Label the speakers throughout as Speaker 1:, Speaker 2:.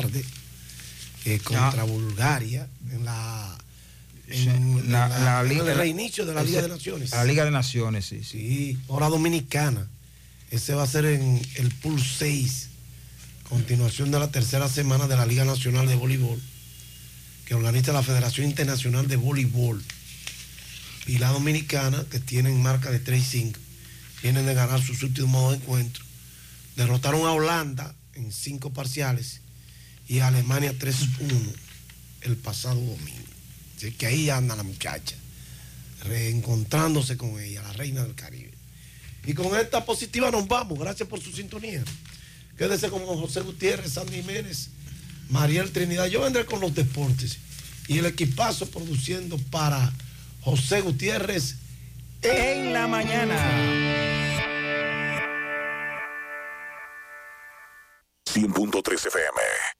Speaker 1: tarde eh, contra Bulgaria en la en,
Speaker 2: la-
Speaker 1: la-
Speaker 2: la
Speaker 1: en
Speaker 2: Liga-
Speaker 1: el reinicio de la Liga de Naciones.
Speaker 2: La Liga de Naciones, sí, sí.
Speaker 1: Sí, hora dominicana. Ese va a ser en el Pool 6, continuación de la tercera semana de la Liga Nacional de Voleibol, que organiza la Federación Internacional de Voleibol. Y la dominicana, que tienen marca de 3 y 5, vienen de ganar sus últimos encuentros. Derrotaron a Holanda en cinco parciales y Alemania 3-1 el pasado domingo. Así que ahí anda la muchacha reencontrándose con ella, la reina del Caribe. Y con esta positiva nos vamos. Gracias por su sintonía. Quédese con José Gutiérrez, Sandy Jiménez, Mariel Trinidad. Yo vendré con los deportes y el equipazo produciendo para José Gutiérrez
Speaker 2: En la mañana.
Speaker 3: 100.3 FM.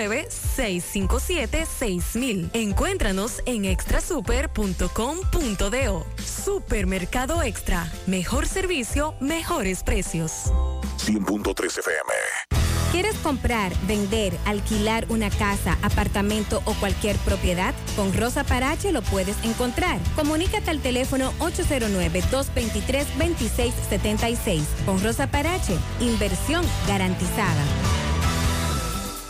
Speaker 4: 809-657-6000. Encuéntranos en extrasuper.com.do. Supermercado Extra. Mejor servicio, mejores precios.
Speaker 3: 100.3 FM.
Speaker 5: ¿Quieres comprar, vender, alquilar una casa, apartamento o cualquier propiedad? Con Rosa Parache lo puedes encontrar. Comunícate al teléfono 809-223-2676. Con Rosa Parache, inversión garantizada.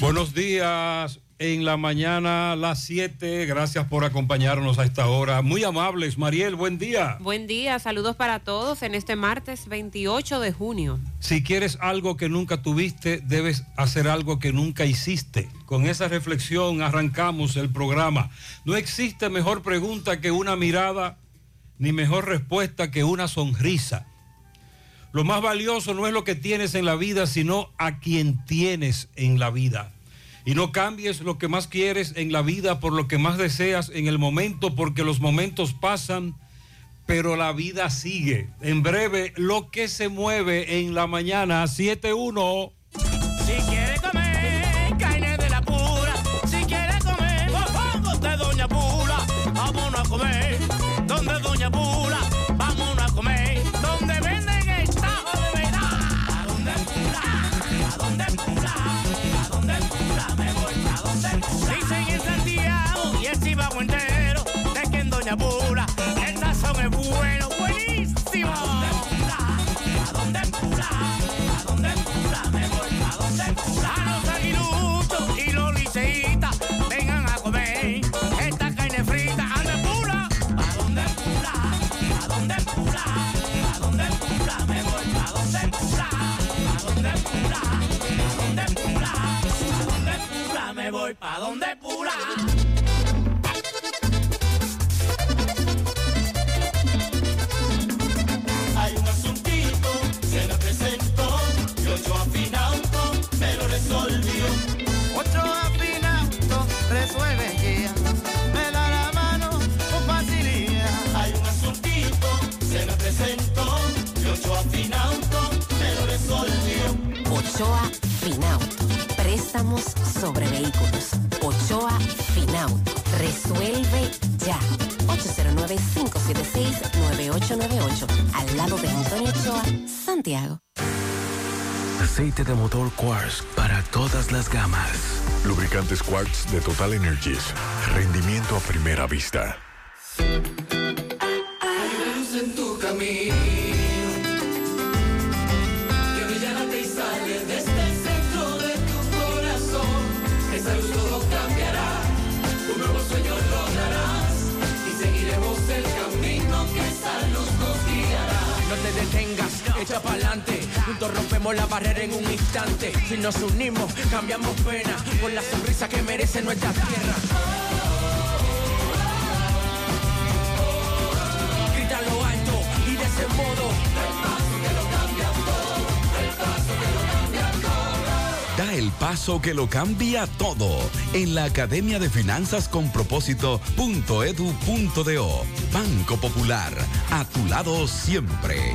Speaker 6: Buenos días. En la mañana, las 7. Gracias por acompañarnos a esta hora. Muy amables. Mariel, buen día.
Speaker 7: Buen día, saludos para todos en este martes 28 de junio.
Speaker 6: Si quieres algo que nunca tuviste, debes hacer algo que nunca hiciste. Con esa reflexión arrancamos el programa. No existe mejor pregunta que una mirada, ni mejor respuesta que una sonrisa. Lo más valioso no es lo que tienes en la vida, sino a quien tienes en la vida. Y no cambies lo que más quieres en la vida por lo que más deseas en el momento, porque los momentos pasan, pero la vida sigue. En breve, lo que se mueve en la mañana, 7-1.
Speaker 8: Doña Pula el sazón es bueno, buenísimo. ¿A dónde Pula? ¿A dónde? ¿A dónde Pula? Me voy a donde Pula. A los aguiluchos y los liceitas, vengan a comer esta carne frita. ¿A dónde Pula? ¿A dónde Pula? ¿A dónde Pula? ¿A dónde Pula? Me voy a donde Pula. ¿A dónde Pula? ¿A dónde Pula? ¿A dónde Pula? Me voy pa' donde Pula.
Speaker 9: Ochoa Finauto. Préstamos sobre vehículos. Ochoa Finauto. Resuelve ya. 809-576-9898. Al lado de Antonio Ochoa, Santiago.
Speaker 10: Aceite de motor Quartz para todas las gamas.
Speaker 3: Lubricantes Quartz de Total Energies. Rendimiento a primera vista.
Speaker 11: Hay luz en tu camino
Speaker 12: echa pa'lante. Juntos rompemos la barrera en un instante. Si nos unimos, cambiamos pena por la sonrisa que merece nuestra tierra. Grita lo alto y de ese modo.
Speaker 13: Da el paso que lo cambia todo en la Academia de Finanzas con Propósito.edu.do. Banco Popular, a tu lado siempre.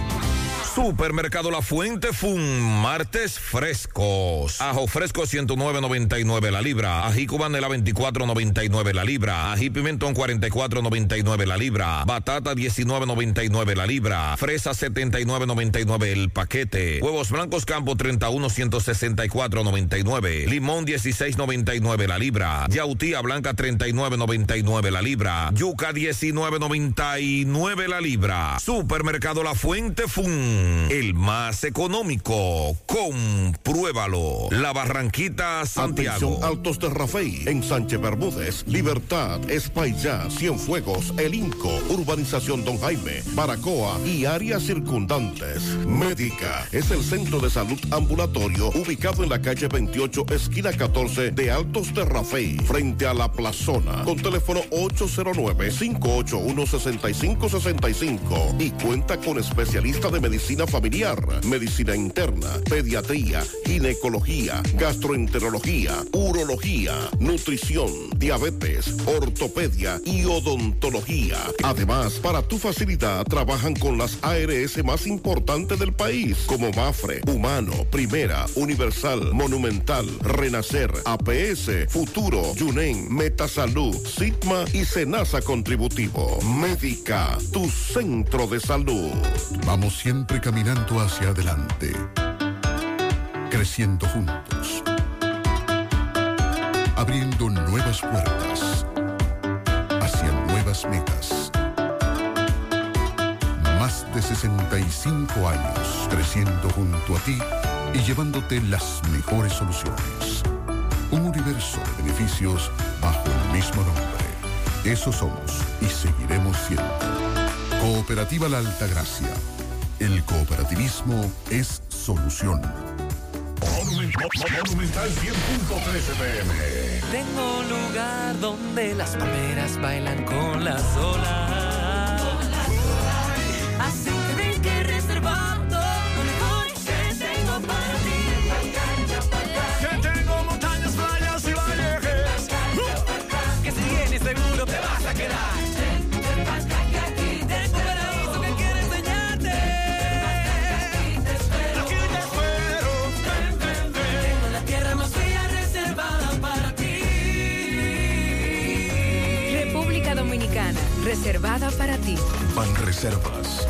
Speaker 14: Supermercado La Fuente Fun, martes frescos. Ajo fresco 109.99 la libra. Ají cubanela 24.99 la libra. Ají pimentón 44.99 la libra. Batata 19.99 la libra. Fresa 79.99 el paquete. Huevos blancos campo 31 164.99. Limón 16.99 la libra. Yautía blanca 39.99 la libra. Yuca 19.99 la libra. Supermercado La Fuente Fun el más económico. Compruébalo. La Barranquita, Santiago.
Speaker 15: Altos de Rafey, en Sánchez Bermúdez, Libertad, Espaillá, Cienfuegos, El Inco, Urbanización Don Jaime, Baracoa y áreas circundantes. Médica es el centro de salud ambulatorio ubicado en la calle 28, esquina 14 de Altos de Rafey, frente a la plazona, con teléfono 809-581-6565 y cuenta con especialistas de medicina familiar, medicina interna, pediatría, ginecología, gastroenterología, urología, nutrición, diabetes, ortopedia y odontología. Además, para tu facilidad trabajan con las ARS más importantes del país, como Mafre, Humano, Primera, Universal, Monumental, Renacer, APS, Futuro, Yunen, Metasalud, Sigma y Senasa Contributivo. Médica, tu centro de salud.
Speaker 16: Vamos siempre caminando hacia adelante, creciendo juntos, abriendo nuevas puertas hacia nuevas metas. Más de 65 años creciendo junto a ti y llevándote las mejores soluciones. Un universo de beneficios bajo el mismo nombre. Eso somos y seguiremos siendo. Cooperativa La Altagracia. El cooperativismo es solución.
Speaker 3: Monumental 100.13 pm.
Speaker 12: Tengo lugar donde las palmeras bailan con las olas. Así reservada para ti.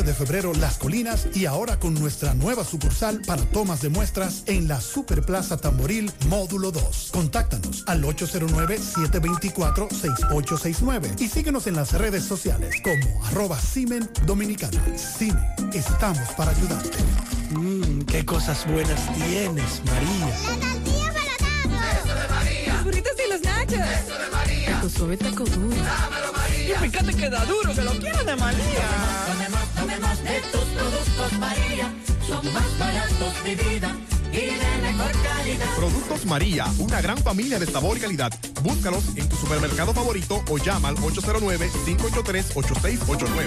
Speaker 17: de febrero Las Colinas y ahora con nuestra nueva sucursal para tomas de muestras en la Superplaza Tamboril Módulo 2. Contáctanos al 809-724-6869 y síguenos en las redes sociales como arroba Simen Dominicana. Simen, estamos para ayudarte.
Speaker 18: Mmm, qué cosas buenas tienes, María.
Speaker 4: Los burritos y los nachos.
Speaker 11: Eso de María.
Speaker 4: Tu suave taco duro.
Speaker 11: Dámelo, María.
Speaker 12: Y fíjate que da duro, que lo quiero de María.
Speaker 11: Tomemos, tomemos de tus productos, María. Son más baratos, mi vida. Y de
Speaker 19: mejor calidad.
Speaker 20: Productos María, una gran familia de sabor y calidad. Búscalos en tu supermercado favorito o llama al 809-583-8689.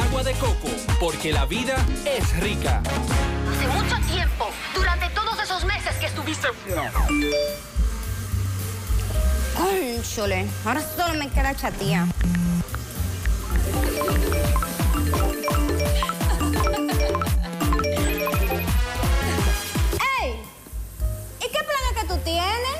Speaker 12: agua de coco, porque la vida es rica.
Speaker 21: Hace mucho tiempo, durante todos esos meses que estuviste.
Speaker 22: Cónchole, ahora solo me queda chatía. ¡Ey! ¿Y qué planes que tú tienes?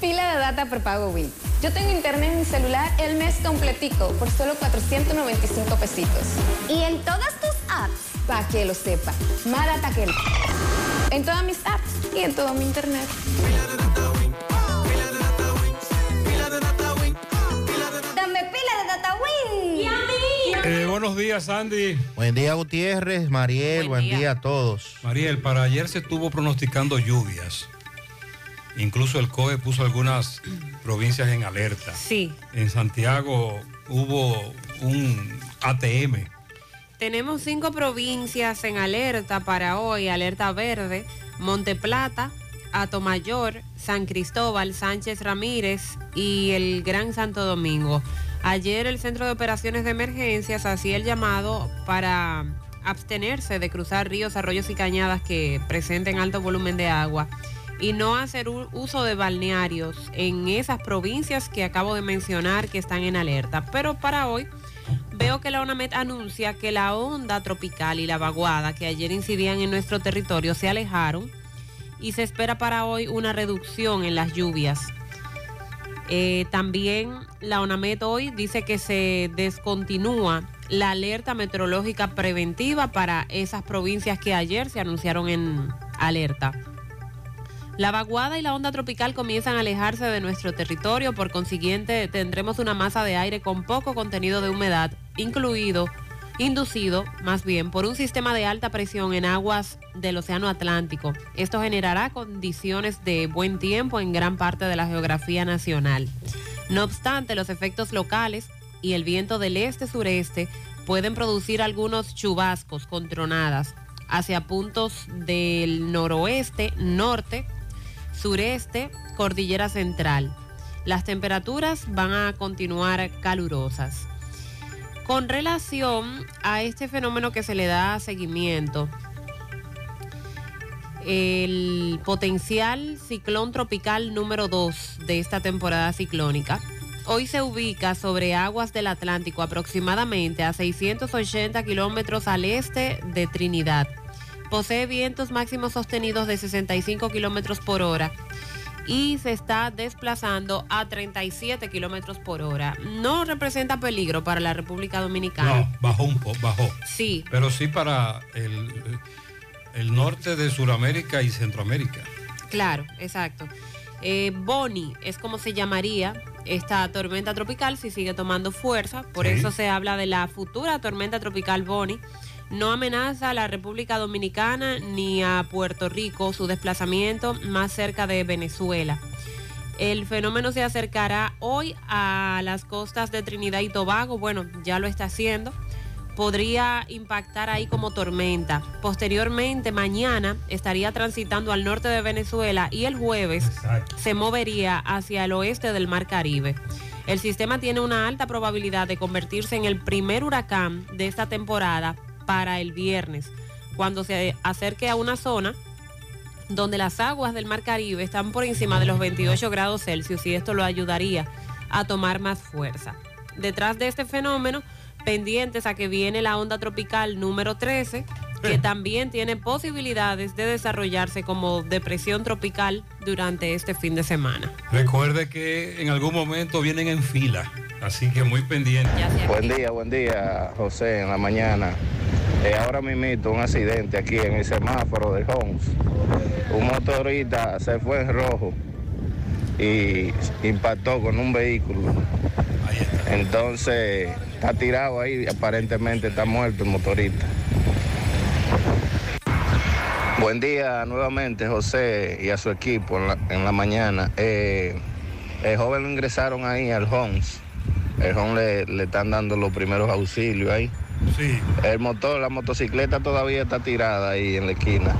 Speaker 18: Pila de data prepago Win. Yo tengo internet en mi celular el mes completico por solo 495 pesitos.
Speaker 22: ¿Y en todas tus apps?
Speaker 18: Para que lo sepa. Que no. En todas mis apps y en todo mi internet.
Speaker 22: Dame pila de data win. Y a mí.
Speaker 6: Eh, buenos días, Andy.
Speaker 23: Buen día, Gutiérrez, Mariel, buen, día. a todos.
Speaker 6: Mariel, para ayer se estuvo pronosticando lluvias. Incluso el COE puso algunas provincias en alerta.
Speaker 7: Sí.
Speaker 6: En Santiago hubo un ATM.
Speaker 7: Tenemos cinco provincias en alerta para hoy, alerta verde, Monteplata, Atomayor, San Cristóbal, Sánchez Ramírez y el Gran Santo Domingo. Ayer el Centro de Operaciones de Emergencias hacía el llamado para abstenerse de cruzar ríos, arroyos y cañadas que presenten alto volumen de agua y no hacer uso de balnearios en esas provincias que acabo de mencionar que están en alerta. Pero para hoy veo que la ONAMED anuncia que la onda tropical y la vaguada que ayer incidían en nuestro territorio se alejaron y se espera para hoy una reducción en las lluvias. Eh, también la ONAMED hoy dice que se descontinúa la alerta meteorológica preventiva para esas provincias que ayer se anunciaron en alerta. La vaguada y la onda tropical comienzan a alejarse de nuestro territorio, por consiguiente tendremos una masa de aire con poco contenido de humedad, incluido, inducido más bien por un sistema de alta presión en aguas del Océano Atlántico. Esto generará condiciones de buen tiempo en gran parte de la geografía nacional. No obstante, los efectos locales y el viento del este-sureste pueden producir algunos chubascos con tronadas hacia puntos del noroeste, norte, sureste, cordillera central. Las temperaturas van a continuar calurosas. Con relación a este fenómeno que se le da seguimiento, el potencial ciclón tropical número 2 de esta temporada ciclónica, hoy se ubica sobre aguas del Atlántico aproximadamente a 680 kilómetros al este de Trinidad. Posee vientos máximos sostenidos de 65 kilómetros por hora y se está desplazando a 37 kilómetros por hora. No representa peligro para la República Dominicana.
Speaker 6: No, bajó un poco, bajó.
Speaker 7: Sí,
Speaker 6: Pero sí para el, el norte de Sudamérica y Centroamérica.
Speaker 7: claro, exacto. Eh, Bonnie es como se llamaría esta tormenta tropical si sigue tomando fuerza. Por
Speaker 6: Sí.
Speaker 7: eso se habla de la futura tormenta tropical Bonnie. No amenaza a la República Dominicana ni a Puerto Rico su desplazamiento más cerca de Venezuela. El fenómeno se acercará hoy a las costas de Trinidad y Tobago. Bueno, ya lo está haciendo. Podría impactar ahí como tormenta. Posteriormente, mañana estaría transitando al norte de Venezuela y el jueves se movería hacia el oeste del Mar Caribe. El sistema tiene una alta probabilidad de convertirse en el primer huracán de esta temporada para el viernes, cuando se acerque a una zona donde las aguas del Mar Caribe están por encima de los 28 grados Celsius y esto lo ayudaría a tomar más fuerza. Detrás de este fenómeno, pendientes a que viene la onda tropical número 13, que también tiene posibilidades de desarrollarse como depresión tropical durante este fin de semana.
Speaker 6: Recuerde que en algún momento vienen en fila, así que muy pendiente.
Speaker 24: Buen día, buen día, José, en la mañana. Eh, ahora mismo un accidente aquí en el semáforo de Homes. Un motorista se fue en rojo y impactó con un vehículo. Entonces está tirado ahí, aparentemente está muerto el motorista. Buen día nuevamente, José, y a su equipo en la, en la mañana. Eh, el joven lo ingresaron ahí al Homes. El Homes le, le están dando los primeros auxilios ahí.
Speaker 6: Sí.
Speaker 24: El motor, la motocicleta todavía está tirada ahí en la esquina.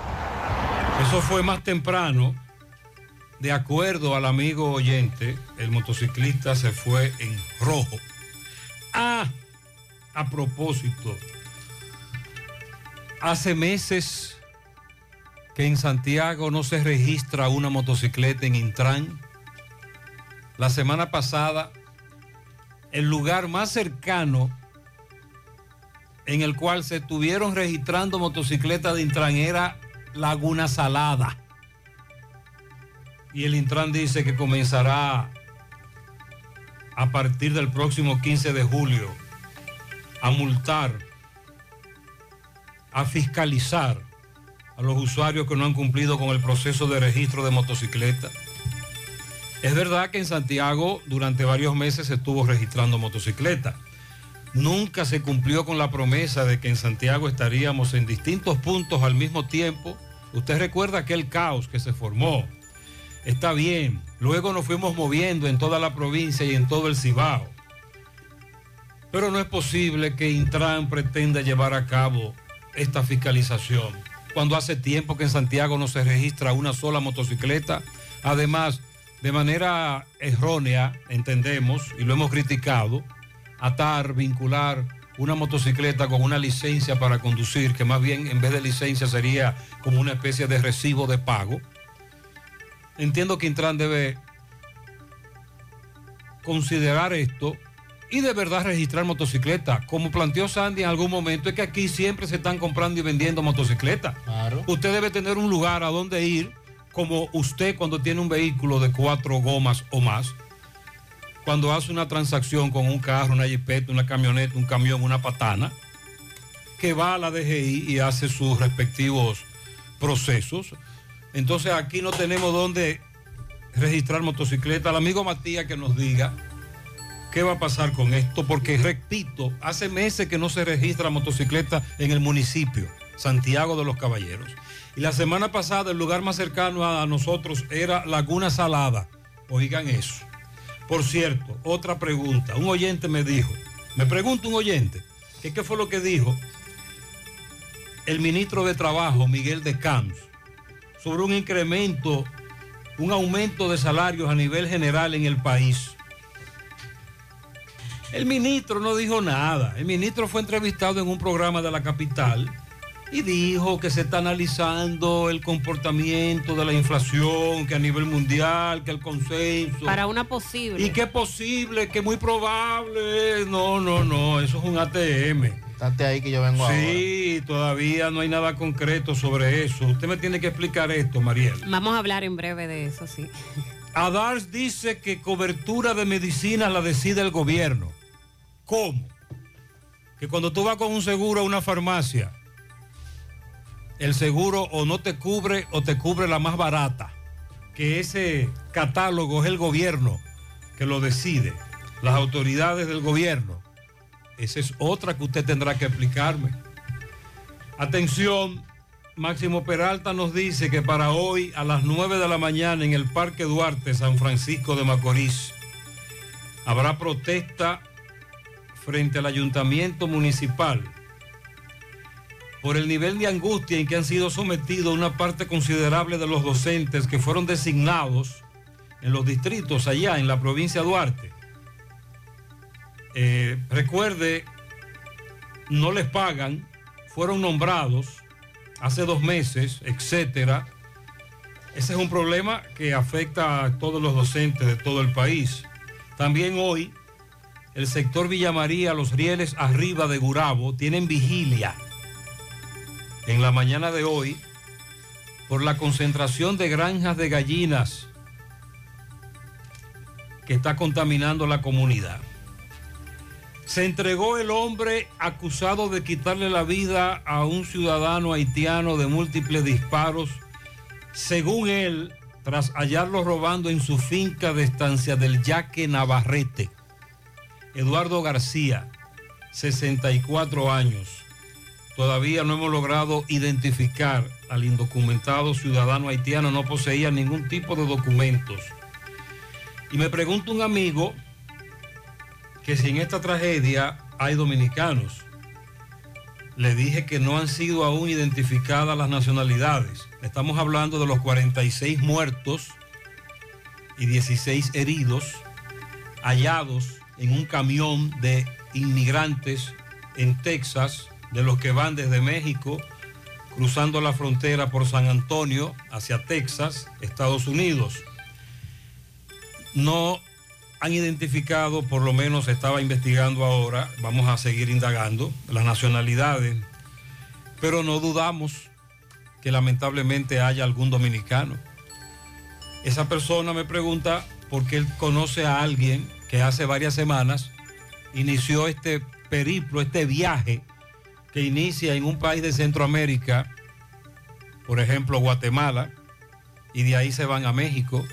Speaker 6: Eso fue más temprano. De acuerdo al amigo oyente, el motociclista se fue en rojo. Ah, a propósito, hace meses que en Santiago no se registra una motocicleta en Intran. La semana pasada, el lugar más cercano en el cual se estuvieron registrando motocicletas de Intran era Laguna Salada. Y el Intran dice que comenzará a partir del próximo 15 de julio a multar, a fiscalizar a los usuarios que no han cumplido con el proceso de registro de motocicleta. Es verdad que en Santiago durante varios meses se estuvo registrando motocicletas. Nunca se cumplió con la promesa de que en Santiago estaríamos en distintos puntos al mismo tiempo. Usted recuerda aquel caos que se formó. Está bien. Luego nos fuimos moviendo en toda la provincia y en todo el Cibao. Pero no es posible que Intran pretenda llevar a cabo esta fiscalización cuando hace tiempo que en Santiago no se registra una sola motocicleta. Además, de manera errónea, entendemos, y lo hemos criticado, atar, vincular una motocicleta con una licencia para conducir, que más bien en vez de licencia sería como una especie de recibo de pago. Entiendo que Intran debe considerar esto y de verdad registrar motocicletas. Como planteó Sandy en algún momento, es que aquí siempre se están comprando y vendiendo motocicletas. Usted debe tener un lugar a donde ir, como usted cuando tiene un vehículo de cuatro gomas o más, cuando hace una transacción con un carro, una jipeta, una camioneta, un camión, una patana, que va a la DGI y hace sus respectivos procesos. Entonces aquí no tenemos donde registrar motocicleta. Al amigo Matías que nos diga qué va a pasar con esto, porque repito, hace meses que no se registra motocicleta en el municipio, Santiago de los Caballeros. Y la semana pasada el lugar más cercano a nosotros era Laguna Salada. Oigan eso. Por cierto, otra pregunta. Un oyente me dijo, me pregunta un oyente, qué fue lo que dijo el ministro de Trabajo, Miguel de Camps, sobre un incremento, un aumento de salarios a nivel general en el país. El ministro no dijo nada. El ministro fue entrevistado en un programa de la capital y dijo que se está analizando el comportamiento de la inflación, que a nivel mundial, que el consenso.
Speaker 7: Para una posible.
Speaker 6: Y que es posible, que muy probable. No, no, no, eso es un ATM.
Speaker 25: Estate ahí que yo vengo ahora.
Speaker 6: Sí, todavía no hay nada concreto sobre eso. Usted me tiene que explicar esto, Mariel.
Speaker 7: Vamos a hablar en breve de eso, sí.
Speaker 6: Adars dice que cobertura de medicina la decide el gobierno. ¿Cómo? Que cuando tú vas con un seguro a una farmacia, el seguro o no te cubre o te cubre la más barata. Que ese catálogo es el gobierno que lo decide, las autoridades del gobierno. Esa es otra que usted tendrá que explicarme. Atención, Máximo Peralta nos dice que para hoy a las 9 de la mañana en el Parque Duarte, San Francisco de Macorís, habrá protesta frente al ayuntamiento municipal por el nivel de angustia en que han sido sometidos una parte considerable de los docentes que fueron designados en los distritos allá en la provincia de Duarte. Eh, recuerde, no les pagan, fueron nombrados hace dos meses, etcétera. Ese es un problema que afecta a todos los docentes de todo el país. También hoy, el sector Villa María, los rieles arriba de Gurabo, tienen vigilia en la mañana de hoy por la concentración de granjas de gallinas que está contaminando la comunidad. Se entregó el hombre acusado de quitarle la vida a un ciudadano haitiano de múltiples disparos, según él, tras hallarlo robando en su finca de estancia del Yaque Navarrete. Eduardo García, 64 años. Todavía no hemos logrado identificar al indocumentado ciudadano haitiano, no poseía ningún tipo de documentos. Y me pregunta un amigo que si en esta tragedia hay dominicanos. Le dije que no han sido aún identificadas las nacionalidades. Estamos hablando de los 46 muertos y 16 heridos hallados en un camión de inmigrantes en Texas, de los que van desde México, cruzando la frontera por San Antonio hacia Texas, Estados Unidos. No han identificado, por lo menos estaba investigando ahora, vamos a seguir indagando, las nacionalidades, pero no dudamos que lamentablemente haya algún dominicano. Esa persona me pregunta por qué él conoce a alguien que hace varias semanas inició este periplo, este viaje que inicia en un país de Centroamérica, por ejemplo Guatemala, y de ahí se van a México,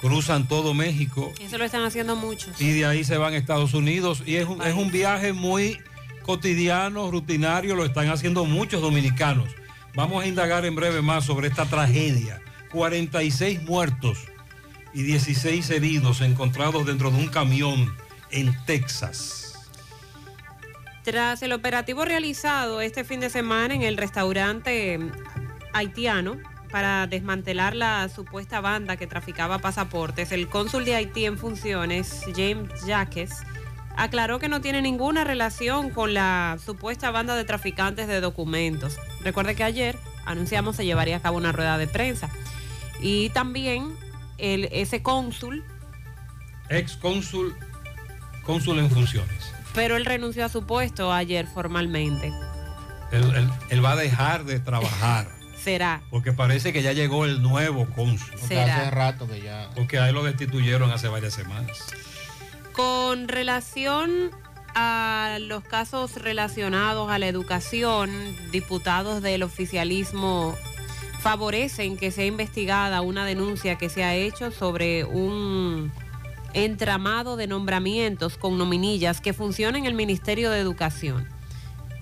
Speaker 6: cruzan todo México
Speaker 7: Eso lo están haciendo muchos.
Speaker 6: y de ahí se van a Estados Unidos y es un, es un viaje muy cotidiano, rutinario, lo están haciendo muchos dominicanos. Vamos a indagar en breve más sobre esta tragedia. 46 muertos y 16 heridos encontrados dentro de un camión en Texas.
Speaker 7: Tras el operativo realizado este fin de semana en el restaurante haitiano para desmantelar la supuesta banda que traficaba pasaportes, el cónsul de Haití en funciones, James Jacques, aclaró que no tiene ninguna relación con la supuesta banda de traficantes de documentos. Recuerde que ayer anunciamos se llevaría a cabo una rueda de prensa. Y también el, ese cónsul,
Speaker 6: Ex cónsul, cónsul en funciones.
Speaker 7: pero él renunció a su puesto ayer formalmente.
Speaker 6: Él, él- él va a dejar de trabajar
Speaker 7: Será.
Speaker 6: porque parece que ya llegó el nuevo cónsul.
Speaker 7: Será. Hace
Speaker 25: rato que ya.
Speaker 6: Porque a él lo destituyeron hace varias semanas.
Speaker 7: Con relación a los casos relacionados a la educación, diputados del oficialismo favorecen que sea investigada una denuncia que se ha hecho sobre un entramado de nombramientos con nominillas que funciona en el Ministerio de Educación.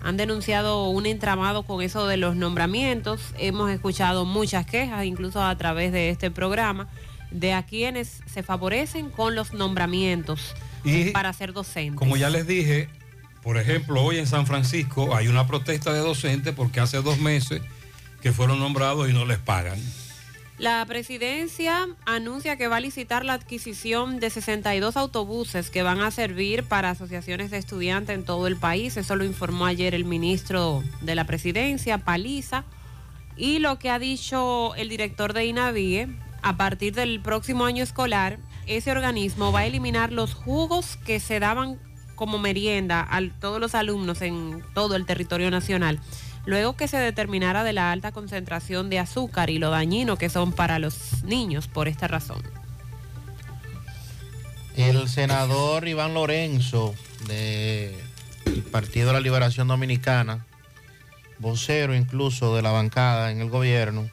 Speaker 7: Han denunciado un entramado con eso de los nombramientos. Hemos escuchado muchas quejas, incluso a través de este programa, de a quienes se favorecen con los nombramientos
Speaker 6: Y
Speaker 7: para ser docentes.
Speaker 6: Como ya les dije, por ejemplo, hoy en San Francisco hay una protesta de docentes porque hace dos meses que fueron nombrados y no les pagan.
Speaker 7: La presidencia anuncia que va a licitar la adquisición de 62 autobuses que van a servir para asociaciones de estudiantes en todo el país. Eso lo informó ayer el ministro de la presidencia, Paliza. Y lo que ha dicho el director de INAVIE, a partir del próximo año escolar, ese organismo va a eliminar los jugos que se daban como merienda a todos los alumnos en todo el territorio nacional, luego que se determinara de la alta concentración de azúcar y lo dañino que son para los niños por esta razón.
Speaker 25: El senador Iván Lorenzo del Partido de la Liberación Dominicana, vocero incluso de la bancada en el gobierno,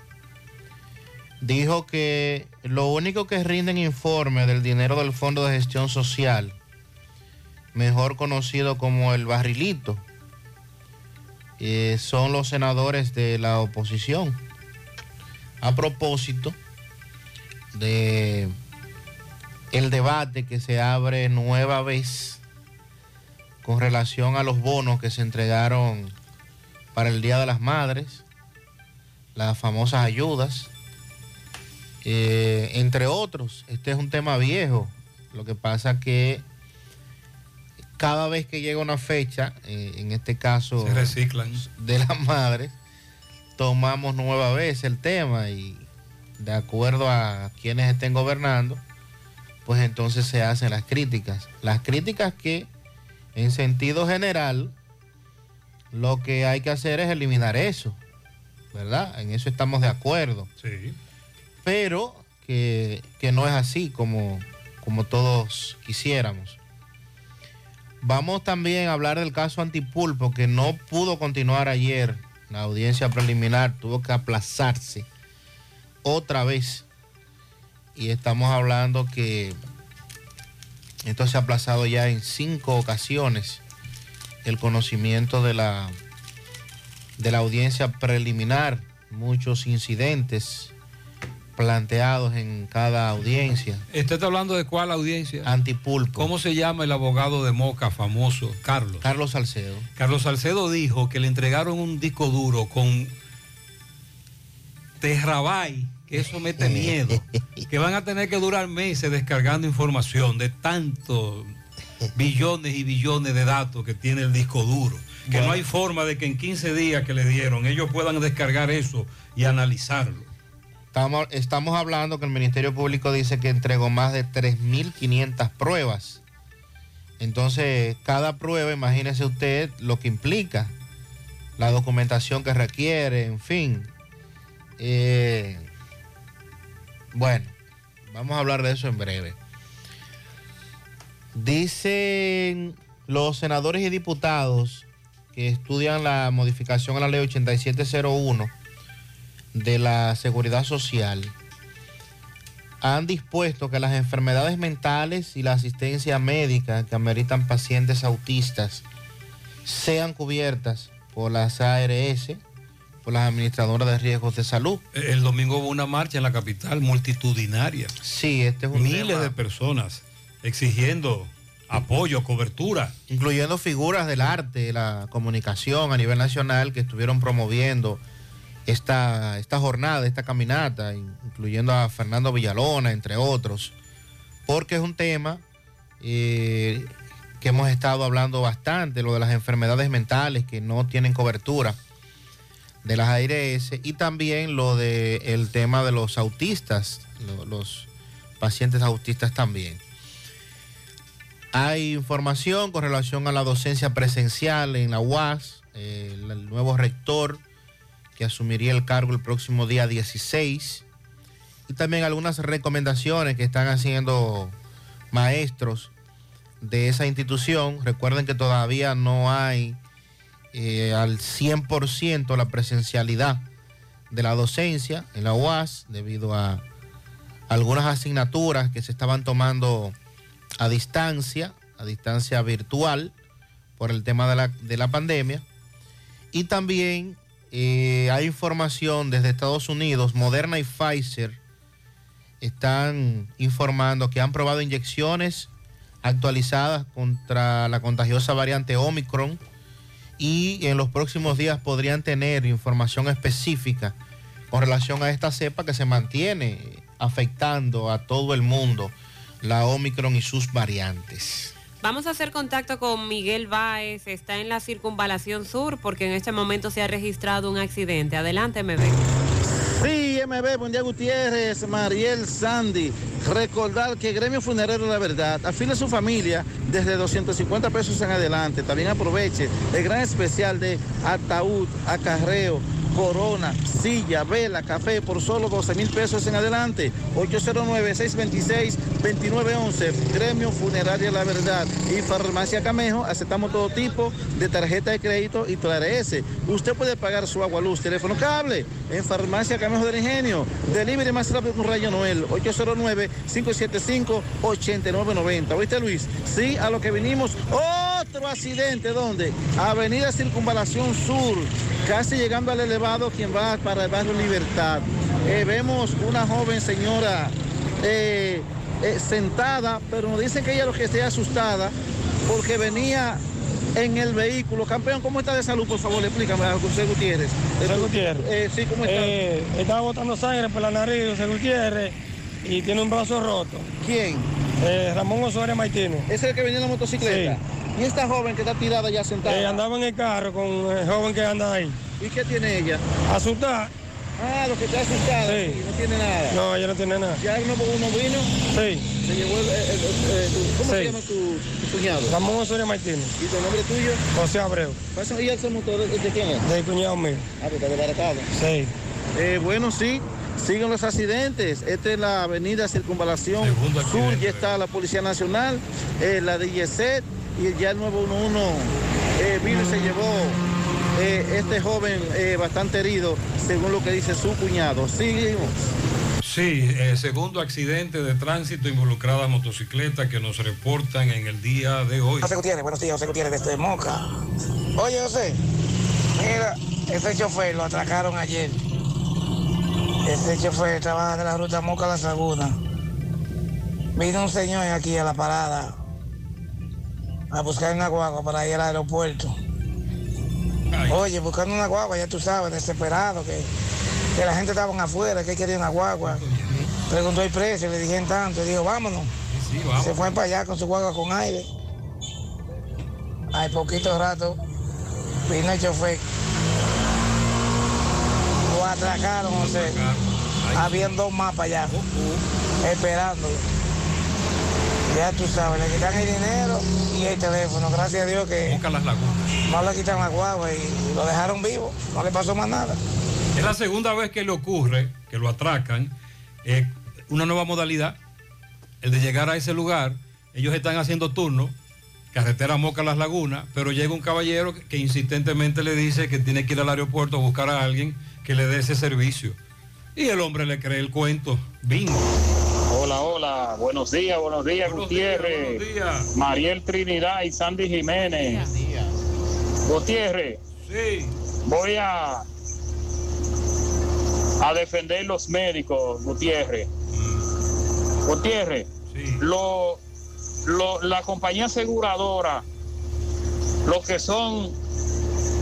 Speaker 25: dijo que lo único que rinden informe del dinero del Fondo de Gestión Social, mejor conocido como el barrilito, eh, son los senadores de la oposición. A propósito de el debate que se abre nueva vez con relación a los bonos que se entregaron para el Día de las Madres, las famosas ayudas, eh, entre otros. Este es un tema viejo. Lo que pasa que
Speaker 23: cada vez que llega una fecha, eh, en este caso
Speaker 6: Se reciclan.
Speaker 23: de las madres, tomamos nueva vez el tema y de acuerdo a quienes estén gobernando, pues entonces se hacen las críticas. Las críticas que en sentido general lo que hay que hacer es eliminar eso, ¿verdad? En eso estamos de acuerdo.
Speaker 6: Sí.
Speaker 23: Pero que, que no es así como, como todos quisiéramos. Vamos también a hablar del caso Antipulpo, que no pudo continuar ayer. La audiencia preliminar tuvo que aplazarse otra vez. Y estamos hablando que esto se ha aplazado ya en cinco ocasiones. El conocimiento de la, de la audiencia preliminar, muchos incidentes planteados en cada audiencia.
Speaker 6: ¿Usted está hablando de cuál audiencia?
Speaker 23: Antipulpo.
Speaker 6: ¿Cómo se llama el abogado de Moca famoso? Carlos.
Speaker 23: Carlos Salcedo.
Speaker 6: Carlos Salcedo dijo que le entregaron un disco duro con Terrabay, que eso mete miedo, que van a tener que durar meses descargando información de tantos billones y billones de datos que tiene el disco duro. Que no hay forma de que en 15 días que le dieron ellos puedan descargar eso y analizarlo.
Speaker 23: Estamos, estamos hablando que el Ministerio Público dice que entregó más de 3.500 pruebas. Entonces, cada prueba, imagínese usted lo que implica, la documentación que requiere, en fin. Eh, bueno, vamos a hablar de eso en breve. Dicen los senadores y diputados que estudian la modificación a la ley 8701 de la Seguridad Social han dispuesto que las enfermedades mentales y la asistencia médica que ameritan pacientes autistas sean cubiertas por las ARS, por las administradoras de riesgos de salud.
Speaker 6: El domingo hubo una marcha en la capital multitudinaria.
Speaker 23: Sí, este es un
Speaker 6: Miles
Speaker 23: tema-
Speaker 6: de personas exigiendo apoyo, cobertura.
Speaker 23: incluyendo figuras del arte, la comunicación a nivel nacional que estuvieron promoviendo esta, esta jornada, esta caminata, incluyendo a Fernando Villalona, entre otros, porque es un tema eh, que hemos estado hablando bastante, lo de las enfermedades mentales que no tienen cobertura de las ARS y también lo del tema de los autistas, lo- los pacientes autistas también. Hay información con relación a la docencia presencial en la UAS, eh, el, el nuevo rector que asumiría el cargo el próximo día 16, y también algunas recomendaciones que están haciendo maestros de esa institución. Recuerden que todavía no hay eh, al 100% la presencialidad de la docencia en la UAS debido a algunas asignaturas que se estaban tomando a distancia, a distancia virtual, por el tema de la, de la pandemia. Y también hay información desde Estados Unidos, Moderna y Pfizer están informando que han probado inyecciones actualizadas contra la contagiosa variante Omicron y en los próximos días podrían tener información específica con relación a esta cepa que se mantiene afectando a todo el mundo, la Omicron y sus variantes.
Speaker 7: Vamos a hacer contacto con Miguel Báez, está en la circunvalación sur porque en este momento se ha registrado un accidente. Adelante, MB.
Speaker 26: MB, buen día Gutiérrez, Mariel Sandy. Recordar que Gremio Funerario La Verdad afile a su familia desde 250 pesos en adelante. También aproveche el gran especial de ataúd, acarreo, corona, silla, vela, café por solo 12 mil pesos en adelante. 809-626-2911. Gremio Funeraria La Verdad. Y Farmacia Camejo, aceptamos todo tipo de tarjeta de crédito y TRS. Usted puede pagar su agua, luz, teléfono, cable en Farmacia Camejo del Ingenio. Delivery más rápido con Rayo Noel. 809-575-8990. ¿Oíste, Luis? Sí, a lo que vinimos. Otro accidente, ¿dónde? Avenida Circunvalación Sur, casi llegando al elevado, quien va para el barrio Libertad. Eh, vemos una joven señora eh, eh, sentada, pero nos dicen que ella lo que esté asustada porque venía en el vehículo. Campeón, ¿cómo está de salud? Por favor, explícame a José Gutiérrez.
Speaker 27: José Gutiérrez.
Speaker 26: Eh, sí, ¿cómo está?
Speaker 27: Eh, estaba botando sangre por la nariz, José Gutiérrez, y tiene un brazo roto.
Speaker 26: ¿Quién?
Speaker 27: Eh, Ramón Osorio Maitino.
Speaker 26: ¿Es el que venía en la motocicleta? ¿Y esta joven que está tirada ya sentada?
Speaker 28: Eh, andaba en el carro con el joven que anda ahí.
Speaker 26: ¿Y qué tiene ella?
Speaker 28: Asustada.
Speaker 26: Ah, lo que está asustada.
Speaker 28: Sí.
Speaker 26: sí, No tiene nada.
Speaker 28: No, ella no tiene nada.
Speaker 26: ¿Ya uno, uno vino?
Speaker 28: Sí.
Speaker 26: Se llevó el, el- el- ¿Cómo
Speaker 28: Sí.
Speaker 26: se llama tu, tu cuñado?
Speaker 28: Ramón Osorio Martínez.
Speaker 26: ¿Y tu nombre tuyo?
Speaker 28: José Abreu.
Speaker 26: ¿Pasa- ¿Y ese motor de, de quién es?
Speaker 28: Del cuñado mío.
Speaker 26: Ah, pues está desbaratado.
Speaker 28: Sí.
Speaker 26: Eh, bueno, sí, siguen los accidentes. Esta es la avenida Circunvalación Sur, ya está la Policía Nacional, eh, la DGC y ya el 911 eh, vino y se llevó eh, este joven eh, bastante herido, según lo que dice su cuñado. Seguimos.
Speaker 6: Sí, eh, segundo accidente de tránsito involucrada motocicleta que nos reportan en el día de hoy.
Speaker 27: José Gutiérrez, buenos días, José Gutiérrez desde Moca. Oye, José, mira, ese chofer lo atracaron ayer. Ese chofer trabaja de la ruta Moca a La Saguna. Vino un señor aquí a la parada a buscar una guagua para ir al aeropuerto. Oye, buscando una guagua, ya tú sabes, desesperado, que, que la gente estaba afuera, que quería una guagua. Preguntó el precio, le dije en tanto, y dijo, vámonos. Se fue para allá con su guagua con aire. Hay poquito rato vino el chofer. Lo atracaron, José. Habían dos más para allá, esperándolo. Ya tú sabes, le quitan el dinero y el teléfono. Gracias a Dios que
Speaker 6: las lagunas.
Speaker 27: no le quitan la guagua y lo dejaron vivo. No le pasó más nada.
Speaker 6: Es la segunda vez que le ocurre, que lo atracan, eh, una nueva modalidad, el de llegar a ese lugar. Ellos están haciendo turno, carretera Moca Las Lagunas, pero llega un caballero que insistentemente le dice que tiene que ir al aeropuerto a buscar a alguien que le dé ese servicio. Y el hombre le cree el cuento. Bingo.
Speaker 29: Hola, hola, buenos días, buenos días, Gutiérrez. Mariel Trinidad y Sandy Jiménez. Gutiérrez.
Speaker 6: Sí.
Speaker 29: Voy a a defender los médicos, Gutiérrez. Gutiérrez, lo, lo- la compañía aseguradora, los que son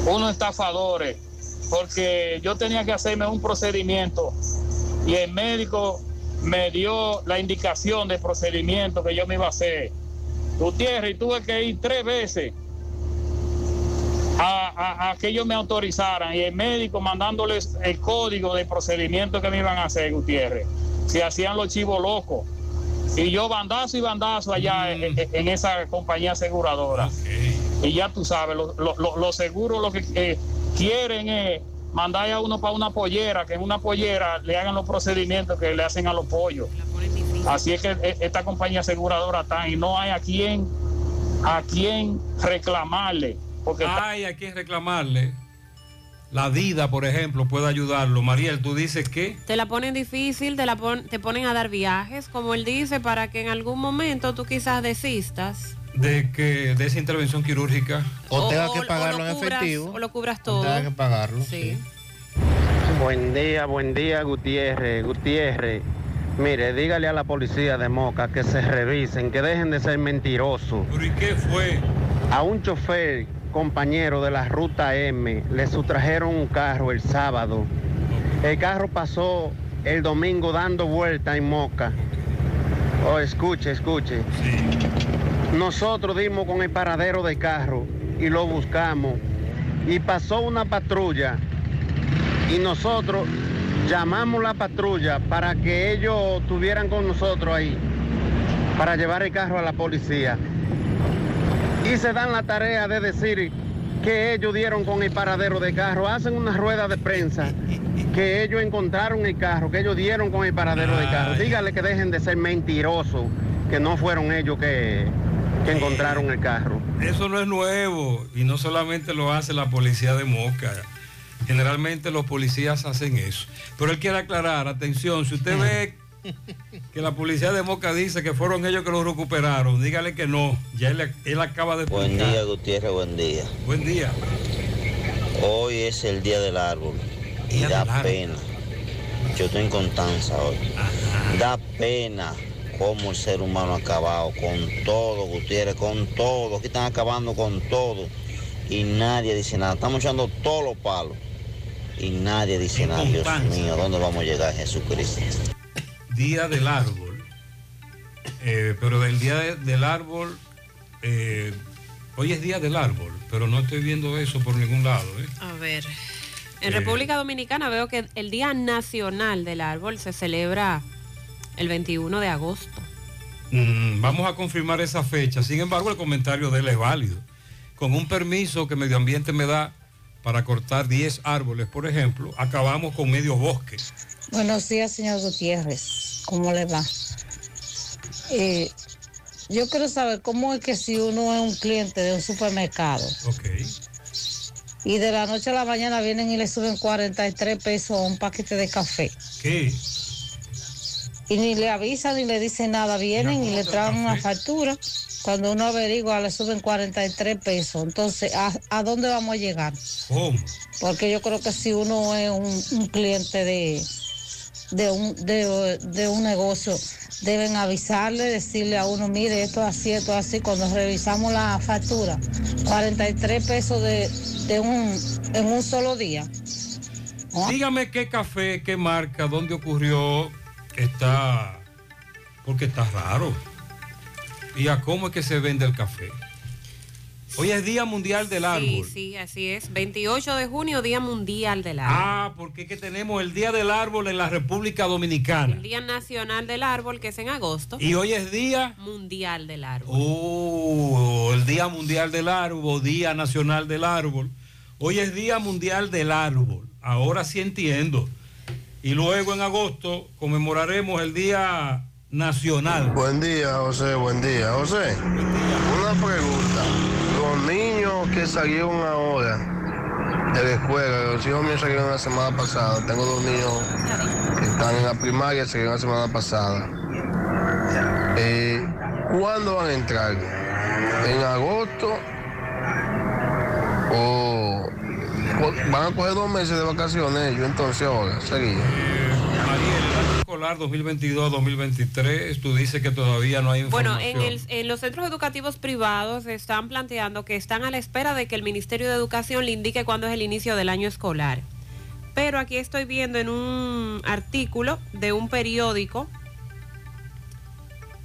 Speaker 29: unos estafadores, porque yo tenía que hacerme un procedimiento y el médico me dio la indicación del procedimiento que yo me iba a hacer. Gutiérrez, y tuve que ir tres veces a, a- a que ellos me autorizaran y el médico mandándoles el código de procedimiento que me iban a hacer, Gutiérrez. Se hacían los chivos locos. Y yo bandazo y bandazo allá en, en- en esa compañía aseguradora. Y ya tú sabes, los lo, lo- seguros lo que eh, quieren es mandar a uno para una pollera, que en una pollera le hagan los procedimientos que le hacen a los pollos. Así es que eh, esta compañía aseguradora está y no hay a quien, a quien reclamarle. Porque
Speaker 6: Hay a quien reclamarle. La vida, por ejemplo, puede ayudarlo. Mariel, tú dices que
Speaker 7: Te la ponen difícil, te, la pon- te ponen a dar viajes, como él dice, para que en algún momento tú quizás desistas.
Speaker 6: De que de esa intervención quirúrgica
Speaker 25: O tenga
Speaker 7: o-
Speaker 25: que
Speaker 7: o
Speaker 25: pagarlo
Speaker 7: lo
Speaker 25: en
Speaker 7: cubras-
Speaker 25: efectivo.
Speaker 7: O lo cubras
Speaker 25: O
Speaker 7: todo.
Speaker 25: tenga que pagarlo.
Speaker 7: Sí.
Speaker 30: Buen día, buen día, Gutiérrez. Gutiérrez, mire, dígale a la policía de Moca que se revisen, que dejen de ser mentirosos.
Speaker 6: ¿Pero y qué fue?
Speaker 30: A un chofer, compañero de la ruta M, le sustrajeron un carro el sábado. El carro pasó el domingo dando vuelta en Moca. Oh, escuche, escuche. Nosotros dimos con el paradero de carro y lo buscamos. Y pasó una patrulla y nosotros llamamos la patrulla para que ellos estuvieran con nosotros ahí, para llevar el carro a la policía. Y se dan la tarea de decir que ellos dieron con el paradero de carro, hacen una rueda de prensa, que ellos encontraron el carro, que ellos dieron con el paradero de carro. Dígale que dejen de ser mentirosos, que no fueron ellos que, que encontraron el carro.
Speaker 6: Eso no es nuevo y no solamente lo hace la policía de Moca. Generalmente los policías hacen eso. Pero él quiere aclarar, atención, si usted ve que la policía de Moca dice que fueron ellos que lo recuperaron, dígale que no. Ya él, él acaba de
Speaker 31: Buen
Speaker 6: explicar.
Speaker 31: día, Gutiérrez, buen día.
Speaker 6: Buen día.
Speaker 31: Hoy es el día del árbol y
Speaker 6: Día
Speaker 31: da
Speaker 6: árbol.
Speaker 31: pena. Yo estoy en Constanza hoy. Da pena cómo el ser humano ha acabado con todo, Gutiérrez, con todo. Aquí están acabando con todo y nadie dice nada. Estamos echando todos los palos y nadie dice nada. Dios mío, ¿dónde vamos a llegar, Jesucristo?
Speaker 6: Día del árbol. Eh, pero del día de- del árbol, eh, Hoy es día del árbol, pero no estoy viendo eso por ningún lado. ¿eh?
Speaker 7: A ver. En
Speaker 6: Eh.
Speaker 7: República Dominicana veo que el Día Nacional del Árbol se celebra el 21 de agosto.
Speaker 6: Mm, vamos a confirmar esa fecha. Sin embargo, el comentario de él es válido. Con un permiso que Medio Ambiente me da para cortar 10 árboles, por ejemplo, acabamos con medio bosque.
Speaker 32: Buenos días, señor Gutiérrez. ¿Cómo le va? Eh, yo quiero saber cómo es que si uno es un cliente de un supermercado y de la noche a la mañana vienen y le suben 43 pesos a un paquete de café
Speaker 6: ¿Qué?
Speaker 32: Y ni le avisan ni le dicen nada, vienen y le traen una factura. Cuando uno averigua le suben 43 pesos. Entonces, ¿a, a dónde vamos a llegar?
Speaker 6: ¿Cómo?
Speaker 32: Porque yo creo que si uno es un, un cliente de, de, un, de, de un negocio, deben avisarle, decirle a uno, mire, esto es así, esto es así. Cuando revisamos la factura, 43 pesos de, de un, en un solo día.
Speaker 6: Dígame qué café, qué marca, dónde ocurrió, está, porque está raro. ¿Y a cómo es que se vende el café? Hoy es Día Mundial del
Speaker 7: Sí,
Speaker 6: Árbol.
Speaker 7: sí, así es. 28 de junio, Día Mundial del Árbol.
Speaker 6: Ah, porque es que tenemos el Día del Árbol en la República Dominicana.
Speaker 7: El Día Nacional del Árbol, que es en agosto.
Speaker 6: Y hoy es Día...
Speaker 7: Mundial del Árbol.
Speaker 6: Oh, el Día Mundial del Árbol, Día Nacional del Árbol. Hoy es Día Mundial del Árbol. Ahora sí entiendo. Y luego en agosto conmemoraremos el Día Nacional.
Speaker 33: Buen día, José, buen día. José, una pregunta. Los niños que salieron ahora de la escuela, los hijos míos salieron la semana pasada. Tengo dos niños que están en la primaria, salieron la semana pasada. Eh, ¿Cuándo van a entrar? ¿En agosto? ¿O o van a coger dos meses de vacaciones ellos entonces ahora? Seguido.
Speaker 6: Escolar 2022-2023, tú dices que todavía no hay
Speaker 7: Bueno,
Speaker 6: información.
Speaker 7: en, el- en los centros educativos privados están planteando que están a la espera de que el Ministerio de Educación le indique cuándo es el inicio del año escolar. Pero aquí estoy viendo en un artículo de un periódico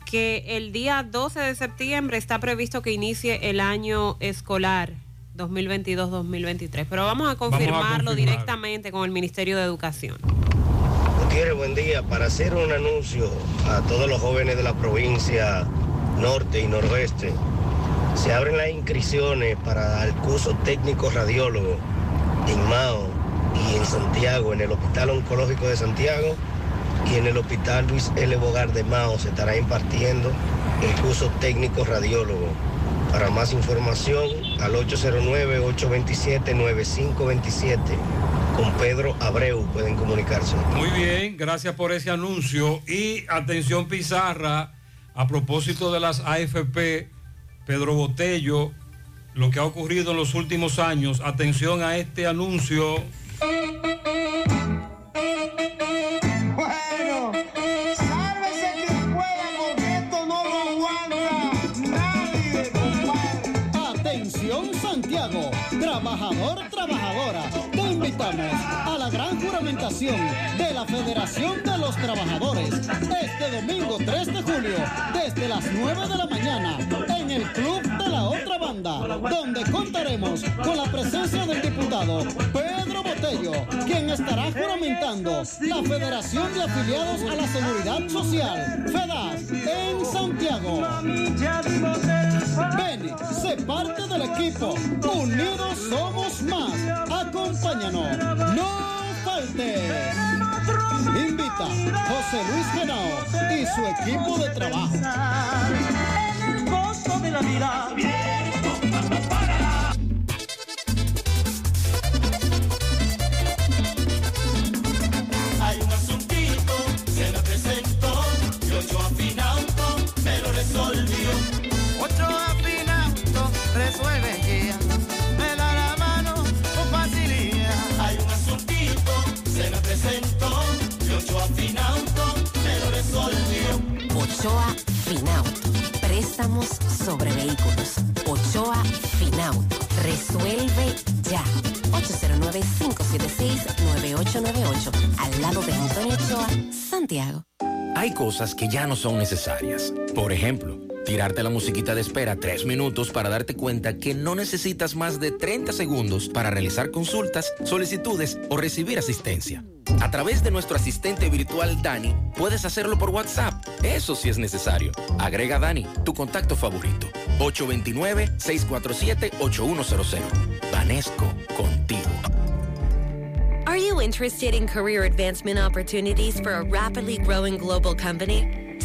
Speaker 7: que el día 12 de septiembre está previsto que inicie el año escolar 2022-2023. Pero vamos a confirmarlo
Speaker 34: confirmar.
Speaker 7: directamente con el Ministerio de Educación.
Speaker 34: Gutiérrez, buen día. Para hacer un anuncio a todos los jóvenes de la provincia norte y noroeste, se abren las inscripciones para el curso técnico radiólogo en Mao y en Santiago, en el Hospital Oncológico de Santiago y en el Hospital Luis L. Bogar de Mao se estará impartiendo el curso técnico radiólogo. Para más información, al 809-827-9527. Con Pedro Abreu pueden comunicarse.
Speaker 6: Muy bien, gracias por ese anuncio. Y atención Pizarra, a propósito de las AFP, Pedro Botello, lo que ha ocurrido en los últimos años, atención a este anuncio.
Speaker 35: De la Federación de los Trabajadores este domingo 3 de julio desde las 9 de la mañana en el Club de la Otra Banda, donde contaremos con la presencia del diputado Pedro Botello, quien estará juramentando la Federación de Afiliados a la Seguridad Social, FEDAS, en Santiago. Ven, sé parte del equipo. Unidos somos más. Acompáñanos. No Invita José Luis Genao y su equipo de trabajo.
Speaker 8: El gozo de la vida.
Speaker 36: Sobre vehículos. Ochoa Finauto. Resuelve ya. 809-576-9898. Al lado de Antonio Ochoa, Santiago.
Speaker 37: Hay cosas que ya no son necesarias. Por ejemplo,
Speaker 38: tirarte la musiquita de espera tres minutos para darte cuenta que no necesitas más de 30 segundos para realizar consultas, solicitudes o recibir asistencia. A través de nuestro asistente virtual Dani, puedes hacerlo por WhatsApp. Eso sí es necesario. Agrega Dani, tu contacto favorito. 829-647-8100. Vanesco, contigo.
Speaker 36: Are you interested in career advancement opportunities for a rapidly growing global company?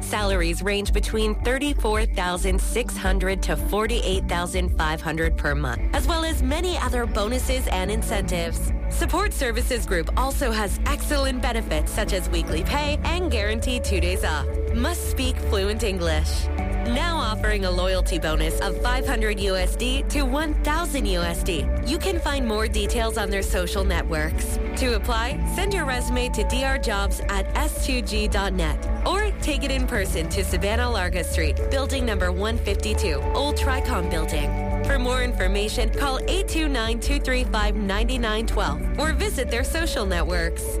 Speaker 36: Salaries range between 34,600 to 48,500 per month, as well as many other bonuses and incentives. Support Services Group also has excellent benefits such as weekly pay and guaranteed two days off. Must speak fluent English. Now offering a loyalty bonus of 500 USD to 1000 USD. You can find more details on their social networks. To apply, send your resume to drjobs at s2g.net or take it in person to Savannah Larga Street, building number 152, Old Tricom Building. For more information, call 829-235-9912 or visit their social networks.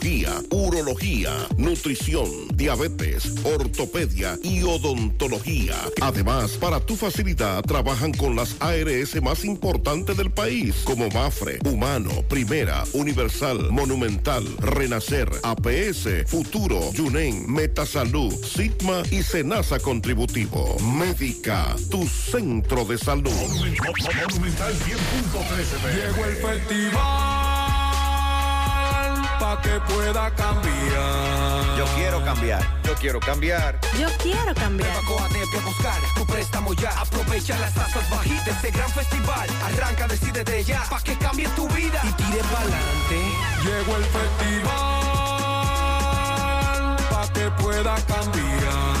Speaker 15: urología, nutrición, diabetes, ortopedia y odontología. Además, para tu facilidad, trabajan con las ARS más importantes del país, como Mafre, Humano, Primera, Universal, Monumental, Renacer, APS, Futuro, Yunen, Metasalud, Sigma y Senasa Contributivo. Médica, tu centro de salud.
Speaker 39: Monumental 100.13 Llegó el festival para que pueda cambiar.
Speaker 40: Yo quiero cambiar. Yo quiero cambiar.
Speaker 36: Yo quiero cambiar.
Speaker 39: Coatete a buscar tu préstamo ya. Aprovecha las tasas bajitas de este gran festival. Arranca, decide de ya. Pa' que cambie tu vida y tire pa'lante. Llegó el festival. Pa' que pueda cambiar.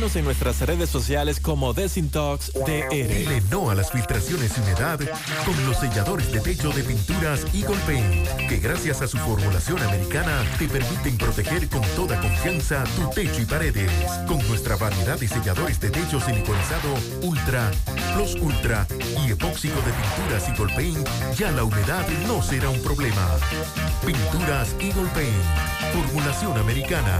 Speaker 41: En nuestras redes sociales como Desintox DR.
Speaker 3: Dile no a las filtraciones y humedad con los selladores de techo de pinturas Eagle Paint, que gracias a su formulación americana te permiten proteger con toda confianza tu techo y paredes. Con nuestra variedad de selladores de techo siliconizado Ultra, Plus Ultra y epóxico de pinturas Eagle Paint, ya la humedad no será un problema. Pinturas Eagle Paint, formulación americana.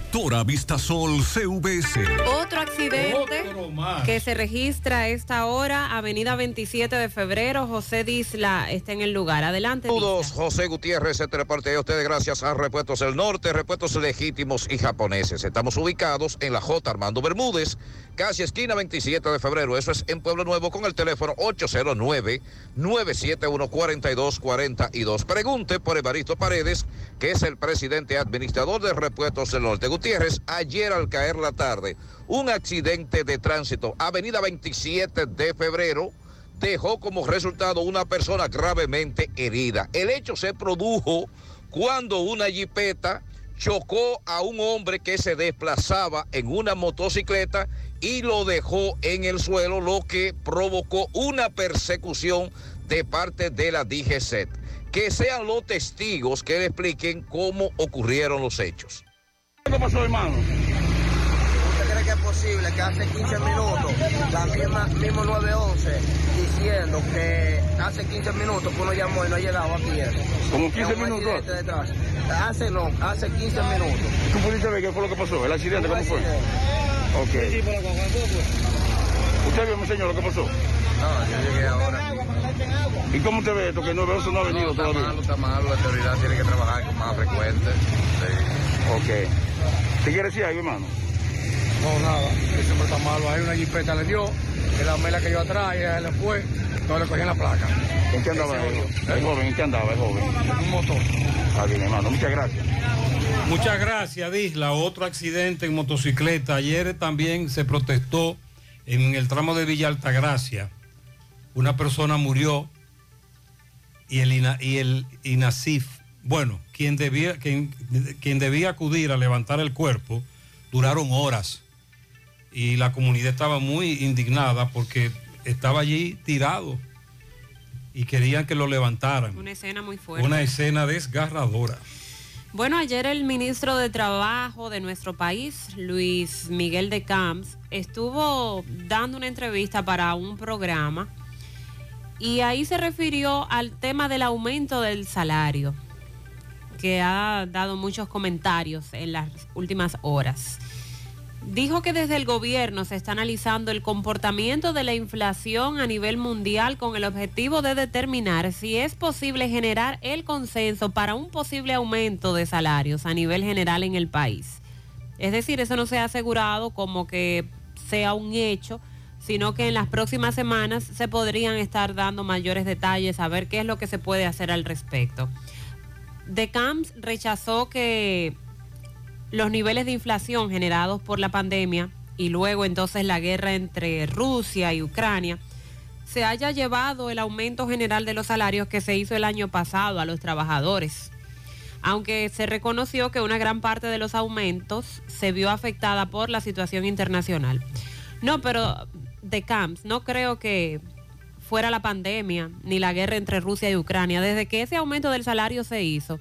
Speaker 42: Constructora Vistasol CVS.
Speaker 7: Otro accidente que se registra a esta hora, Avenida 27 de febrero, José Disla está en el lugar. Adelante.
Speaker 43: Saludos, José Gutiérrez, este reporte a ustedes gracias a Repuestos del Norte, Repuestos Legítimos y Japoneses. Estamos ubicados en la J. Armando Bermúdez, casi esquina 27 de febrero. Eso es en Pueblo Nuevo con el teléfono 809-971-4242. Pregunte por Evaristo Paredes, que es el presidente administrador de Repuestos del Norte. Gutiérrez, ayer al caer la tarde, un accidente de tránsito, Avenida 27 de febrero, dejó como resultado una persona gravemente herida. El hecho se produjo cuando una jipeta chocó a un hombre que se desplazaba en una motocicleta y lo dejó en el suelo, lo que provocó una persecución de parte de la DGCET. Que sean los testigos que le expliquen cómo ocurrieron los hechos.
Speaker 44: ¿Qué pasó, hermano?
Speaker 45: ¿Usted cree que es posible que hace 15 minutos, la misma, mismo 911, diciendo que hace 15 minutos que uno llamó y no ha llegado aquí?
Speaker 44: ¿Como 15
Speaker 45: Es un
Speaker 44: minutos?
Speaker 45: Hace no, hace 15 minutos.
Speaker 44: ¿Tú pudiste ver qué fue lo que pasó? ¿El accidente cómo fue? Ok. ¿Usted vio, mi señor, lo que pasó?
Speaker 45: No, yo llegué ahora.
Speaker 44: ¿Y cómo usted ve esto? Que 911 no ha venido
Speaker 45: No, está
Speaker 44: todavía.
Speaker 45: malo, está malo, la autoridad tiene que trabajar con más frecuente.
Speaker 44: Ok. ¿Te quiere decir algo, hermano?
Speaker 46: No, nada, que siempre está malo. Hay una jipeta le dio, que la mela que yo atrás, y ella le fue, no le cogí en la placa.
Speaker 44: ¿En qué andaba el, el joven? ¿En qué andaba el joven?
Speaker 46: Un motor.
Speaker 44: Está bien, hermano. Muchas gracias.
Speaker 6: Muchas gracias, Disla. Otro accidente en motocicleta. Ayer también se protestó en el tramo de Villa Altagracia. Una persona murió y el, INA- y el INASIF, bueno, quien debía, quien, quien debía acudir a levantar el cuerpo, duraron horas. Y la comunidad estaba muy indignada porque estaba allí tirado y querían que lo levantaran.
Speaker 7: Una escena muy fuerte.
Speaker 6: Una escena desgarradora.
Speaker 7: Bueno, ayer el ministro de Trabajo de nuestro país, Luis Miguel de Camps, estuvo dando una entrevista para un programa y ahí se refirió al tema del aumento del salario, que ha dado muchos comentarios en las últimas horas. Dijo que desde el gobierno se está analizando el comportamiento de la inflación a nivel mundial con el objetivo de determinar si es posible generar el consenso para un posible aumento de salarios a nivel general en el país. Es decir, eso no se ha asegurado como que sea un hecho, sino que en las próximas semanas se podrían estar dando mayores detalles a ver qué es lo que se puede hacer al respecto. De Camps rechazó que los niveles de inflación generados por la pandemia y luego entonces la guerra entre Rusia y Ucrania, se haya llevado el aumento general de los salarios que se hizo el año pasado a los trabajadores. Aunque se reconoció que una gran parte de los aumentos se vio afectada por la situación internacional. No, pero de Camps, no creo que fuera la pandemia ni la guerra entre Rusia y Ucrania. Desde que ese aumento del salario se hizo,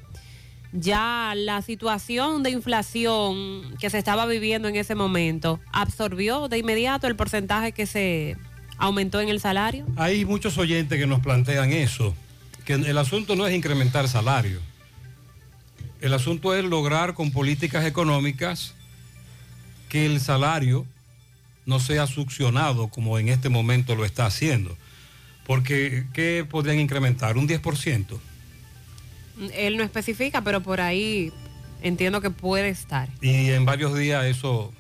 Speaker 7: ya la situación de inflación que se estaba viviendo en ese momento absorbió de inmediato el porcentaje que se aumentó en el salario.
Speaker 6: Hay muchos oyentes que nos plantean eso, que el asunto no es incrementar salario. El asunto es lograr con políticas económicas que el salario no sea succionado como en este momento lo está haciendo. Porque, ¿qué podrían incrementar? ¿Un 10%?
Speaker 7: Él no especifica, pero por ahí entiendo que puede estar.
Speaker 6: Y en varios días eso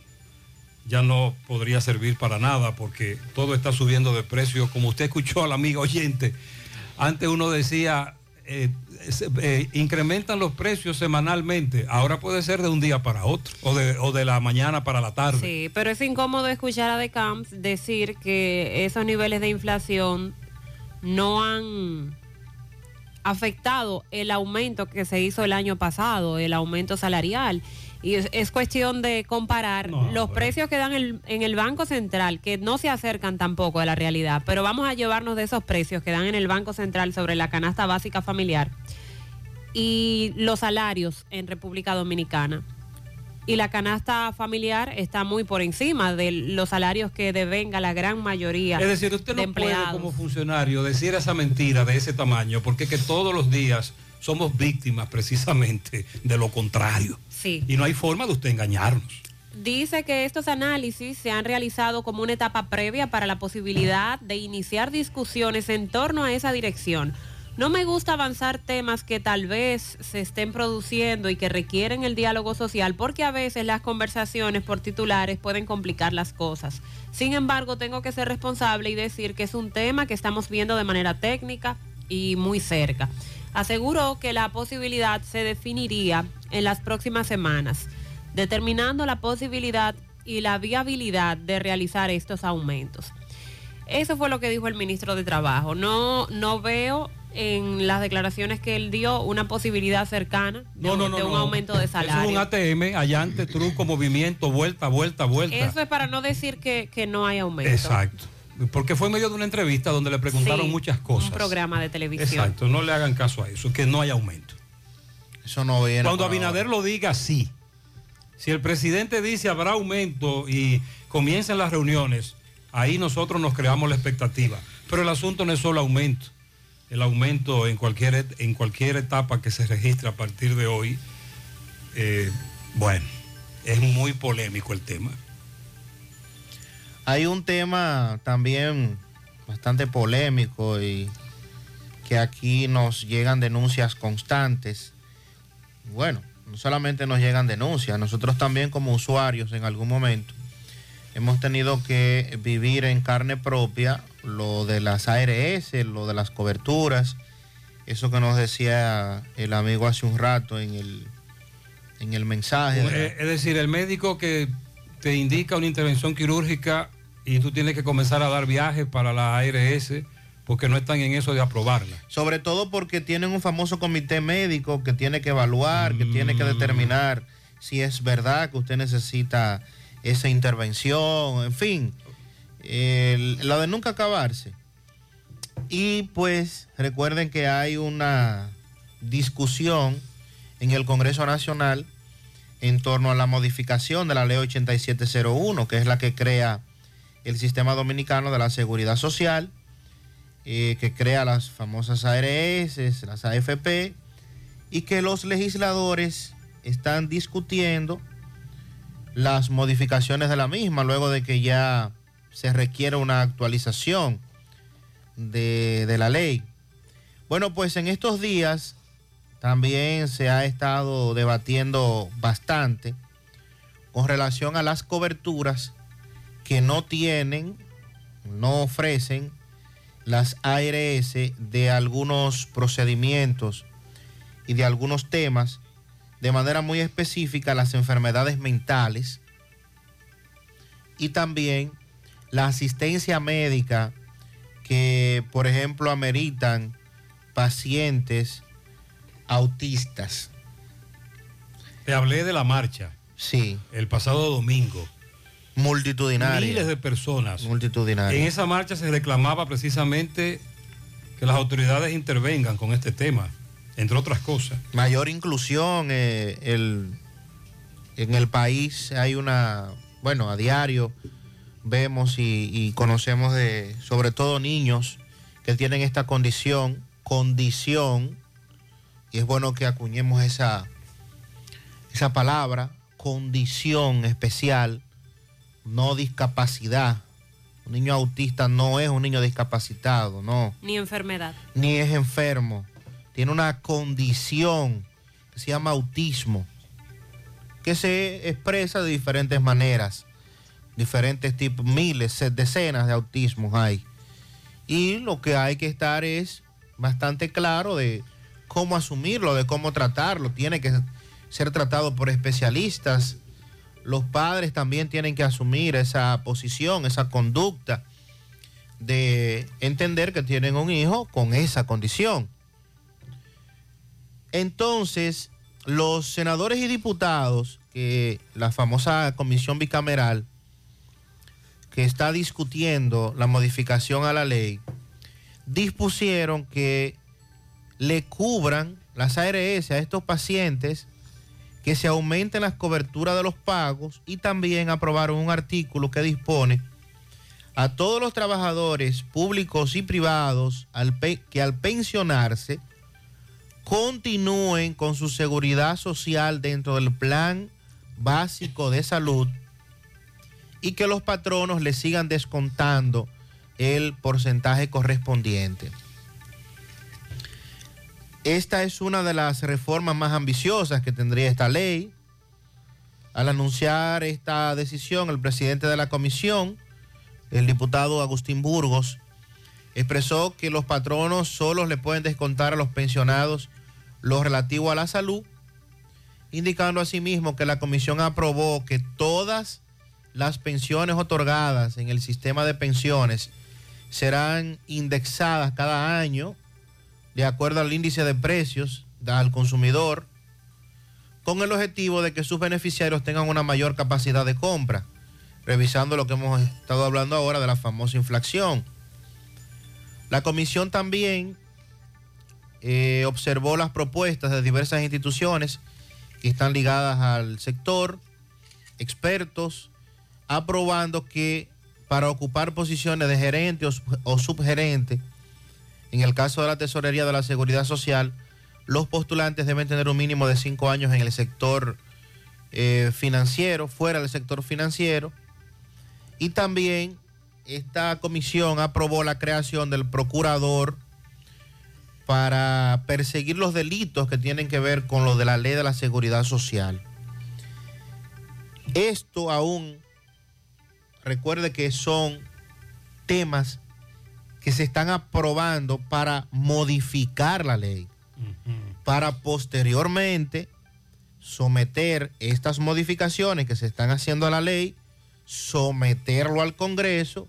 Speaker 6: ya no podría servir para nada porque todo está subiendo de precio. Como usted escuchó al amigo oyente, antes uno decía, eh, eh, incrementan los precios semanalmente. Ahora puede ser de un día para otro o de, o de la mañana para la tarde.
Speaker 7: Sí, pero es incómodo escuchar a The Camps decir que esos niveles de inflación no han afectado el aumento que se hizo el año pasado, el aumento salarial. Y es, es cuestión de comparar los precios que dan el- en el Banco Central, que no se acercan tampoco a la realidad, pero vamos a llevarnos de esos precios que dan en el Banco Central sobre la canasta básica familiar y los salarios en República Dominicana. Y la canasta familiar está muy por encima de los salarios que devenga la gran mayoría
Speaker 6: Es decir, usted
Speaker 7: de
Speaker 6: no puede como funcionario decir esa mentira de ese tamaño porque es que todos los días somos víctimas precisamente de lo contrario.
Speaker 7: Sí.
Speaker 6: Y no hay forma de usted engañarnos.
Speaker 7: Dice que estos análisis se han realizado como una etapa previa para la posibilidad de iniciar discusiones en torno a esa dirección. No me gusta avanzar temas que tal vez se estén produciendo y que requieren el diálogo social porque a veces las conversaciones por titulares pueden complicar las cosas. Sin embargo, tengo que ser responsable y decir que es un tema que estamos viendo de manera técnica y muy cerca. Aseguró que la posibilidad se definiría en las próximas semanas determinando la posibilidad y la viabilidad de realizar estos aumentos. Eso fue lo que dijo el ministro de Trabajo. No, no veo en las declaraciones que él dio una posibilidad cercana de,
Speaker 6: No,
Speaker 7: un-
Speaker 6: no, no.
Speaker 7: de un
Speaker 6: no.
Speaker 7: aumento de
Speaker 6: Eso es un
Speaker 7: salario.
Speaker 6: ATM, allante, truco, movimiento, vuelta, vuelta, vuelta.
Speaker 7: Eso es para no decir que, que no hay aumento.
Speaker 6: Exacto. Porque fue en medio de una entrevista donde le preguntaron
Speaker 7: Sí,
Speaker 6: muchas cosas.
Speaker 7: Un programa de televisión.
Speaker 6: Exacto, no le hagan caso a eso, que no hay aumento.
Speaker 23: Eso no viene.
Speaker 6: Cuando Abinader lo diga, sí. Si el presidente dice habrá aumento y comienzan las reuniones, ahí nosotros nos creamos la expectativa. Pero el asunto no es solo aumento. El aumento en cualquier, en cualquier etapa que se registre a partir de hoy, eh, bueno, es muy polémico el tema.
Speaker 23: Hay un tema también bastante polémico y que aquí nos llegan denuncias constantes. Bueno, no solamente nos llegan denuncias, nosotros también como usuarios en algún momento hemos tenido que vivir en carne propia lo de las ARS, lo de las coberturas, eso que nos decía el amigo hace un rato en el, en el mensaje.
Speaker 6: Eh, Es decir, el médico que te indica una intervención quirúrgica y tú tienes que comenzar a dar viajes para la ARS porque no están en eso de aprobarla.
Speaker 23: Sobre todo porque tienen un famoso comité médico que tiene que evaluar, que tiene que determinar si es verdad que usted necesita esa intervención, en fin, la de nunca acabarse. Y pues recuerden que hay una discusión en el Congreso Nacional en torno a la modificación de la ley 8701, que es la que crea el sistema dominicano de la seguridad social eh, que crea las famosas ARS, las AFP, y que los legisladores están discutiendo las modificaciones de la misma luego de que ya se requiere una actualización de, de la ley. Bueno, pues en estos días también se ha estado debatiendo bastante con relación a las coberturas que no tienen, no ofrecen las ARS de algunos procedimientos y de algunos temas, de manera muy específica las enfermedades mentales y también la asistencia médica que, por ejemplo, ameritan pacientes autistas.
Speaker 6: Te hablé de la marcha.
Speaker 23: Sí.
Speaker 6: El pasado domingo.
Speaker 23: Multitudinaria.
Speaker 6: Miles de personas.
Speaker 23: Multitudinaria.
Speaker 6: En esa marcha se reclamaba precisamente que las autoridades intervengan con este tema, entre otras cosas.
Speaker 23: mayor inclusión eh, el- en el país hay una bueno a diario vemos y, y conocemos de sobre todo niños que tienen esta condición condición y es bueno que acuñemos esa esa palabra condición especial no discapacidad. Un niño autista no es un niño discapacitado, no.
Speaker 7: Ni enfermedad.
Speaker 23: Ni es enfermo. Tiene una condición que se llama autismo, que se expresa de diferentes maneras. Diferentes tipos, miles, decenas de autismos hay. Y lo que hay que estar es bastante claro de cómo asumirlo, de cómo tratarlo. Tiene que ser tratado por especialistas. Los padres también tienen que asumir esa posición, esa conducta de entender que tienen un hijo con esa condición. Entonces, los senadores y diputados, que la famosa comisión bicameral, que está discutiendo la modificación a la ley, dispusieron que le cubran las ARS a estos pacientes, que se aumenten las coberturas de los pagos y también aprobaron un artículo que dispone a todos los trabajadores públicos y privados que al pensionarse continúen con su seguridad social dentro del plan básico de salud y que los patronos le sigan descontando el porcentaje correspondiente. Esta es una de las reformas más ambiciosas que tendría esta ley. Al anunciar esta decisión, el presidente de la comisión, el diputado Agustín Burgos, expresó que los patronos solos le pueden descontar a los pensionados lo relativo a la salud, indicando asimismo que la comisión aprobó que todas las pensiones otorgadas en el sistema de pensiones serán indexadas cada año de acuerdo al índice de precios al consumidor, con el objetivo de que sus beneficiarios tengan una mayor capacidad de compra, revisando lo que hemos estado hablando ahora de la famosa inflación. La comisión también eh, observó las propuestas de diversas instituciones que están ligadas al sector, expertos, aprobando que para ocupar posiciones de gerente o, subgerente, en el caso de la tesorería de la seguridad social, los postulantes deben tener un mínimo de cinco años en el sector eh, financiero, fuera del sector financiero. Y también esta comisión aprobó la creación del procurador para perseguir los delitos que tienen que ver con lo de la ley de la seguridad social. Esto aún, recuerde que son temas que se están aprobando para modificar la ley, para posteriormente someter estas modificaciones que se están haciendo a la ley, someterlo al Congreso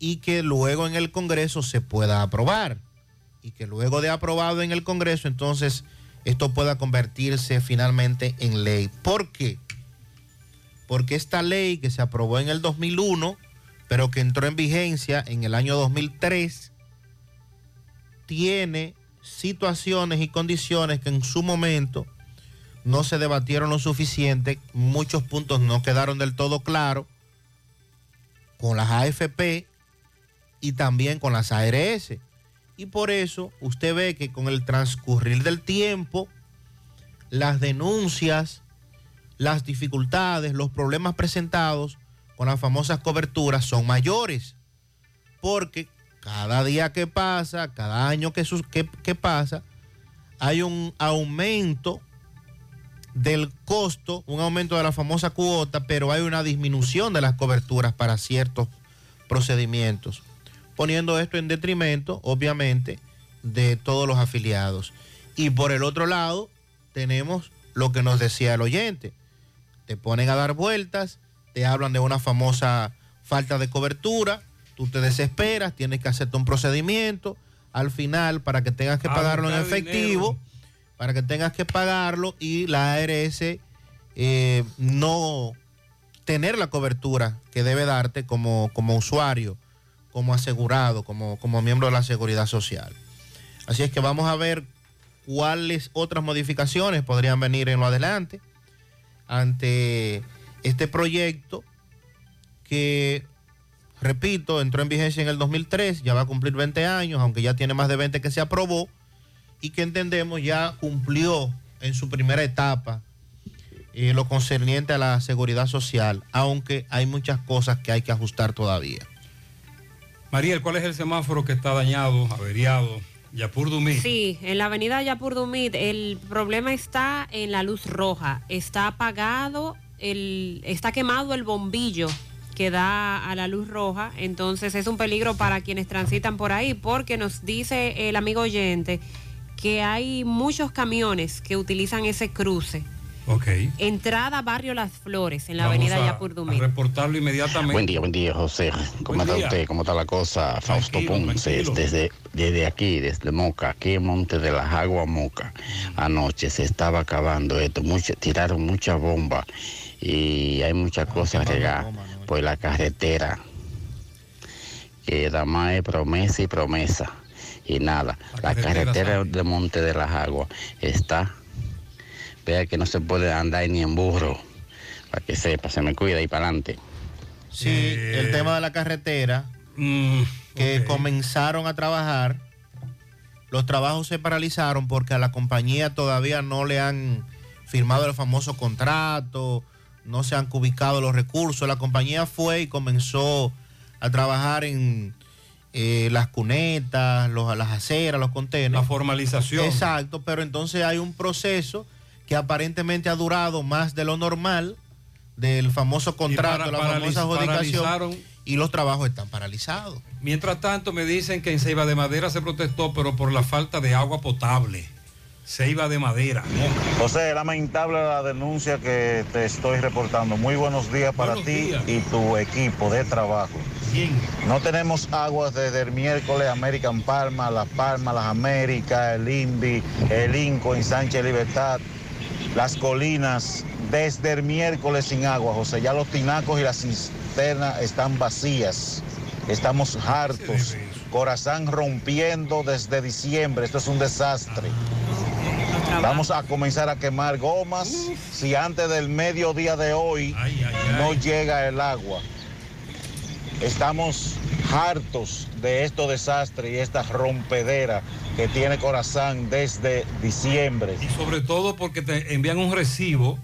Speaker 23: y que luego en el Congreso se pueda aprobar. Y que luego de aprobado en el Congreso, entonces esto pueda convertirse finalmente en ley. ¿Por qué? Porque esta ley que se aprobó en el 2001 pero que entró en vigencia en el año 2003, tiene situaciones y condiciones que en su momento no se debatieron lo suficiente, muchos puntos no quedaron del todo claros con las AFP y también con las ARS. Y por eso usted ve que con el transcurrir del tiempo, las denuncias, las dificultades, los problemas presentados con las famosas coberturas son mayores, porque cada día que pasa, cada año que, que, pasa, hay un aumento del costo, un aumento de la famosa cuota, pero hay una disminución de las coberturas para ciertos procedimientos, poniendo esto en detrimento, obviamente, de todos los afiliados. Y por el otro lado, tenemos lo que nos decía el oyente. Te ponen a dar vueltas te hablan de una famosa falta de cobertura, tú te desesperas, tienes que hacerte un procedimiento, al final para que tengas que pagarlo en efectivo, para que tengas que pagarlo y la ARS eh, no tener la cobertura que debe darte como, como usuario, como asegurado, como, como miembro de la seguridad social. Así es que vamos a ver cuáles otras modificaciones podrían venir en lo adelante ante este proyecto que, repito, entró en vigencia en el 2003, ya va a cumplir 20 años, aunque ya tiene más de 20 que se aprobó, y que entendemos ya cumplió en su primera etapa eh, lo concerniente a la seguridad social, aunque hay muchas cosas que hay que ajustar todavía.
Speaker 6: Mariel, ¿cuál es el semáforo que está dañado, averiado? Yapur Dumí.
Speaker 7: Sí, en la avenida Yapur Dumit el problema está en la luz roja. Está apagado, el, está quemado el bombillo que da a la luz roja. Entonces es un peligro para quienes transitan por ahí porque nos dice el amigo oyente que hay muchos camiones que utilizan ese cruce. Entrada Barrio Las Flores, en la
Speaker 6: Vamos
Speaker 7: avenida Yapur Dumit.
Speaker 6: reportarlo inmediatamente.
Speaker 47: Buen día, buen día, José. ¿Cómo
Speaker 6: Buen
Speaker 47: está
Speaker 6: día.
Speaker 47: usted? ¿Cómo está la cosa? Fausto Ponce, desde, desde aquí, desde Moca, aquí en Monte de las Aguas Moca. Anoche se estaba acabando esto, mucho, tiraron muchas bombas y hay muchas cosas regadas por la carretera. Que nada más es promesa y promesa. Y nada, la,
Speaker 6: carretera
Speaker 47: carretera de Monte de las Aguas está, que no se puede andar ni en burro, para que sepa, se me cuida y para adelante.
Speaker 23: Sí, el tema de la carretera, que comenzaron a trabajar, los trabajos se paralizaron porque a la compañía todavía no le han firmado el famoso contrato, no se han ubicado los recursos. La compañía fue y comenzó a trabajar en eh, las cunetas, los, las aceras, los contenedores.
Speaker 6: La formalización.
Speaker 23: Exacto, pero entonces hay un proceso que aparentemente ha durado más de lo normal del famoso contrato,
Speaker 6: para-
Speaker 23: la
Speaker 6: paraliz-
Speaker 23: famosa adjudicación y los trabajos están paralizados.
Speaker 6: Mientras tanto, me dicen que en Ceiba de Madera se protestó, pero por la falta de agua potable. Ceiba de Madera.
Speaker 48: José, lamentable la denuncia que te estoy reportando. Muy buenos días para
Speaker 6: Buenos
Speaker 48: ti
Speaker 6: días.
Speaker 48: y tu equipo de trabajo. No tenemos agua desde el miércoles American Palma, Las Palmas, Las Américas, el INVI, el INCO, en Sánchez Libertad, las colinas, desde el miércoles sin agua, José. Ya los tinacos y las cisternas están vacías. Estamos hartos. Corazón rompiendo desde diciembre. Esto es un desastre. Vamos a comenzar a quemar gomas si antes del mediodía de hoy no llega el agua. Estamos hartos de estos desastres y esta rompedera que tiene Corazón desde diciembre.
Speaker 6: Y sobre todo porque te envían un recibo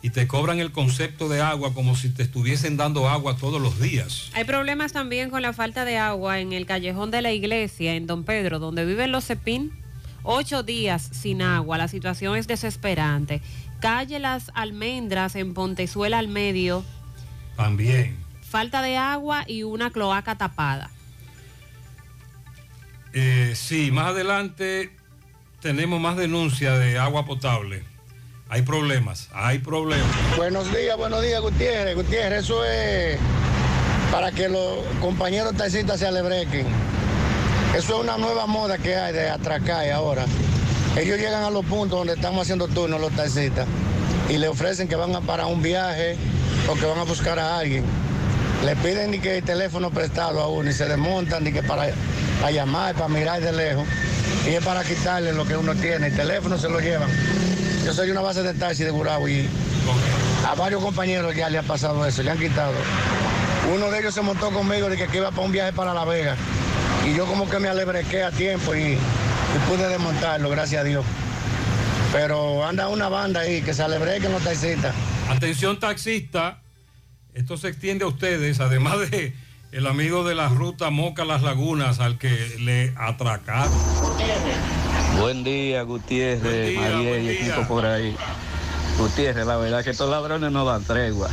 Speaker 6: y te cobran el concepto de agua como si te estuviesen dando agua todos los días.
Speaker 7: Hay problemas también con la falta de agua en el callejón de la iglesia, en Don Pedro, donde viven los Cepín. Ocho días sin agua, la situación es desesperante. Calle Las Almendras en Pontezuela al medio,
Speaker 6: También.
Speaker 7: falta de agua y una cloaca tapada.
Speaker 6: Eh, sí, más adelante tenemos más denuncias de agua potable. Hay problemas, hay problemas.
Speaker 49: Buenos días, buenos días, Gutiérrez. Gutiérrez, eso es para que los compañeros taxistas se alebrequen. Eso es una nueva moda que hay de atracar ahora. Ellos llegan a los puntos donde estamos haciendo turnos los taxistas y le ofrecen que van a para un viaje o que van a buscar a alguien. Le piden ni que el teléfono prestado a uno y se desmontan ni que para, para llamar, para mirar de lejos. Y es para quitarle lo que uno tiene. El teléfono se lo llevan. Yo soy una base de taxi de Gurabo y a varios compañeros ya le ha pasado eso, le han quitado. Uno de ellos se montó conmigo de que iba para un viaje para La Vega. Y yo como que me alebrequé a tiempo y, pude desmontarlo, gracias a Dios. Pero anda una banda ahí que se alebrequen los taxistas.
Speaker 6: Atención taxista, esto se extiende a ustedes, además de el amigo de la ruta Moca Las Lagunas al que le atracaron.
Speaker 50: Buen día, Gutiérrez, María y equipo por ahí. Gutiérrez, la verdad que estos ladrones no dan tregua.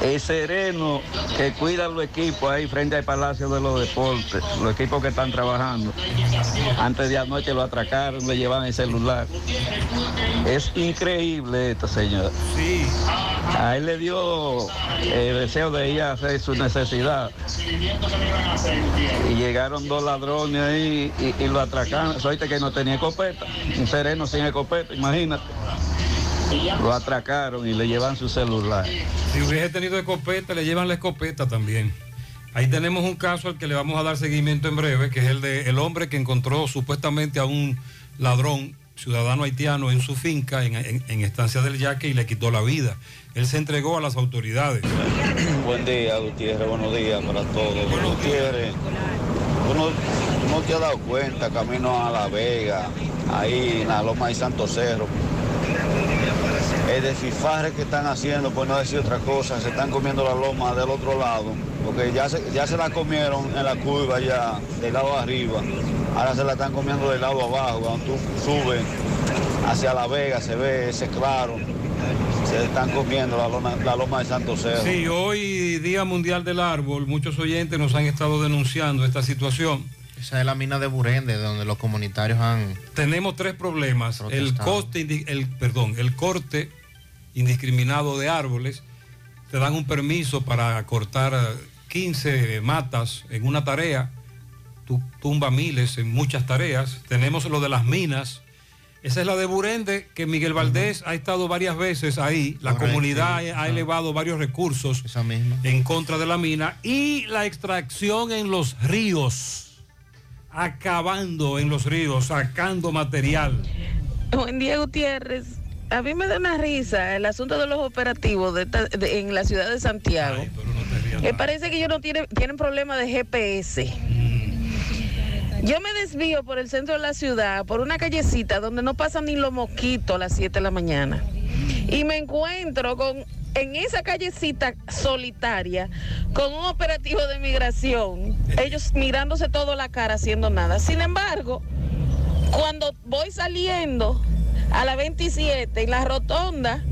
Speaker 50: El sereno que cuida los equipos ahí frente al Palacio de los Deportes, los equipos que están trabajando. Antes de anoche lo atracaron, le llevan el celular. Es increíble esto, señor.
Speaker 6: Sí.
Speaker 50: A él le dio el deseo de ir a hacer su necesidad. Y llegaron dos ladrones ahí y, y lo atracaron. Suerte que no tenía escopeta. Un sereno sin escopeta, imagínate. Lo atracaron y le llevan su celular.
Speaker 6: Si hubiese tenido escopeta, le llevan la escopeta también. Ahí tenemos un caso al que le vamos a dar seguimiento en breve, que es el de el hombre que encontró supuestamente a un ladrón ciudadano haitiano en su finca, en, en- en Estancia del Yaque, y le quitó la vida. Él se entregó a las autoridades.
Speaker 48: Buen día, Gutiérrez. Buenos días para todos. Gutiérrez, uno no te has dado cuenta, camino a La Vega, ahí en la Loma de Santo Cerro. El desfifarre que están haciendo, por no decir otra cosa, se están comiendo la loma del otro lado, porque ya se, ya se la comieron en la curva ya, del lado arriba, ahora se la están comiendo del lado abajo, cuando tú subes hacia La Vega se ve ese claro, se están comiendo la loma, la loma de Santo Cerro.
Speaker 6: Sí, hoy Día Mundial del Árbol, muchos oyentes nos han estado denunciando esta situación.
Speaker 23: Esa es la mina de Burende, donde los comunitarios han...
Speaker 6: Tenemos tres problemas. El coste, el, perdón, el corte indiscriminado de árboles. Te dan un permiso para cortar eh, 15 matas en una tarea. Tú tumba miles en muchas tareas. Tenemos lo de las minas. Esa es la de Burende, que Miguel Valdés ha estado varias veces ahí. La
Speaker 23: Correcto.
Speaker 6: comunidad ha elevado varios recursos
Speaker 23: Esa misma.
Speaker 6: en contra de la mina. Y la extracción en los ríos. Acabando en los ríos, sacando material.
Speaker 51: Buen día, Gutiérrez. A mí me da una risa el asunto de los operativos de esta- de- en la ciudad de Santiago. Me parece que ellos no tienen, tienen problema de GPS. Yo me desvío por el centro de la ciudad, por una callecita donde no pasan ni los mosquitos a las 7 de la mañana. Y me encuentro con en esa callecita solitaria con un operativo de migración, ellos mirándose todo la cara haciendo nada. Sin embargo, cuando voy saliendo a la 27 en la rotonda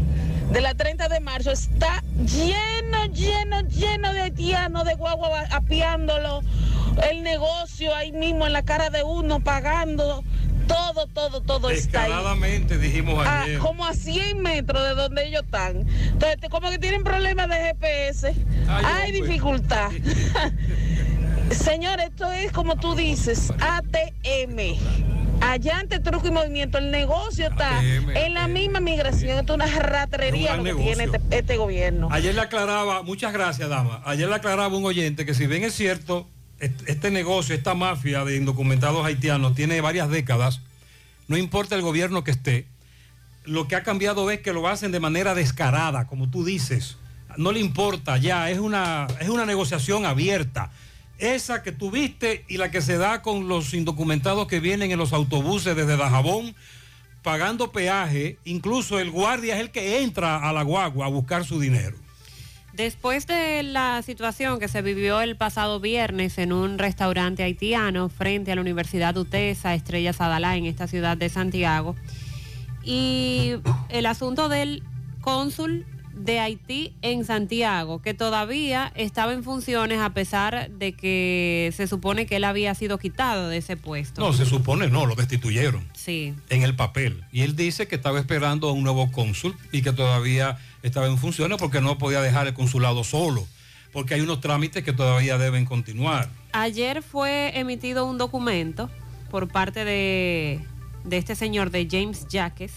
Speaker 51: de la 30 de marzo está lleno, lleno, lleno de haitianos, de guagua apiándolo, el negocio ahí mismo en la cara de uno pagando, todo, todo, todo está ahí.
Speaker 6: Dijimos ayer.
Speaker 51: como a 100 metros de donde ellos están. Entonces, te- como que tienen problemas de GPS.
Speaker 6: Ay,
Speaker 51: Hay
Speaker 6: hombre.
Speaker 51: dificultad. Señor, esto es como tú dices, ATM. Allá ante truco y movimiento, el negocio está
Speaker 6: ATM,
Speaker 51: en la misma migración. Esto es una
Speaker 6: un
Speaker 51: lo que tiene este, este gobierno.
Speaker 6: Ayer le aclaraba, muchas gracias, dama. Ayer le aclaraba un oyente que si bien es cierto, est- este negocio, esta mafia de indocumentados haitianos tiene varias décadas, no importa el gobierno que esté, lo que ha cambiado es que lo hacen de manera descarada, como tú dices. No le importa ya, es una, es una negociación abierta. Esa que tuviste y la que se da con los indocumentados que vienen en los autobuses desde Dajabón, pagando peaje, incluso el guardia es el que entra a la guagua a buscar su dinero.
Speaker 7: Después de la situación que se vivió el pasado viernes en un restaurante haitiano frente a la Universidad UTESA Estrella Sadalá en esta ciudad de Santiago, y el asunto del cónsul de Haití en Santiago, que todavía estaba en funciones a pesar de que se supone que él había sido quitado de ese puesto.
Speaker 6: No, se supone no, lo destituyeron
Speaker 7: Sí.
Speaker 6: en el papel. Y él dice que estaba esperando a un nuevo cónsul y que todavía estaba en funciones porque no podía dejar el consulado solo, porque hay unos trámites que todavía deben continuar.
Speaker 7: Ayer fue emitido un documento por parte de, de este señor, de James Jacques,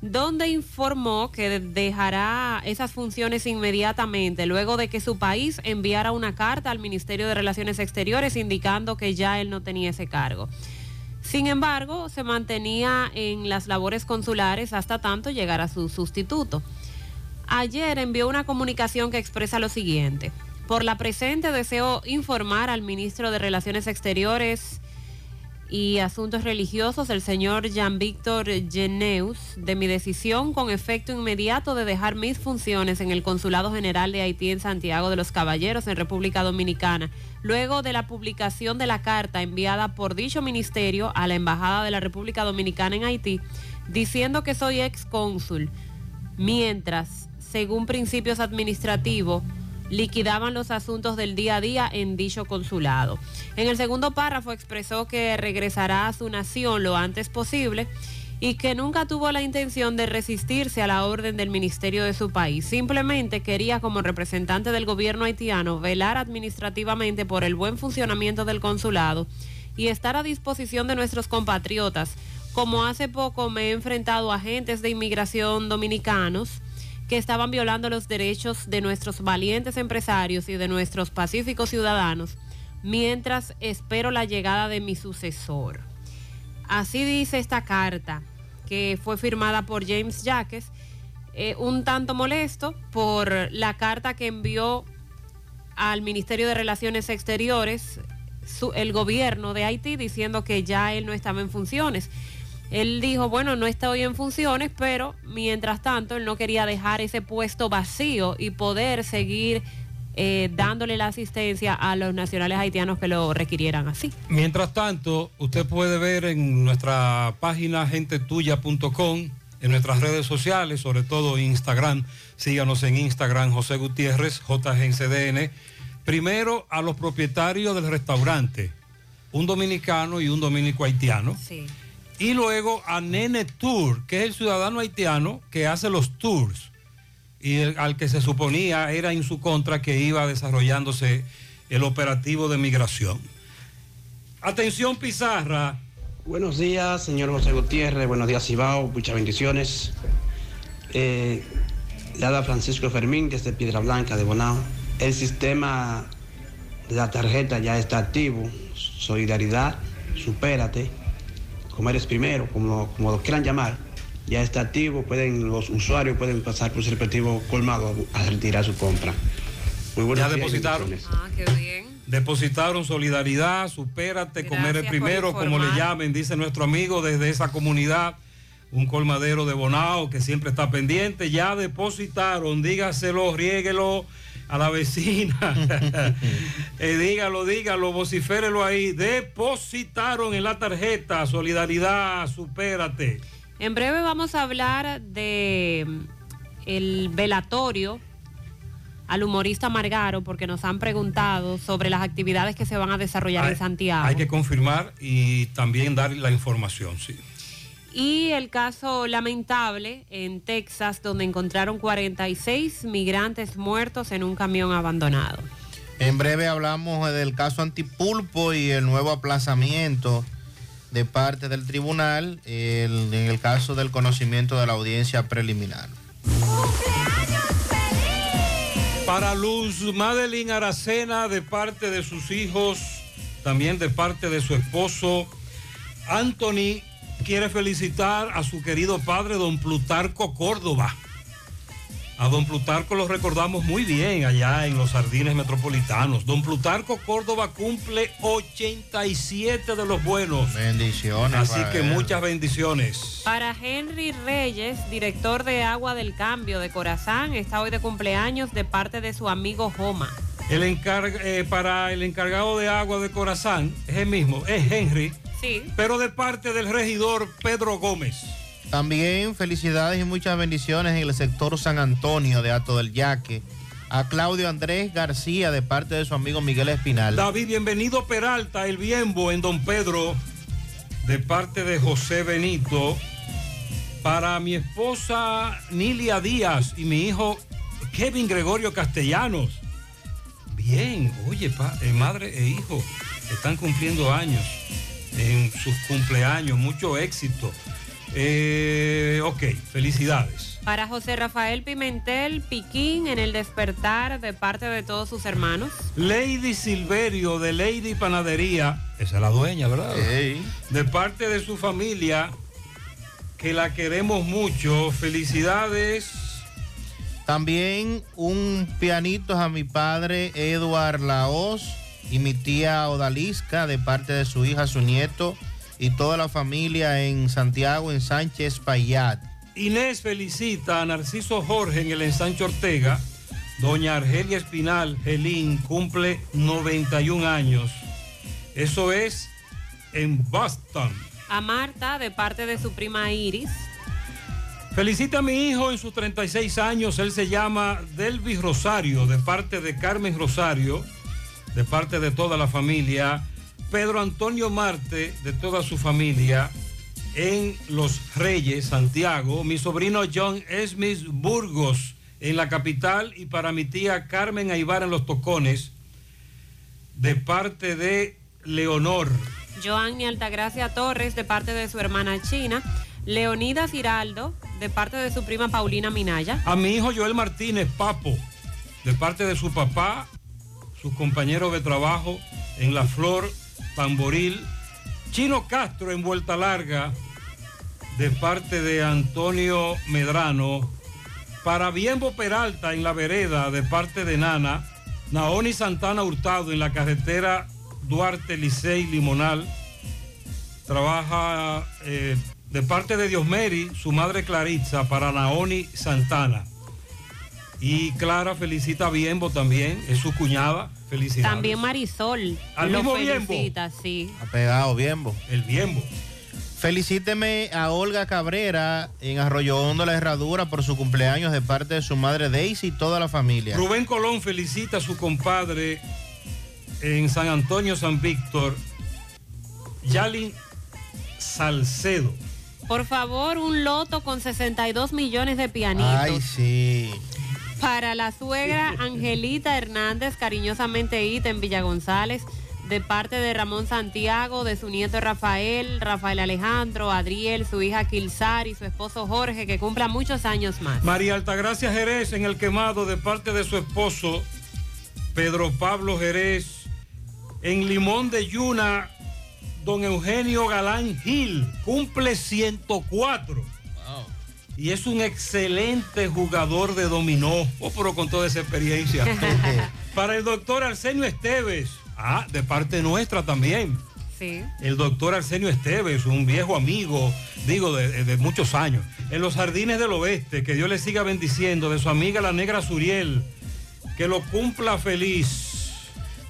Speaker 7: donde informó que dejará esas funciones inmediatamente luego de que su país enviara una carta al Ministerio de Relaciones Exteriores indicando que ya él no tenía ese cargo. Sin embargo, se mantenía en las labores consulares hasta tanto llegara su sustituto. Ayer envió una comunicación que expresa lo siguiente. Por la presente deseo informar al ministro de Relaciones Exteriores y Asuntos Religiosos, el señor Jean-Víctor Geneus, de mi decisión con efecto inmediato de dejar mis funciones en el Consulado General de Haití en Santiago de los Caballeros, en República Dominicana, luego de la publicación de la carta enviada por dicho ministerio a la Embajada de la República Dominicana en Haití, diciendo que soy ex cónsul, mientras, según principios administrativos, liquidaban los asuntos del día a día en dicho consulado. En el segundo párrafo expresó que regresará a su nación lo antes posible y que nunca tuvo la intención de resistirse a la orden del ministerio de su país. Simplemente quería como representante del gobierno haitiano velar administrativamente por el buen funcionamiento del consulado y estar a disposición de nuestros compatriotas, como hace poco me he enfrentado a agentes de inmigración dominicanos que estaban violando los derechos de nuestros valientes empresarios y de nuestros pacíficos ciudadanos, mientras espero la llegada de mi sucesor. Así dice esta carta, que fue firmada por James Jacques, eh, un tanto molesto por la carta que envió al Ministerio de Relaciones Exteriores el gobierno de Haití diciendo que ya él no estaba en funciones. Él dijo, bueno, no estoy en funciones, pero mientras tanto él no quería dejar ese puesto vacío y poder seguir eh, dándole la asistencia a los nacionales haitianos que lo requirieran así.
Speaker 6: Mientras tanto, usted puede ver en nuestra página gentetuya.com, en nuestras redes sociales, sobre todo Instagram, síganos en Instagram José Gutiérrez, JGNCDN. Primero a los propietarios del restaurante, un dominicano y un dominico haitiano.
Speaker 7: Sí.
Speaker 6: Y luego a Nene Tour, que es el ciudadano haitiano que hace los tours y al que se suponía era en su contra que iba desarrollándose el operativo de migración. Atención Pizarra.
Speaker 52: Buenos días, señor José Gutiérrez. Buenos días, Cibao. Muchas bendiciones. Eh, habla Francisco Fermín desde Piedra Blanca de Bonao. El sistema de la tarjeta ya está activo. Solidaridad, supérate. Como eres primero, como, como lo quieran llamar, ya está activo. Pueden, los usuarios pueden pasar por su respectivo colmado a retirar su compra. Muy buenos
Speaker 6: Ya depositaron.
Speaker 7: Ah, qué bien.
Speaker 6: Depositaron solidaridad, supérate, comer el primero, como le llamen, dice nuestro amigo desde esa comunidad, un colmadero de Bonao que siempre está pendiente. Ya depositaron, dígaselo, riéguelo a la vecina. Eh, dígalo, dígalo, vociférelo ahí. Depositaron en la tarjeta, solidaridad, supérate.
Speaker 7: En breve vamos a hablar de mm, el velatorio al humorista Margaro porque nos han preguntado sobre las actividades que se van a desarrollar en Santiago.
Speaker 6: Hay que confirmar y también dar la información, sí.
Speaker 7: Y el caso lamentable en Texas donde encontraron 46 migrantes muertos en un camión abandonado.
Speaker 23: En breve hablamos del caso Antipulpo y el nuevo aplazamiento de parte del tribunal el- en el caso del conocimiento de la audiencia preliminar.
Speaker 6: Para Luz Madeline Aracena, de parte de sus hijos, también de parte de su esposo, Anthony quiere felicitar a su querido padre, don Plutarco Córdoba. A don Plutarco lo recordamos muy bien allá en los Jardines Metropolitanos. Don Plutarco Córdoba cumple 87 de los buenos.
Speaker 23: Bendiciones.
Speaker 6: Así que
Speaker 23: él.
Speaker 6: muchas bendiciones.
Speaker 7: Para Henry Reyes, director de Agua del Cambio de Corazán, está hoy de cumpleaños de parte de su amigo Joma.
Speaker 6: El encarg- eh, para el encargado de agua de Corazán, es el mismo, es Henry,
Speaker 7: Sí.
Speaker 6: pero de parte del regidor Pedro Gómez.
Speaker 23: También felicidades y muchas bendiciones en el sector San Antonio de Ato del Yaque. A Claudio Andrés García de parte de su amigo Miguel Espinal.
Speaker 6: David, bienvenido Peralta, el Bienbo en Don Pedro, de parte de José Benito. Para mi esposa Nilia Díaz y mi hijo Kevin Gregorio Castellanos. Bien, oye, pa- eh, madre e hijo están cumpliendo años en sus cumpleaños, mucho éxito. Eh, ok, felicidades.
Speaker 7: Para José Rafael Pimentel Piquín en el despertar de parte de todos sus hermanos.
Speaker 6: Lady Silverio de Lady Panadería, esa es la dueña, ¿verdad? De parte de su familia, que la queremos mucho. Felicidades.
Speaker 23: También un pianito a mi padre Eduard Laos y mi tía Odalisca de parte de su hija, su nieto y toda la familia en Santiago, en Sánchez Payat.
Speaker 6: Inés felicita a Narciso Jorge en el ensanche Ortega. Doña Argelia Espinal, Gelín, cumple 91 años. Eso es en Boston.
Speaker 7: A Marta de parte de su prima Iris.
Speaker 6: Felicita a mi hijo en sus 36 años. Él se llama Delvis Rosario, de parte de Carmen Rosario, de parte de toda la familia. Pedro Antonio Marte, de toda su familia, en Los Reyes, Santiago. Mi sobrino John Smith Burgos, en la capital. Y para mi tía Carmen Aybar en Los Tocones, de parte de Leonor.
Speaker 7: Joanny Altagracia Torres de parte de su hermana China. Leonidas Giraldo de parte de su prima Paulina Minaya.
Speaker 6: A mi hijo Joel Martínez Papo, de parte de su papá, sus compañeros de trabajo en La Flor, Tamboril. Chino Castro en Vuelta Larga, de parte de Antonio Medrano. Para Bienbo Peralta en La Vereda, de parte de Nana. Naoni Santana Hurtado en la carretera Duarte Licey Limonal. Trabaja eh, de parte de Diosmeri, su madre Claritza, para Naoni Santana. Y Clara felicita a Biembo también, es su cuñada. Felicidades.
Speaker 7: También Marisol
Speaker 6: ¿Al
Speaker 7: lo
Speaker 6: mismo Biembo?
Speaker 7: felicita, sí.
Speaker 23: Ha pegado Biembo.
Speaker 6: El Biembo.
Speaker 23: Felicíteme a Olga Cabrera en Arroyo Hondo La Herradura por su cumpleaños de parte de su madre Daisy y toda la familia.
Speaker 6: Rubén Colón felicita a su compadre en San Antonio, San Víctor, Yalin Salcedo.
Speaker 7: Por favor, un loto con 62 millones de pianitos.
Speaker 23: Ay, sí.
Speaker 7: Para la suegra Angelita Hernández, cariñosamente Ita en Villa González, de parte de Ramón Santiago, de su nieto Rafael, Rafael Alejandro, Adriel, su hija Kilsar y su esposo Jorge, que cumpla muchos años más.
Speaker 6: María Altagracia Jerez en el quemado de parte de su esposo Pedro Pablo Jerez. En Limón de Yuna, don Eugenio Galán Gil cumple 104. Y es un excelente jugador de dominó. Oh, pero con toda esa experiencia. Para el doctor Arsenio Esteves. Ah, de parte nuestra también.
Speaker 7: Sí.
Speaker 6: El doctor Arsenio Esteves, un viejo amigo, digo, de, de muchos años. En los jardines del oeste, que Dios le siga bendiciendo, de su amiga la negra Suriel, que lo cumpla feliz.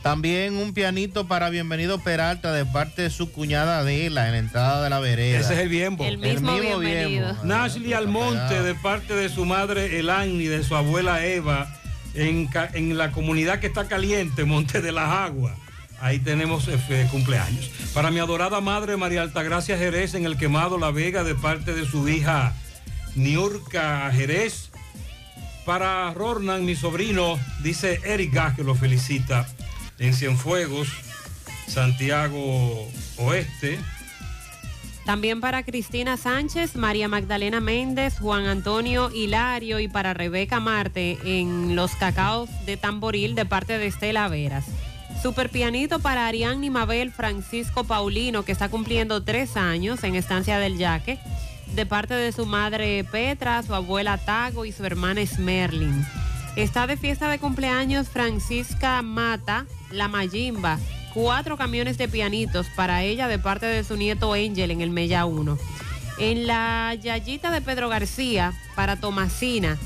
Speaker 23: También un pianito para Bienvenido Peralta de parte de su cuñada Adela en la entrada de la vereda.
Speaker 6: Ese es el Biembo.
Speaker 7: El mismo bienvenido.
Speaker 23: Biembo.
Speaker 6: Nashley Almonte, de parte de su madre Elani, de su abuela Eva, en, en la comunidad que está caliente, Monte de las Aguas. Ahí tenemos eh, cumpleaños. Para mi adorada madre María Altagracia Jerez, en el quemado La Vega, de parte de su hija Niurka Jerez. Para Rornan, mi sobrino, dice Eric Gas, que lo felicita en Cienfuegos, Santiago Oeste.
Speaker 7: También para Cristina Sánchez, María Magdalena Méndez, Juan Antonio Hilario y para Rebeca Marte en los cacaos de Tamboril de parte de Estela Veras. Super pianito para Ariadne Mabel Francisco Paulino, que está cumpliendo tres años en Estancia del Yaque, de parte de su madre Petra, su abuela Tago y su hermana Smerlin. Está de fiesta de cumpleaños Francisca Mata, la Mayimba, cuatro camiones de pianitos para ella de parte de su nieto Angel en el Mella 1. En la Yayita de Pedro García, para Tomasina,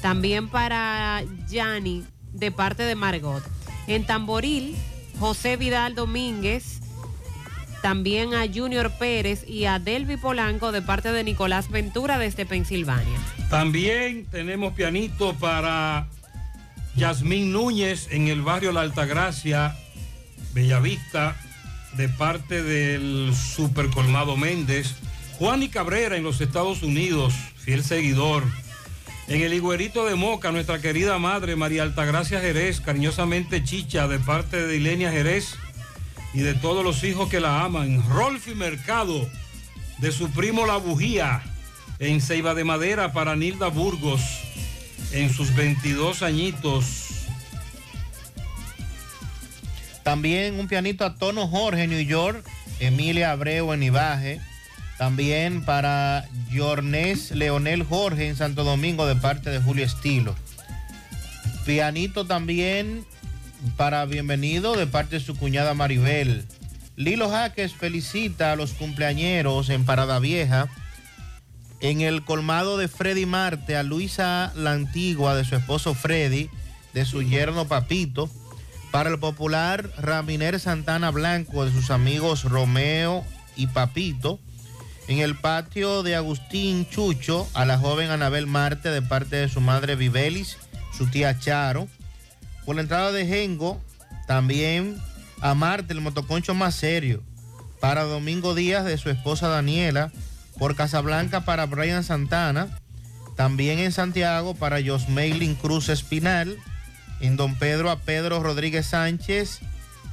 Speaker 7: también para Yanni, de parte de Margot. En Tamboril, José Vidal Domínguez, también a Junior Pérez y a Delvi Polanco de parte de Nicolás Ventura desde Pensilvania.
Speaker 6: También tenemos pianito para Yasmín Núñez en el barrio La Altagracia, Bellavista, de parte del Super Colmado Méndez. Juan y Cabrera en los Estados Unidos, fiel seguidor. En el Higuerito de Moca, nuestra querida madre María Altagracia Jerez, cariñosamente Chicha, de parte de Ilenia Jerez y de todos los hijos que la aman. Rolfi Mercado, de su primo La Bujía, en Ceiba de Madera para Nilda Burgos, en sus 22 añitos.
Speaker 23: También un pianito a tono Jorge, New York, Emilia Abreu en Ibaje. También para Yornés Leonel Jorge en Santo Domingo de parte de Julio Estilo. Pianito también para Bienvenido de parte de su cuñada Maribel. Lilo Jaques felicita a los cumpleañeros en Parada Vieja. En el colmado de Freddy Marte a Luisa la Antigua de su esposo Freddy, de su yerno Papito. Para el popular Raminer Santana Blanco de sus amigos Romeo y Papito. En el patio de Agustín Chucho a la joven Anabel Marte de parte de su madre Vivelis, su tía Charo. Por la entrada de Gengo, también a Marte, el motoconcho más serio. Para Domingo Díaz de su esposa Daniela. Por Casablanca para Brian Santana. También en Santiago para Josmeilin Cruz Espinal. En Don Pedro a Pedro Rodríguez Sánchez.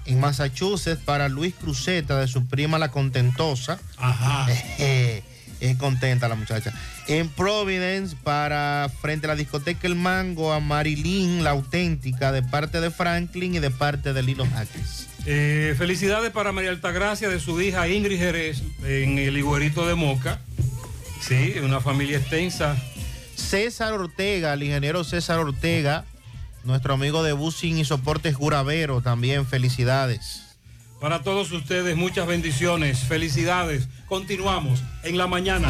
Speaker 23: En Massachusetts para Luis Cruzeta de su prima La Contentosa.
Speaker 6: Ajá.
Speaker 23: es contenta la muchacha. En Providence para frente a la discoteca El Mango a Marilyn, la auténtica, de parte de Franklin y de parte de Lilo Jaques.
Speaker 6: Eh, felicidades para María Altagracia de su hija Ingrid Jerez en el Higuerito de Moca. Sí, una familia extensa.
Speaker 23: César Ortega, el ingeniero César Ortega, nuestro amigo de Busing y Soportes Juravero, también felicidades.
Speaker 6: Para todos ustedes, muchas bendiciones, felicidades. Continuamos en la mañana.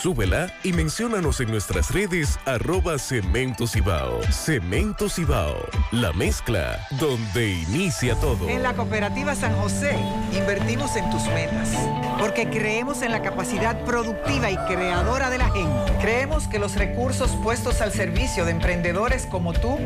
Speaker 53: Súbela y menciónanos en nuestras redes arroba Cemento Cibao. Cemento Cibao, la mezcla donde inicia todo.
Speaker 54: En la cooperativa San José invertimos en tus metas, porque creemos en la capacidad productiva y creadora de la gente. Creemos que los recursos puestos al servicio de emprendedores como tú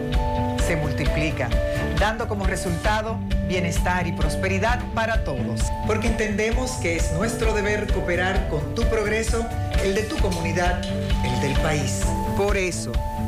Speaker 54: se multiplican, dando como resultado bienestar y prosperidad para todos, porque entendemos que es nuestro deber cooperar con tu progreso, el de tu comunidad, el del país. Por eso,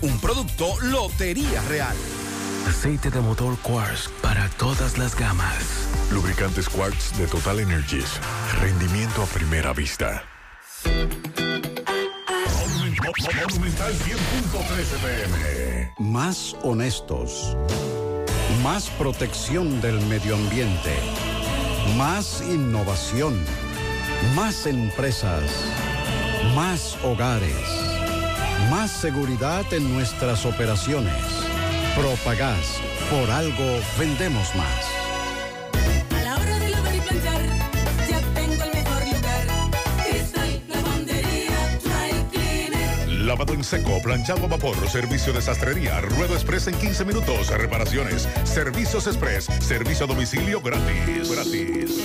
Speaker 13: Un producto Lotería Real.
Speaker 3: Aceite de motor Quartz para todas las gamas.
Speaker 39: Lubricantes Quartz de Total Energies. Rendimiento a primera vista.
Speaker 55: Monumental 100.13 pm. Más honestos. Más protección del medio ambiente. Más innovación. Más empresas. Más hogares. Más seguridad en nuestras operaciones. Propagás. Por algo vendemos más.
Speaker 56: A la hora de lavar y planchar, ya tengo el mejor lugar. Cristal, lavandería, dry cleaner.
Speaker 39: Lavado en seco, planchado a vapor, servicio de sastrería, ruedo express en 15 minutos, reparaciones, servicios express, servicio a domicilio gratis. Gratis.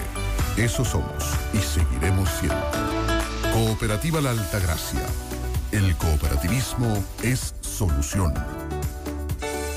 Speaker 39: Eso somos y seguiremos siendo. Cooperativa La Altagracia. El cooperativismo es solución.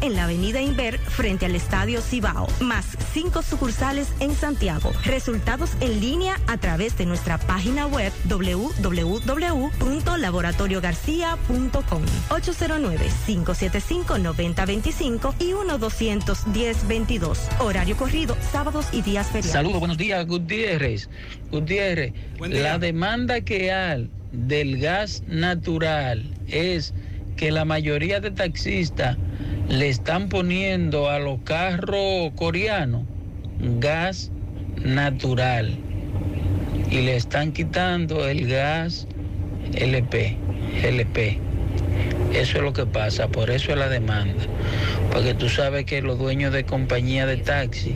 Speaker 57: en la Avenida Inver frente al Estadio Cibao, más cinco sucursales en Santiago. Resultados en línea a través de nuestra página web www.laboratoriogarcia.com 809-575-9025 y 1-210-22. Horario corrido, sábados y días feriados.
Speaker 58: Saludos, buenos días, Gutiérrez. Gutiérrez, la demanda que hay del gas natural es que la mayoría de taxistas le están poniendo a los carros coreanos gas natural y le están quitando el gas LP, LP. Eso es lo que pasa, por eso es la demanda. Porque tú sabes que los dueños de compañía de taxi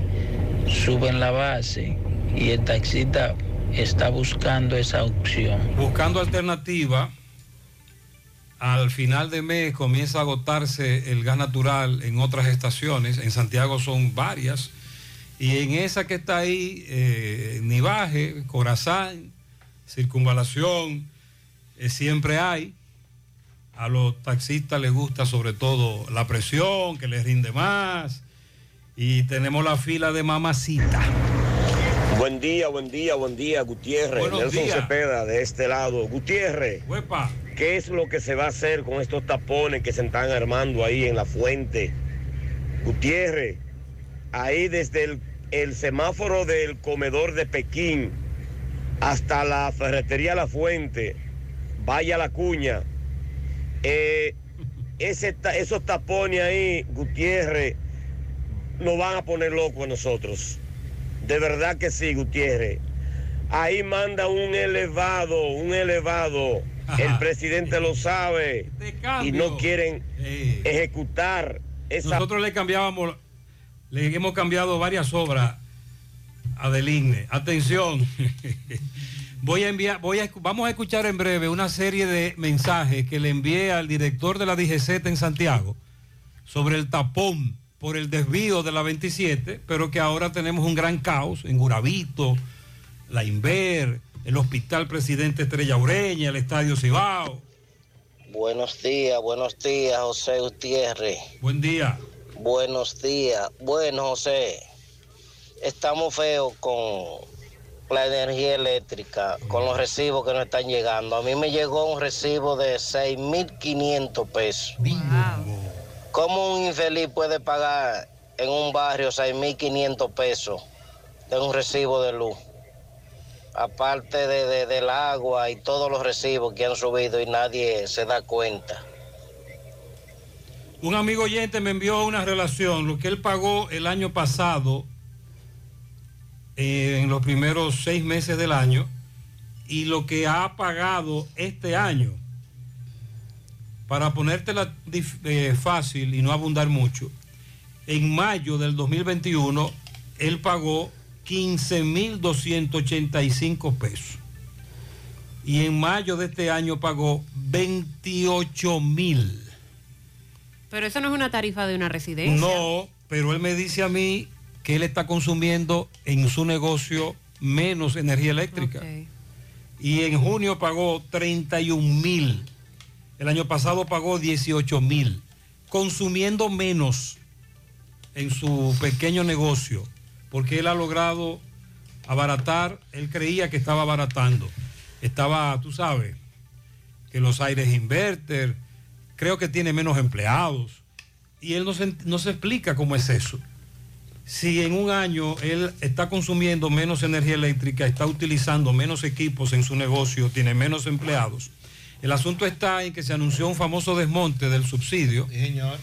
Speaker 58: suben la base y el taxista está buscando esa opción.
Speaker 6: Buscando alternativa, al final de mes comienza a agotarse el gas natural en otras estaciones. En Santiago son varias. Y en esa que está ahí, eh, Nivaje, Corazán, Circunvalación, eh, siempre hay. A los taxistas les gusta sobre todo la presión, que les rinde más. Y tenemos la fila de mamacita.
Speaker 59: Buen día, buen día, buen día, Gutiérrez.
Speaker 6: Buenos
Speaker 59: Nelson
Speaker 6: días.
Speaker 59: Cepeda, de este lado. Gutiérrez,
Speaker 6: Huepa.
Speaker 59: ¿Qué es lo que se va a hacer con estos tapones que se están armando ahí en la fuente? Gutiérrez, ahí desde el, semáforo del comedor de Pekín hasta la ferretería La Fuente, vaya la cuña. Eh, esos tapones ahí, Gutiérrez, nos van a poner locos a nosotros. De verdad que sí, Gutiérrez. Ahí manda un elevado, un elevado. El presidente lo sabe. Y no quieren ejecutar esa...
Speaker 6: Nosotros le cambiábamos, le hemos cambiado varias obras a Deligne. Atención. Voy a enviar, voy a, vamos a escuchar en breve una serie de mensajes que le envié al director de la DGZ en Santiago sobre el tapón por el desvío de la 27, pero que ahora tenemos un gran caos en Guravito, la Inver, el Hospital Presidente Estrella Ureña, el Estadio Cibao.
Speaker 60: Buenos días, buenos días, José Gutiérrez.
Speaker 6: Buen día.
Speaker 60: Buenos días. Bueno, José, estamos feos con la energía eléctrica, con los recibos que nos están llegando. A mí me llegó un recibo de 6.500 pesos. ¿Cómo un infeliz puede pagar en un barrio 6.500 pesos de un recibo de luz? Aparte de, de- del agua y todos los recibos que han subido y nadie se da cuenta.
Speaker 6: Un amigo oyente me envió una relación, lo que él pagó el año pasado, eh, en los primeros seis meses del año, y lo que ha pagado este año. Para ponértela eh, fácil y no abundar mucho, en mayo del 2021 él pagó 15.285 pesos. Y en mayo de este año pagó 28 mil.
Speaker 7: Pero eso no es una tarifa de una residencia.
Speaker 6: No, pero él me dice a mí que él está consumiendo en su negocio menos energía eléctrica. Y en junio pagó 31 mil. El año pasado pagó 18 mil. Consumiendo menos en su pequeño negocio. Porque él ha logrado abaratar. Él creía que estaba abaratando. Estaba, tú sabes, que los aires inverter. Creo que tiene menos empleados. Y él no se, no se explica cómo es eso. Si en un año él está consumiendo menos energía eléctrica, está utilizando menos equipos en su negocio, tiene menos empleados. El asunto está en que se anunció un famoso desmonte del subsidio.
Speaker 23: señor.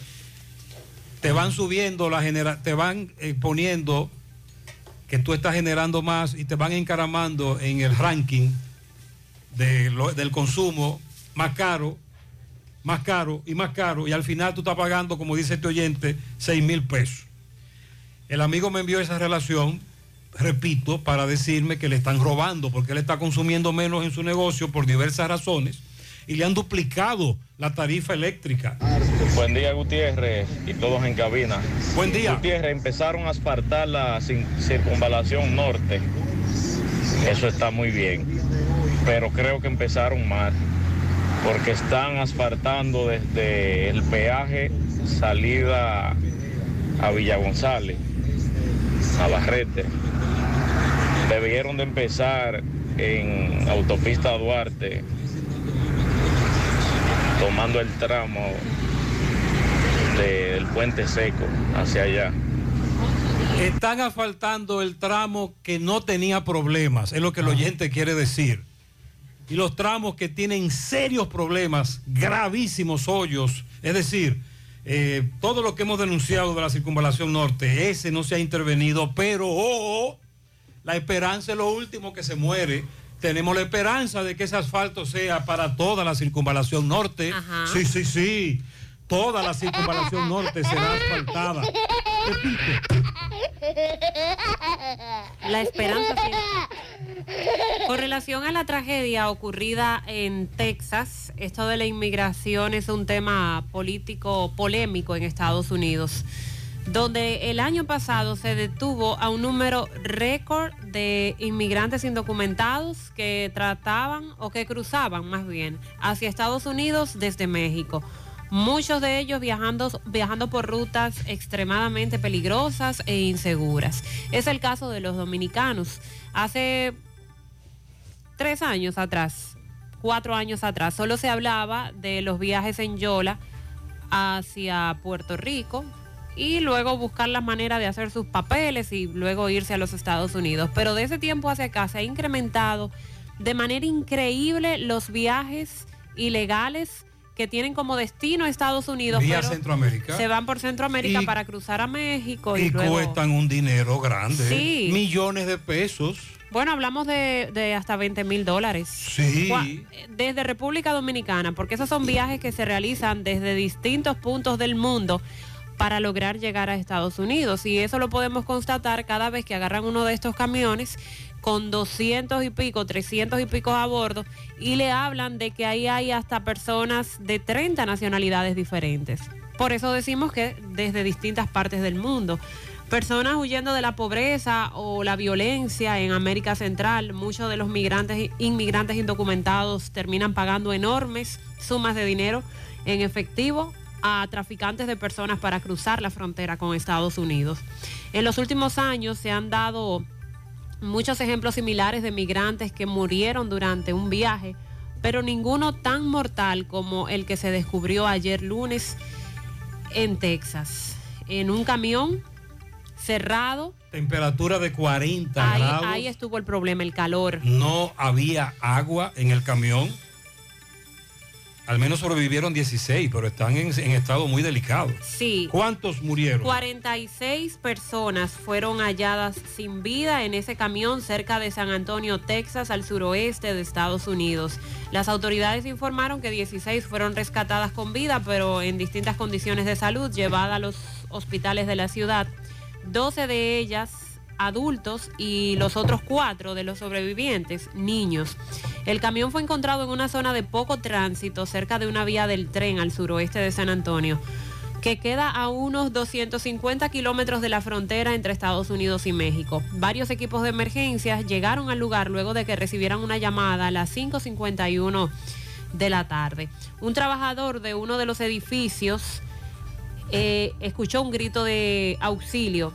Speaker 6: Te van subiendo la genera te van eh, poniendo que tú estás generando más y te van encaramando en el ranking de del consumo más caro más caro y más caro y al final tú estás pagando, como dice este oyente, 6 mil pesos. El amigo me envió esa relación, repito, para decirme que le están robando porque él está consumiendo menos en su negocio por diversas razones y le han duplicado la tarifa eléctrica.
Speaker 61: Buen día Gutiérrez y todos en cabina.
Speaker 6: Buen día.
Speaker 61: Gutiérrez, empezaron a asfaltar la circunvalación norte. Eso está muy bien. Pero creo que empezaron mal. Porque están asfaltando desde el peaje salida a Villa González, a Barrete. Debieron de empezar en autopista Duarte, tomando el tramo del puente seco hacia allá.
Speaker 6: Están asfaltando el tramo que no tenía problemas, es lo que el oyente quiere decir. Y los tramos que tienen serios problemas, gravísimos hoyos, es decir, eh, todo lo que hemos denunciado de la circunvalación norte, ese no se ha intervenido, pero oh, la esperanza es lo último que se muere. Tenemos la esperanza de que ese asfalto sea para toda la circunvalación norte. Sí, sí, sí. Toda la circunvalación norte será asfaltada.
Speaker 7: La esperanza siempre. Con relación a la tragedia ocurrida en Texas, esto de la inmigración es un tema político polémico en Estados Unidos, donde el año pasado se detuvo a un número récord de inmigrantes indocumentados que trataban o que cruzaban más bien hacia Estados Unidos desde México. Muchos de ellos viajando, viajando por rutas extremadamente peligrosas e inseguras. Es el caso de los dominicanos. Hace tres años atrás, cuatro años atrás, solo se hablaba de los viajes en Yola hacia Puerto Rico y luego buscar la manera de hacer sus papeles y luego irse a los Estados Unidos. Pero de ese tiempo hacia acá se ha incrementado de manera increíble los viajes ilegales que tienen como destino Estados Unidos,
Speaker 6: Vía
Speaker 7: pero
Speaker 6: Centroamérica.
Speaker 7: se van por Centroamérica
Speaker 6: Y-
Speaker 7: para cruzar a México y,
Speaker 6: Y
Speaker 7: luego...
Speaker 6: cuestan un dinero grande.
Speaker 7: Sí.
Speaker 6: Millones de pesos.
Speaker 7: Bueno, hablamos de, de hasta 20 mil dólares.
Speaker 6: Sí.
Speaker 7: Desde República Dominicana, porque esos son viajes que se realizan desde distintos puntos del mundo para lograr llegar a Estados Unidos. Y eso lo podemos constatar cada vez que agarran uno de estos camiones con 200 y pico, 300 y pico a bordo y le hablan de que ahí hay hasta personas de 30 nacionalidades diferentes. Por eso decimos que desde distintas partes del mundo. Personas huyendo de la pobreza o la violencia en América Central, muchos de los migrantes inmigrantes indocumentados terminan pagando enormes sumas de dinero en efectivo a traficantes de personas para cruzar la frontera con Estados Unidos. En los últimos años se han dado muchos ejemplos similares de migrantes que murieron durante un viaje, pero ninguno tan mortal como el que se descubrió ayer lunes en Texas. En un camión cerrado,
Speaker 6: Temperatura de 40
Speaker 7: ahí,
Speaker 6: grados.
Speaker 7: ahí estuvo el problema, el calor.
Speaker 6: No había agua en el camión. Al menos sobrevivieron 16, pero están en, en estado muy delicado.
Speaker 7: Sí.
Speaker 6: ¿Cuántos murieron?
Speaker 7: 46 personas fueron halladas sin vida en ese camión cerca de San Antonio, Texas, al suroeste de Estados Unidos. Las autoridades informaron que 16 fueron rescatadas con vida, pero en distintas condiciones de salud, llevadas a los hospitales de la ciudad. 12 de ellas adultos y los otros cuatro de los sobrevivientes, niños. El camión fue encontrado en una zona de poco tránsito cerca de una vía del tren al suroeste de San Antonio que queda a unos 250 kilómetros de la frontera entre Estados Unidos y México. Varios equipos de emergencia llegaron al lugar luego de que recibieran una llamada a las 5.51 de la tarde. Un trabajador de uno de los edificios eh, escuchó un grito de auxilio.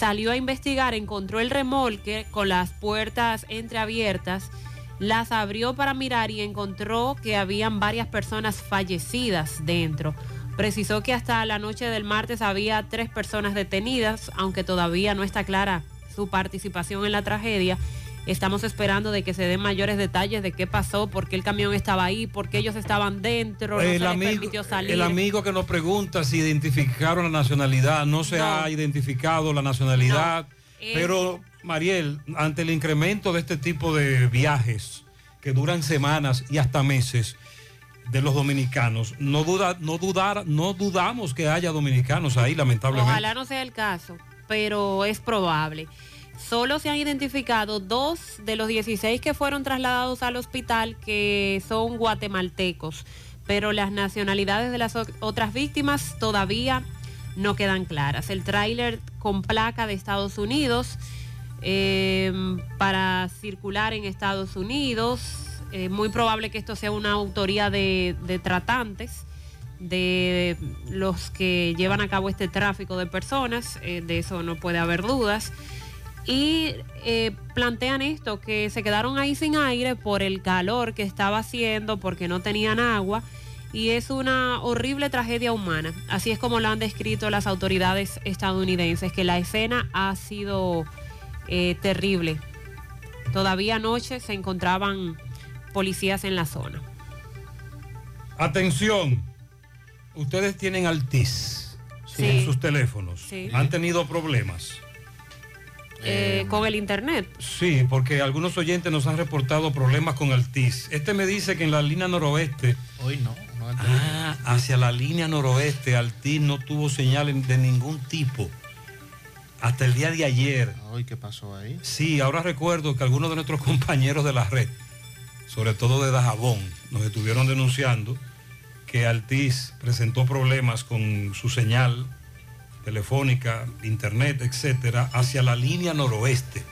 Speaker 7: Salió a investigar, encontró el remolque con las puertas entreabiertas, las abrió para mirar y encontró que habían varias personas fallecidas dentro. Precisó que hasta la noche del martes había tres personas detenidas, aunque todavía no está clara su participación en la tragedia. Estamos esperando de que se den mayores detalles de qué pasó, por qué el camión estaba ahí, por qué ellos estaban dentro, no se
Speaker 6: el,
Speaker 7: les
Speaker 6: amigo,
Speaker 7: permitió salir.
Speaker 6: el amigo que nos pregunta si identificaron la nacionalidad, no se
Speaker 7: No.
Speaker 6: ha identificado la nacionalidad,
Speaker 7: Eh,
Speaker 6: pero Mariel, ante el incremento de este tipo de viajes que duran semanas y hasta meses, de los dominicanos. No, duda, no, dudar, no dudamos que haya dominicanos ahí, lamentablemente.
Speaker 7: Ojalá no sea el caso, pero es probable. Solo se han identificado dos de los 16 que fueron trasladados al hospital que son guatemaltecos, pero las nacionalidades de las otras víctimas todavía no quedan claras. El tráiler con placa de Estados Unidos eh, para circular en Estados Unidos. Eh, muy probable que esto sea una autoría de, de tratantes, de los que llevan a cabo este tráfico de personas, eh, de eso no puede haber dudas. Y eh, plantean esto, que se quedaron ahí sin aire por el calor que estaba haciendo, porque no tenían agua, y es una horrible tragedia humana. Así es como lo han descrito las autoridades estadounidenses, que la escena ha sido eh, terrible. Todavía anoche se encontraban policías en la zona.
Speaker 6: Atención, ustedes tienen Altis
Speaker 7: Sí.
Speaker 6: en sus teléfonos.
Speaker 7: Sí.
Speaker 6: Han tenido problemas.
Speaker 7: Eh, con el internet.
Speaker 6: Sí, porque algunos oyentes nos han reportado problemas con Altis. Este me dice que en la línea noroeste.
Speaker 23: Hoy no.
Speaker 6: Ah, hacia la línea noroeste, Altis no tuvo señal de ningún tipo. Hasta el día de ayer.
Speaker 23: Ay, ¿qué pasó ahí?
Speaker 6: Sí, ahora recuerdo que algunos de nuestros compañeros de la red, sobre todo de Dajabón, nos estuvieron denunciando que Altis presentó problemas con su señal telefónica, internet, etcétera, hacia la línea noroeste.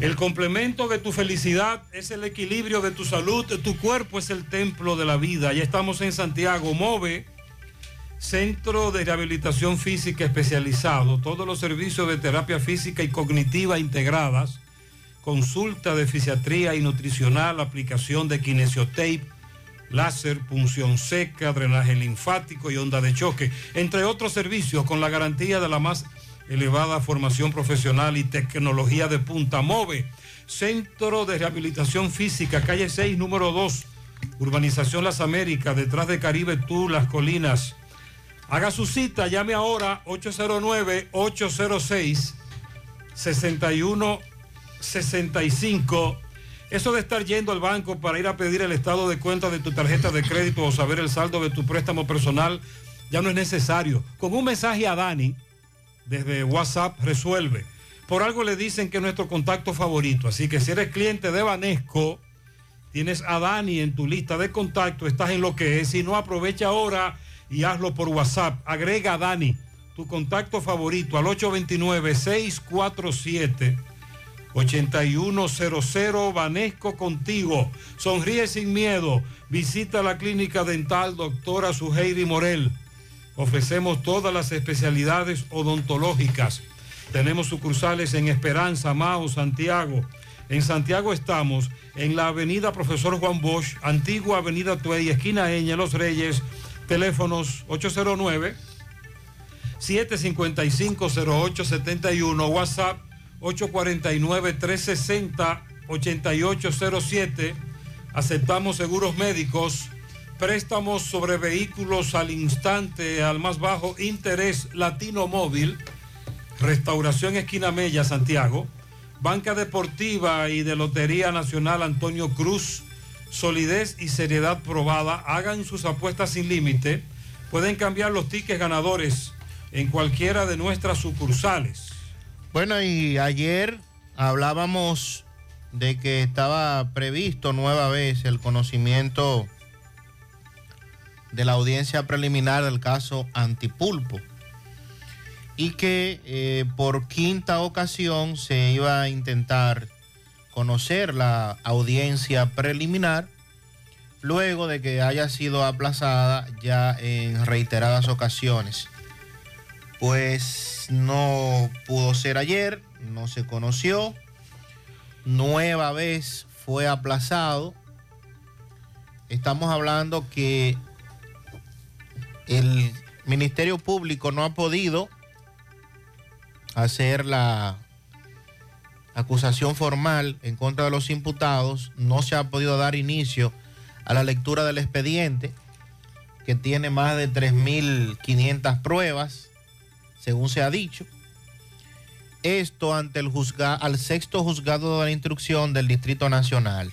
Speaker 6: El complemento de tu felicidad es el equilibrio de tu salud, tu cuerpo es el templo de la vida. Ya estamos en Santiago, MOVE, Centro de Rehabilitación Física Especializado, todos los servicios de terapia física y cognitiva integradas, consulta de fisiatría y nutricional, aplicación de kinesiotape, láser, punción seca, drenaje linfático y onda de choque, entre otros servicios con la garantía de la más elevada formación profesional y tecnología de punta. MOVE, Centro de Rehabilitación Física, calle 6, número 2, Urbanización Las Américas, detrás de Caribe Tú, Las Colinas. Haga su cita, llame ahora 809-806-6165. Eso de estar yendo al banco para ir a pedir el estado de cuenta de tu tarjeta de crédito o saber el saldo de tu préstamo personal ya no es necesario. Con un mensaje a Dani desde WhatsApp resuelve. Por algo le dicen que es nuestro contacto favorito. Así que si eres cliente de Banesco, tienes a Dani en tu lista de contacto, estás en lo que es. Si no, aprovecha ahora y hazlo por WhatsApp. Agrega a Dani, tu contacto favorito, al 829-647-8100. Banesco contigo. Sonríe sin miedo. Visita la clínica dental doctora Suheiri Morel. Ofrecemos todas las especialidades odontológicas. Tenemos sucursales en Esperanza, Mao, Santiago. En Santiago estamos en la avenida Profesor Juan Bosch, antigua avenida Tuey, esquina Eña, Los Reyes, teléfonos 809 755-0871, WhatsApp 849-360-8807. Aceptamos seguros médicos, préstamos sobre vehículos al instante, al más bajo interés latino móvil, Restauración Esquina Mella, Santiago, Banca Deportiva y de Lotería Nacional Antonio Cruz, solidez y seriedad probada, hagan sus apuestas sin límite, pueden cambiar los tickets ganadores en cualquiera de nuestras sucursales.
Speaker 23: Bueno, y ayer hablábamos de que estaba previsto nueva vez el conocimiento de la audiencia preliminar del caso Antipulpo y que eh, por quinta ocasión se iba a intentar conocer la audiencia preliminar luego de que haya sido aplazada ya en reiteradas ocasiones. Pues no pudo ser ayer, no se conoció, nueva vez fue aplazado. Estamos hablando que el Ministerio Público no ha podido hacer la acusación formal en contra de los imputados, no se ha podido dar inicio a la lectura del expediente, que tiene más de 3.500 pruebas, según se ha dicho. Esto ante el juzga, al sexto juzgado de la instrucción del Distrito Nacional.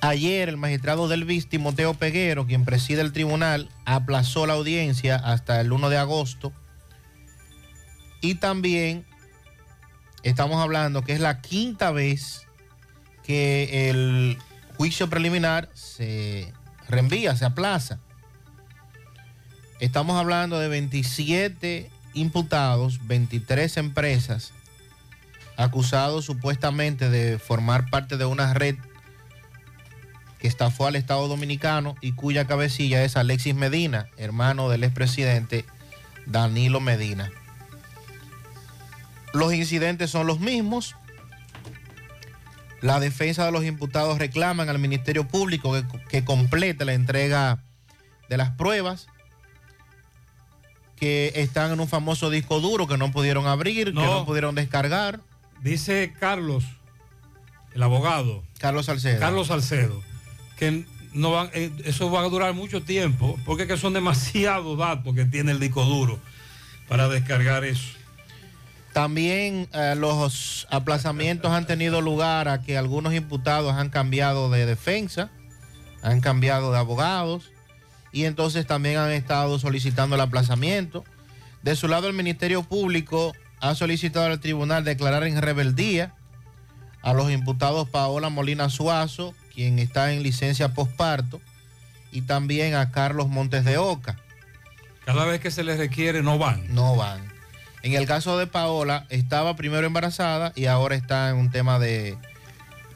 Speaker 23: Ayer el magistrado del BIS, Timoteo Peguero, quien preside el tribunal, aplazó la audiencia hasta el 1 de agosto. Y también estamos hablando que es la quinta vez que el juicio preliminar se reenvía, se aplaza. Estamos hablando de 27 imputados, 23 empresas acusados supuestamente de formar parte de una red que estafó al Estado Dominicano y cuya cabecilla es Alexis Medina, hermano del expresidente Danilo Medina. Los incidentes son los mismos. La defensa de los imputados reclaman al Ministerio Público que, que complete la entrega de las pruebas que están en un famoso disco duro que no pudieron abrir, que
Speaker 6: No.
Speaker 23: pudieron descargar.
Speaker 6: Dice Carlos, el abogado.
Speaker 23: Carlos Salcedo.
Speaker 6: Carlos Salcedo, que no van, eh, eso va a durar mucho tiempo, porque es que son demasiados datos que tiene el disco duro para descargar eso.
Speaker 23: También eh, los aplazamientos han tenido lugar a que algunos imputados han cambiado de defensa, han cambiado de abogados y entonces también han estado solicitando el aplazamiento. De su lado, el Ministerio Público ha solicitado al tribunal declarar en rebeldía a los imputados Paola Molina Suazo, quien está en licencia posparto, y también a Carlos Montes de Oca.
Speaker 6: Cada vez que se les requiere no van.
Speaker 23: No van. En el caso de Paola, estaba primero embarazada y ahora está en un tema de,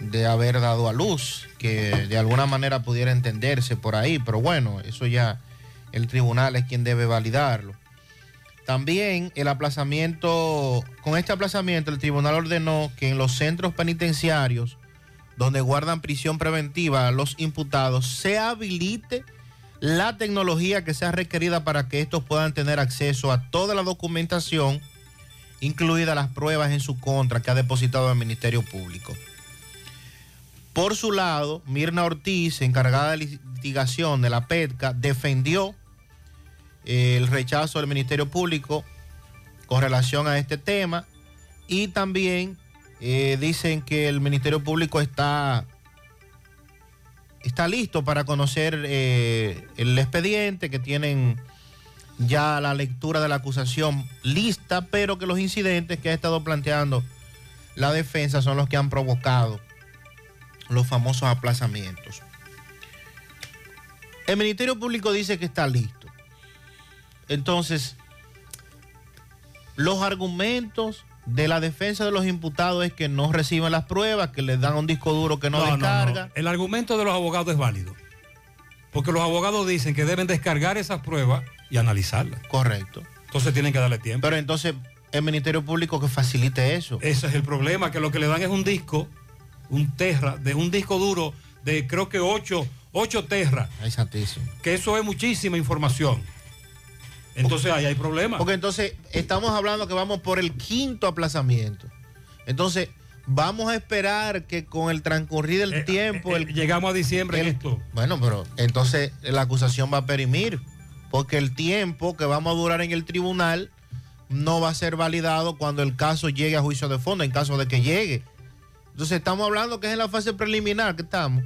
Speaker 23: de haber dado a luz, que de alguna manera pudiera entenderse por ahí, pero bueno, eso ya el tribunal es quien debe validarlo. También el aplazamiento, con este aplazamiento el tribunal ordenó que en los centros penitenciarios donde guardan prisión preventiva los imputados se habilite la tecnología que sea requerida para que estos puedan tener acceso a toda la documentación, incluidas las pruebas en su contra que ha depositado el Ministerio Público. Por su lado, Mirna Ortiz, encargada de litigación de la PETCA, defendió eh, el rechazo del Ministerio Público con relación a este tema. Y también eh, dicen que el Ministerio Público está está listo para conocer eh, el expediente, que tienen ya la lectura de la acusación lista, pero que los incidentes que ha estado planteando la defensa son los que han provocado los famosos aplazamientos. El Ministerio Público dice que está listo. Entonces, los argumentos de la defensa de los imputados es que no reciben las pruebas, que les dan un disco duro que no,
Speaker 6: No, no,
Speaker 23: descarga.
Speaker 6: no. El argumento de los abogados es válido. Porque los abogados dicen que deben descargar esas pruebas y analizarlas.
Speaker 23: Correcto.
Speaker 6: Entonces tienen que darle tiempo.
Speaker 23: Pero entonces el Ministerio Público que facilite eso.
Speaker 6: Ese es el problema, que lo que le dan es un disco, un terra, de un disco duro de creo que 8, 8 terra.
Speaker 23: Ay, santísimo.
Speaker 6: Que eso es muchísima información. Entonces ahí hay problemas.
Speaker 23: Porque entonces estamos hablando que vamos por el quinto aplazamiento. Entonces, vamos a esperar que con el transcurrir del tiempo... el-
Speaker 6: Eh, Llegamos a diciembre en
Speaker 23: el-
Speaker 6: esto.
Speaker 23: Bueno, pero entonces la acusación va a perimir. Porque el tiempo que vamos a durar en el tribunal no va a ser validado cuando el caso llegue a juicio de fondo, en caso de que llegue. Entonces estamos hablando que es en la fase preliminar que estamos.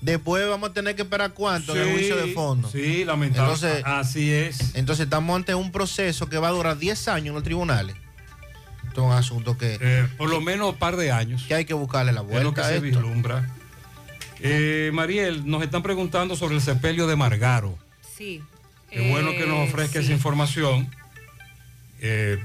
Speaker 23: Después vamos a tener que esperar cuánto en el
Speaker 6: Sí,
Speaker 23: juicio de fondo.
Speaker 6: Sí, lamentable.
Speaker 23: Entonces,
Speaker 6: Así es.
Speaker 23: Entonces estamos ante un proceso que va a durar 10 años en los tribunales. Esto es un asunto que,
Speaker 6: Eh, por lo menos un par de años.
Speaker 23: que hay que buscarle la
Speaker 6: Es
Speaker 23: vuelta
Speaker 6: lo que
Speaker 23: a
Speaker 6: se
Speaker 23: esto.
Speaker 6: vislumbra. Eh, Mariel, nos están preguntando sobre el sepelio de Margaro.
Speaker 7: Sí.
Speaker 6: Qué bueno que nos
Speaker 7: Eh,
Speaker 6: ofrezca
Speaker 7: sí.
Speaker 6: esa información eh,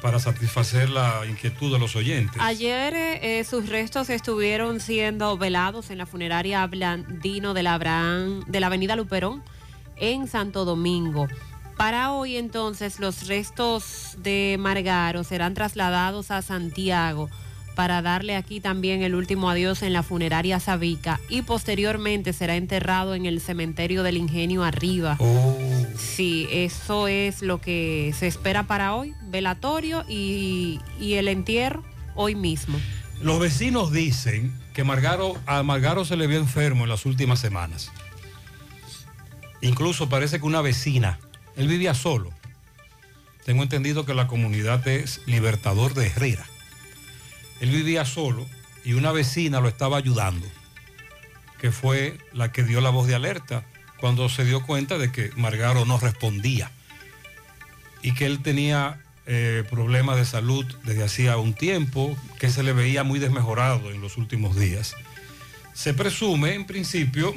Speaker 6: para satisfacer la inquietud de los oyentes.
Speaker 7: Ayer eh, sus restos estuvieron siendo velados en la funeraria Blandino de la, Abraham- de la Avenida Luperón en Santo Domingo. Para hoy entonces los restos de Margaro serán trasladados a Santiago para darle aquí también el último adiós en la funeraria Sabica y posteriormente será enterrado en el cementerio del Ingenio Arriba. Sí, eso es lo que se espera para hoy, velatorio y, y el entierro hoy mismo.
Speaker 6: Los vecinos dicen que Margaro, a Margaro se le vio enfermo en las últimas semanas. Incluso parece que una vecina, él vivía solo. Tengo entendido que la comunidad es Libertador de Herrera. Él vivía solo y una vecina lo estaba ayudando. que fue la que dio la voz de alerta cuando se dio cuenta de que Margaro no respondía y que él tenía eh, problemas de salud desde hacía un tiempo, que se le veía muy desmejorado en los últimos días. Se presume, en principio,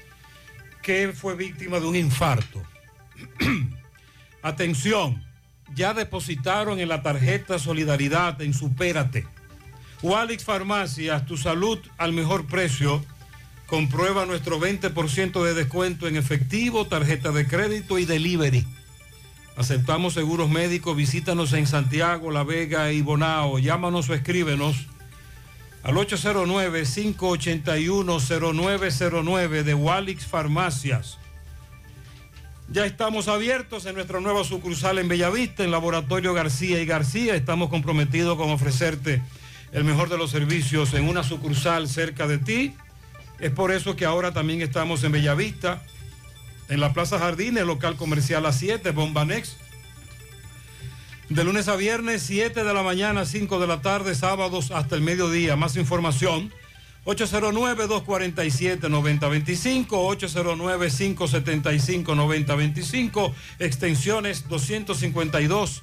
Speaker 6: que fue víctima de un infarto. Atención, ya depositaron en la tarjeta Solidaridad en Supérate. Walix Farmacias, tu salud al mejor precio. Comprueba nuestro 20% de descuento en efectivo, tarjeta de crédito y delivery. Aceptamos seguros médicos, visítanos en Santiago, La Vega y Bonao. Llámanos o escríbenos al 809-581-0909 de Walix Farmacias. Ya estamos abiertos en nuestra nueva sucursal en Bellavista, en Laboratorio García y García. Estamos comprometidos con ofrecerte el mejor de los servicios en una sucursal cerca de ti. Es por eso que ahora también estamos en Bellavista, en la Plaza Jardines, local comercial a 7, Bombanex. De lunes a viernes, 7 de la mañana, 5 de la tarde, sábados hasta el mediodía. Más información, 809-247-9025, 809-575-9025, extensiones 252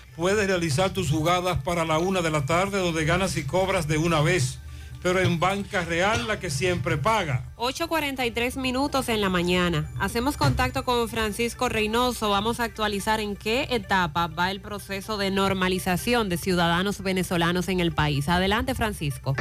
Speaker 6: Puedes realizar tus jugadas para la 1 de la tarde donde ganas y cobras de una vez. Pero en Banca Real la que siempre paga.
Speaker 7: 8.43 minutos en la mañana. Hacemos contacto con Francisco Reynoso. Vamos a actualizar en qué etapa va el proceso de normalización de ciudadanos venezolanos en el país. Adelante, Francisco.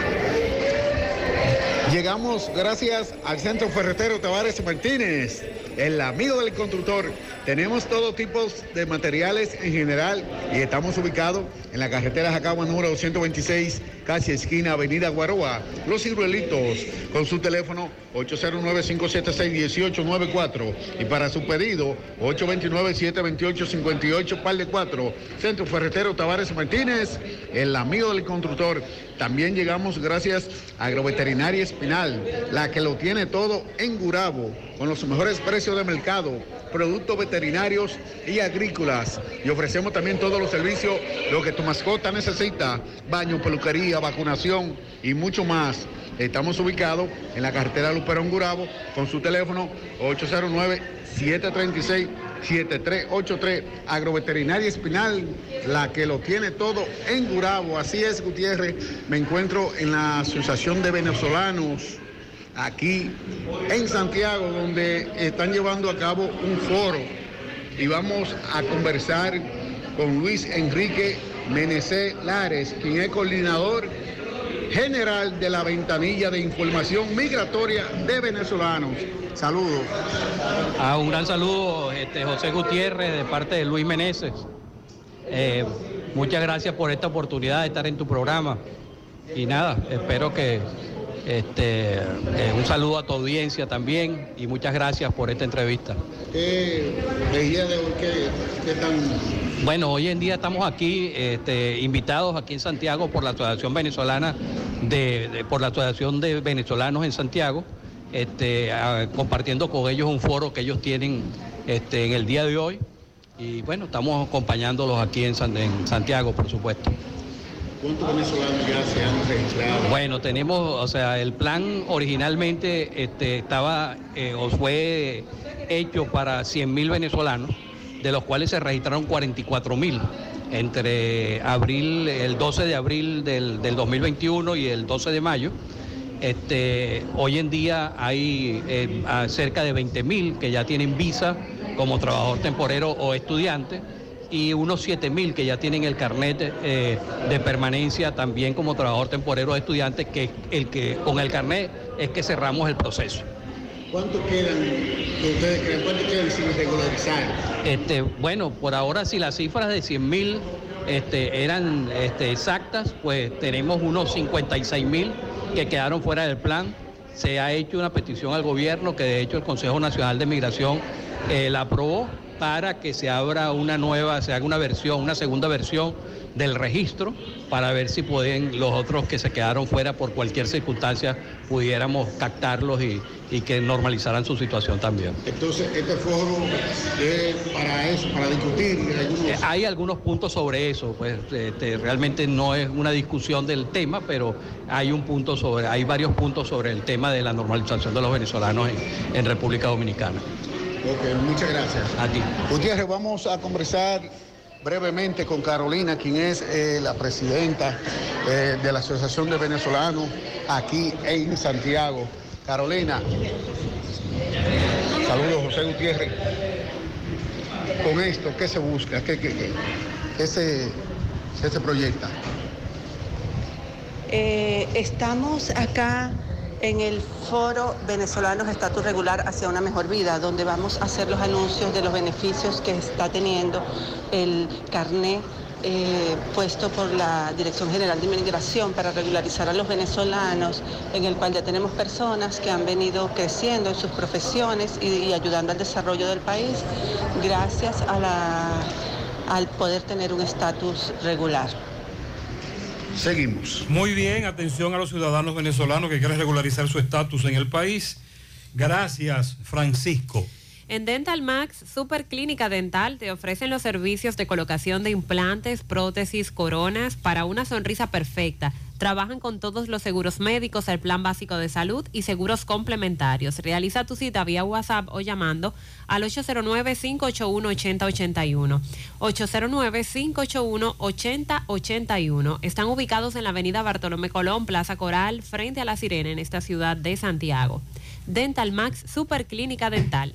Speaker 44: Llegamos gracias al Centro Ferretero Tavares Martínez, el amigo del constructor. Tenemos todo tipo de materiales en general y estamos ubicados en la carretera Jacagua número 226, casi esquina Avenida Guaroa. Los ciruelitos con su teléfono 809-576-1894 y para su pedido 829-728-58 par de 4. Centro Ferretero Tavares Martínez, el amigo del constructor. También llegamos gracias a Agroveterinaria Espinal, la que lo tiene todo en Gurabo, con los mejores precios de mercado, productos veterinarios y agrícolas. Y ofrecemos también todos los servicios, lo que tu mascota necesita, baño, peluquería, vacunación y mucho más. Estamos ubicados en la carretera Luperón Gurabo con su teléfono 809-736-7383. Agroveterinaria Espinal, la que lo tiene todo en Gurabo. Así es, Gutiérrez. Me encuentro en la Asociación de Venezolanos aquí en Santiago, donde están llevando a cabo un foro y vamos a conversar con Luis Enrique Menecé Lares, quien es coordinador general de la ventanilla de información migratoria de venezolanos. Saludos.
Speaker 62: Ah, un gran saludo, este, José Gutiérrez, de parte de Luis Meneses. Eh, muchas gracias por esta oportunidad de estar en tu programa. Y nada, espero que este, eh, un saludo a tu audiencia también y muchas gracias por esta entrevista.
Speaker 44: ¿Qué día de hoy qué, qué tan
Speaker 62: Bueno, hoy en día estamos aquí este, invitados aquí en Santiago por la Asociación Venezolana de, de- por la Asociación de Venezolanos en Santiago, este, a- compartiendo con ellos un foro que ellos tienen este, en el día de hoy. Y bueno, estamos acompañándolos aquí en, San- en Santiago, por supuesto.
Speaker 44: ¿Cuántos venezolanos ya se han registrado?
Speaker 62: Bueno, tenemos, o sea, el plan originalmente este, estaba eh, o fue hecho para 100 mil venezolanos, de los cuales se registraron 44 mil entre abril, el 12 de abril del, del 2021 y el 12 de mayo. Este, hoy en día hay eh, cerca de 20 mil que ya tienen visa como trabajador temporero o estudiante y unos 7 mil que ya tienen el carnet eh, de permanencia también como trabajador temporero o estudiante, que, el que con el carnet es que cerramos el proceso.
Speaker 44: ¿Cuántos quedan, que ustedes creen, cuántos quedan sin regularizar?
Speaker 62: Este, bueno, por ahora si las cifras de 100 mil este, eran este, exactas, pues tenemos unos 56 mil que quedaron fuera del plan. Se ha hecho una petición al gobierno que de hecho el Consejo Nacional de Migración eh, la aprobó para que se abra una nueva, se haga una versión, una segunda versión del registro para ver si pueden los otros que se quedaron fuera por cualquier circunstancia pudiéramos captarlos y, y que normalizaran su situación también.
Speaker 44: Entonces, este foro es para eso, para discutir. algunos-
Speaker 62: Eh, Hay algunos puntos sobre eso, pues este, realmente no es una discusión del tema, pero hay un punto sobre, hay varios puntos sobre el tema de la normalización de los venezolanos en, en República Dominicana.
Speaker 44: Ok, muchas gracias.
Speaker 62: A ti.
Speaker 44: Gutiérrez, vamos a conversar brevemente con Carolina, quien es eh, la presidenta eh, de la Asociación de Venezolanos aquí en Santiago. Carolina, saludos José Gutiérrez. Con esto, ¿qué se busca? ¿Qué, qué- qué- qué se, qué se proyecta?
Speaker 63: Eh, estamos acá en el foro Venezolanos Estatus Regular hacia una mejor vida, donde vamos a hacer los anuncios de los beneficios que está teniendo el carné eh, puesto por la Dirección General de Inmigración para regularizar a los venezolanos, en el cual ya tenemos personas que han venido creciendo en sus profesiones y, ayudando al desarrollo del país gracias al poder tener un estatus regular.
Speaker 44: Seguimos.
Speaker 6: Muy bien, atención a los ciudadanos venezolanos que quieren regularizar su estatus en el país. Gracias, Francisco.
Speaker 7: En Dental Max Super Clínica Dental te ofrecen los servicios de colocación de implantes, prótesis, coronas para una sonrisa perfecta. Trabajan con todos los seguros médicos, el plan básico de salud y seguros complementarios. Realiza tu cita vía WhatsApp o llamando al 809-581-8081. 809-581-8081. Están ubicados en la avenida Bartolomé Colón, Plaza Coral, frente a la Sirena en esta ciudad de Santiago. Dental Max Super Clínica Dental.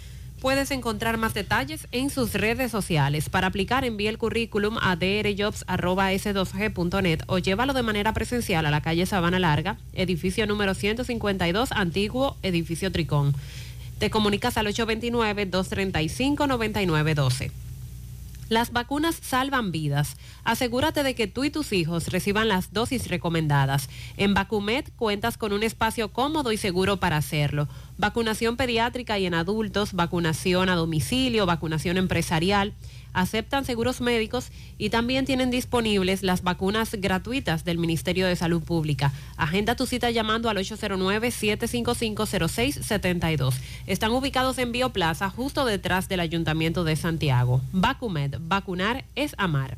Speaker 7: Puedes encontrar más detalles en sus redes sociales. Para aplicar, envía el currículum a drjobs.s2g.net o llévalo de manera presencial a la calle Sabana Larga, edificio número 152, antiguo edificio Tricón. Te comunicas al 829-235-9912. Las vacunas salvan vidas. Asegúrate de que tú y tus hijos reciban las dosis recomendadas. En Vacumet cuentas con un espacio cómodo y seguro para hacerlo. Vacunación pediátrica y en adultos, vacunación a domicilio, vacunación empresarial. Aceptan seguros médicos y también tienen disponibles las vacunas gratuitas del Ministerio de Salud Pública. Agenda tu cita llamando al 809-755-0672. Están ubicados en Bioplaza, justo detrás del Ayuntamiento de Santiago. Vacumed, vacunar es amar.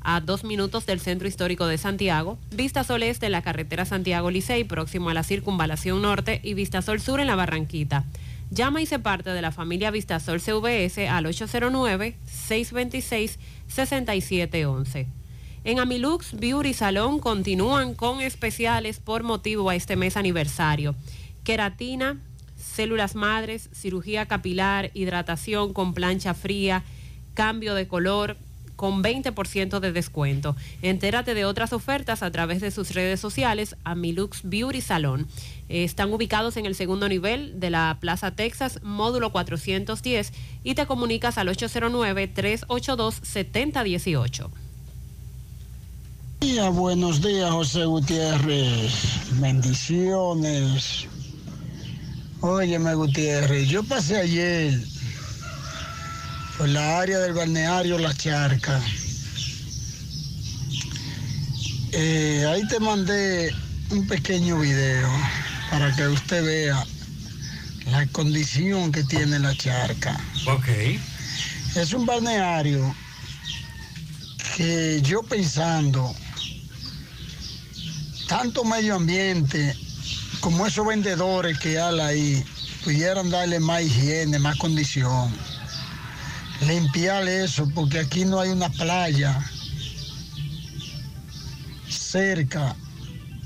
Speaker 7: a dos minutos del centro histórico de Santiago, Vista Sol Este en la carretera Santiago Licey, próximo a la circunvalación norte, y Vista Sol Sur en la Barranquita. Llama y se parte de la familia Vistasol CVS al 809-626-6711. En Amilux Beauty Salón continúan con especiales por motivo a este mes aniversario. Queratina, células madres, cirugía capilar, hidratación con plancha fría, cambio de color, con 20% de descuento. Entérate de otras ofertas a través de sus redes sociales, Amilux Beauty Salón. Eh, Están ubicados en el segundo nivel de la Plaza Texas, módulo 410, y te comunicas al 809-382-7018.
Speaker 64: Día, buenos días, José Gutiérrez. Bendiciones. Óyeme, Gutiérrez, yo pasé ayer por la área del balneario La Charca. Eh, ahí te mandé un pequeño video para que usted vea la condición que tiene la charca.
Speaker 6: Ok.
Speaker 64: Es un balneario que yo pensando tanto medio ambiente como esos vendedores que hay ahí pudieran darle más higiene, más condición. Limpiar eso, porque aquí no hay una playa cerca,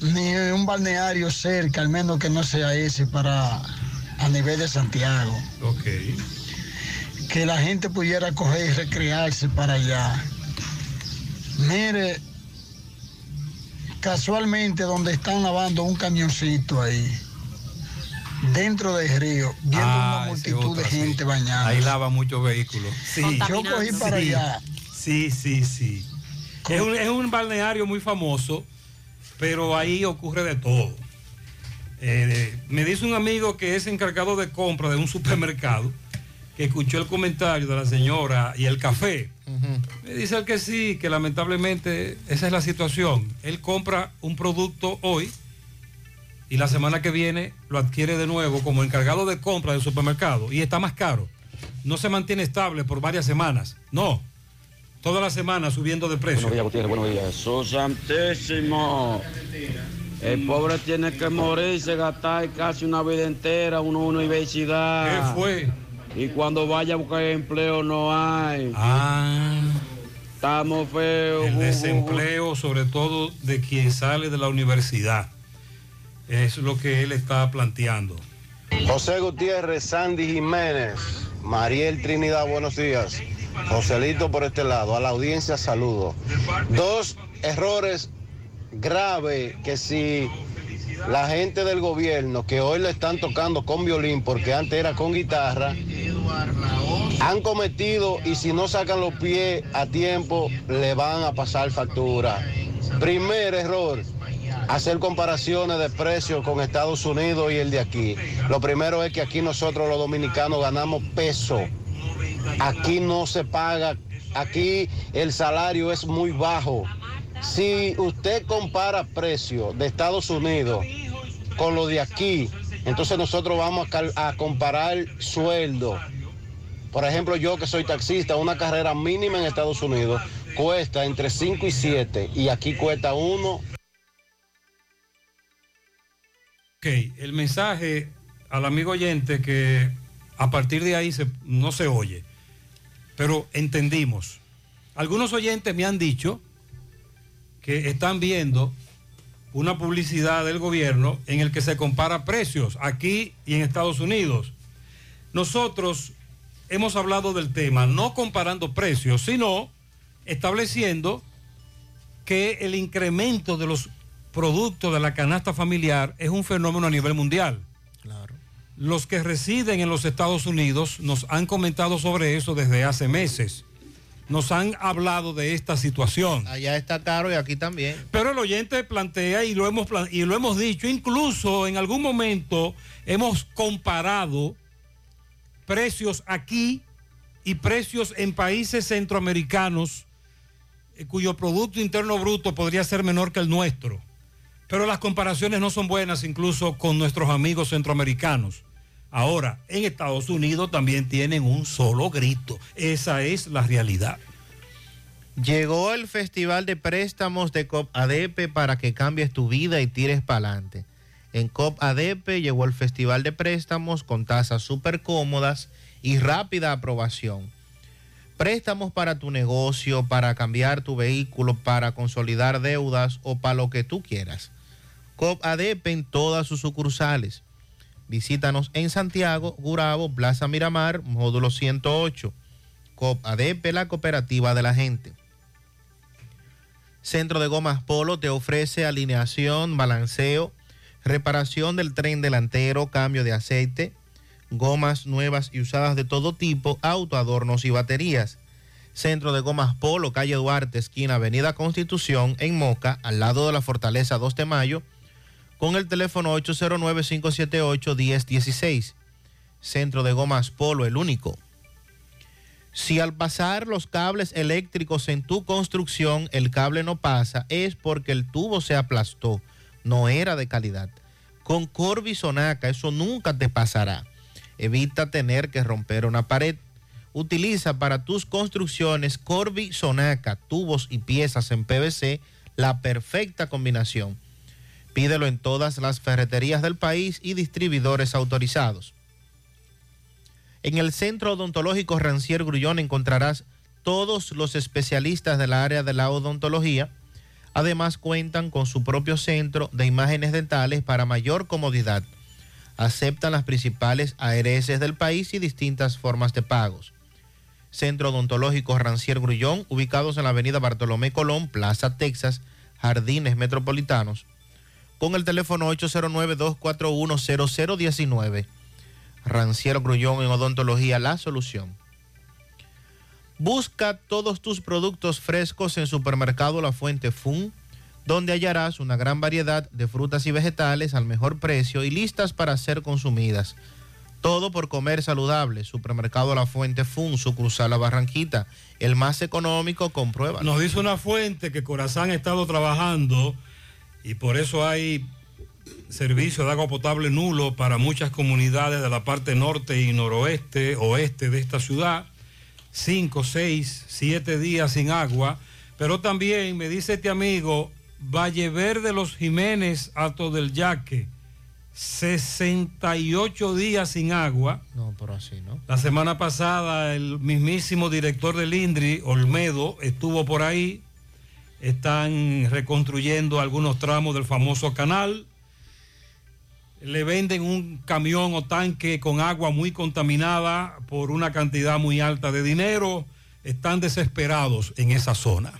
Speaker 64: ni un balneario cerca, al menos que no sea ese para a nivel de Santiago.
Speaker 6: Ok.
Speaker 64: Que la gente pudiera coger y recrearse para allá. Mire, casualmente donde están lavando un camioncito ahí, dentro del río, viendo
Speaker 6: Ah,
Speaker 64: una
Speaker 6: esa
Speaker 64: multitud
Speaker 6: otra,
Speaker 64: de
Speaker 6: sí.
Speaker 64: gente bañada.
Speaker 6: Ahí lava muchos vehículos. Sí.
Speaker 64: Yo cogí para
Speaker 6: Sí.
Speaker 64: allá.
Speaker 6: Sí, sí, sí. Es un, es un balneario muy famoso, pero ahí ocurre de todo. Eh, me dice un amigo que es encargado de compra de un supermercado, que escuchó el comentario de la señora y el café. Me dice él que sí, que lamentablemente esa es la situación. Él compra un producto hoy y la semana que viene lo adquiere de nuevo como encargado de compra del supermercado y está más caro. No se mantiene estable por varias semanas. No. Toda la semana subiendo de precio.
Speaker 65: Buenos días, Gutiérrez, buenos días. Jesús Santísimo. El pobre tiene que morirse, gastar casi una vida entera, una universidad.
Speaker 6: ¿Qué fue?
Speaker 65: Y cuando vaya a buscar empleo no hay.
Speaker 6: Ah.
Speaker 65: Estamos feos.
Speaker 6: El desempleo, sobre todo de quien sale de la universidad. Es lo que él está planteando.
Speaker 66: José Gutiérrez, Sandy Jiménez, Mariel Trinidad, buenos días. Joselito por este lado, a la audiencia saludo. Dos errores graves que si la gente del gobierno que hoy le están tocando con violín porque antes era con guitarra, han cometido y si no sacan los pies a tiempo le van a pasar factura. Primer error, hacer comparaciones de precios con Estados Unidos y el de aquí. Lo primero es que aquí nosotros los dominicanos ganamos peso. Aquí no se paga, aquí el salario es muy bajo. Si usted compara precios de Estados Unidos con lo de aquí, entonces nosotros vamos a, a comparar sueldo. Por ejemplo, yo que soy taxista, una carrera mínima en Estados Unidos cuesta entre 5 y 7 y aquí cuesta 1.
Speaker 6: Ok, el mensaje al amigo oyente que a partir de ahí no se oye, pero entendimos. Algunos oyentes me han dicho que están viendo una publicidad del gobierno en el que se compara precios aquí y en Estados Unidos. Nosotros hemos hablado del tema no comparando precios, sino estableciendo que el incremento de los productos de la canasta familiar es un fenómeno a nivel mundial. Los que residen en los Estados Unidos nos han comentado sobre eso desde hace meses. Nos han hablado de esta situación.
Speaker 23: Allá está caro y aquí también.
Speaker 6: Pero el oyente plantea y lo hemos y lo hemos dicho, incluso en algún momento hemos comparado precios aquí y precios en países centroamericanos eh, cuyo producto interno bruto podría ser menor que el nuestro. Pero las comparaciones no son buenas incluso con nuestros amigos centroamericanos. Ahora, en Estados Unidos también tienen un solo grito. Esa es la realidad.
Speaker 23: Llegó el Festival de Préstamos de COP ADP para que cambies tu vida y tires para adelante. En COP ADP llegó el Festival de Préstamos con tasas súper cómodas y rápida aprobación. Préstamos para tu negocio, para cambiar tu vehículo, para consolidar deudas o para lo que tú quieras. COP ADP en todas sus sucursales. Visítanos en Santiago, Gurabo, Plaza Miramar, módulo 108. COP ADP, la cooperativa de la gente. Centro de Gomas Polo te ofrece alineación, balanceo, reparación del tren delantero, cambio de aceite, gomas nuevas y usadas de todo tipo, autoadornos y baterías. Centro de Gomas Polo, calle Duarte, esquina Avenida Constitución, en Moca, al lado de la Fortaleza 2 de Mayo, con el teléfono 809-578-1016. Centro de Gomas Polo, el único. Si al pasar los cables eléctricos en tu construcción el cable no pasa, es porque el tubo se aplastó, no era de calidad. Con Corby Sonaca eso nunca te pasará. Evita tener que romper una pared. Utiliza para tus construcciones Corby Sonaca, tubos y piezas en PVC, la perfecta combinación. Pídelo en todas las ferreterías del país y distribuidores autorizados. En el Centro Odontológico Rancier Grullón encontrarás todos los especialistas del área de la odontología. Además cuentan con su propio centro de imágenes dentales para mayor comodidad. Aceptan las principales ARS del país y distintas formas de pagos. Centro Odontológico Rancier Grullón, ubicados en la avenida Bartolomé Colón, Plaza Texas, Jardines Metropolitanos, con el teléfono 809-241-0019. Rancier Grullón en Odontología, la solución. Busca todos tus productos frescos en Supermercado La Fuente Fun, donde hallarás una gran variedad de frutas y vegetales al mejor precio y listas para ser consumidas. Todo por comer saludable. Supermercado La Fuente Fun, sucursal La Barranquita, el más económico, comprueba.
Speaker 6: Nos dice una fuente que Corazán ha estado trabajando y por eso hay servicio de agua potable nulo para muchas comunidades de la parte norte y noroeste, oeste de esta ciudad. Cinco, seis, siete días sin agua. Pero también me dice este amigo, Valle Verde Los Jiménez, Alto del Yaque, 68 días sin agua.
Speaker 23: No, pero así, ¿no?
Speaker 6: La semana pasada el mismísimo director del INDRI, Olmedo, estuvo por ahí. Están reconstruyendo algunos tramos del famoso canal. Le venden un camión o tanque con agua muy contaminada por una cantidad muy alta de dinero. Están desesperados en esa zona.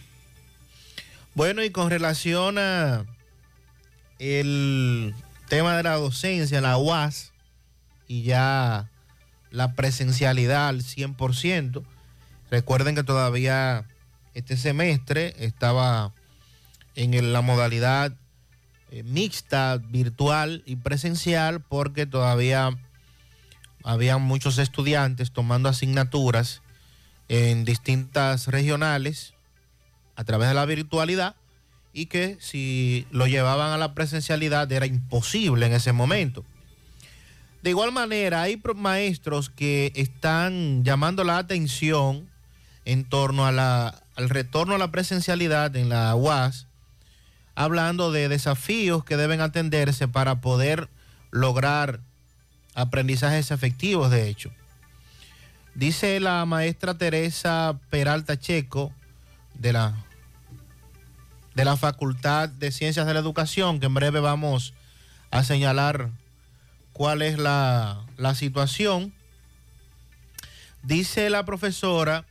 Speaker 23: Bueno, y con relación a el tema de la docencia, la UAS, y ya la presencialidad al 100%, recuerden que todavía este semestre estaba en la modalidad eh, mixta, virtual y presencial, porque todavía había muchos estudiantes tomando asignaturas en distintas regionales a través de la virtualidad y que si lo llevaban a la presencialidad era imposible en ese momento. De igual manera, hay maestros que están llamando la atención en torno a la- al retorno a la presencialidad en la UAS, hablando de desafíos que deben atenderse para poder lograr aprendizajes efectivos, de hecho. Dice la maestra Teresa Peralta Checo de la, de la Facultad de Ciencias de la Educación, que en breve vamos a señalar cuál es la, la situación. Dice la profesora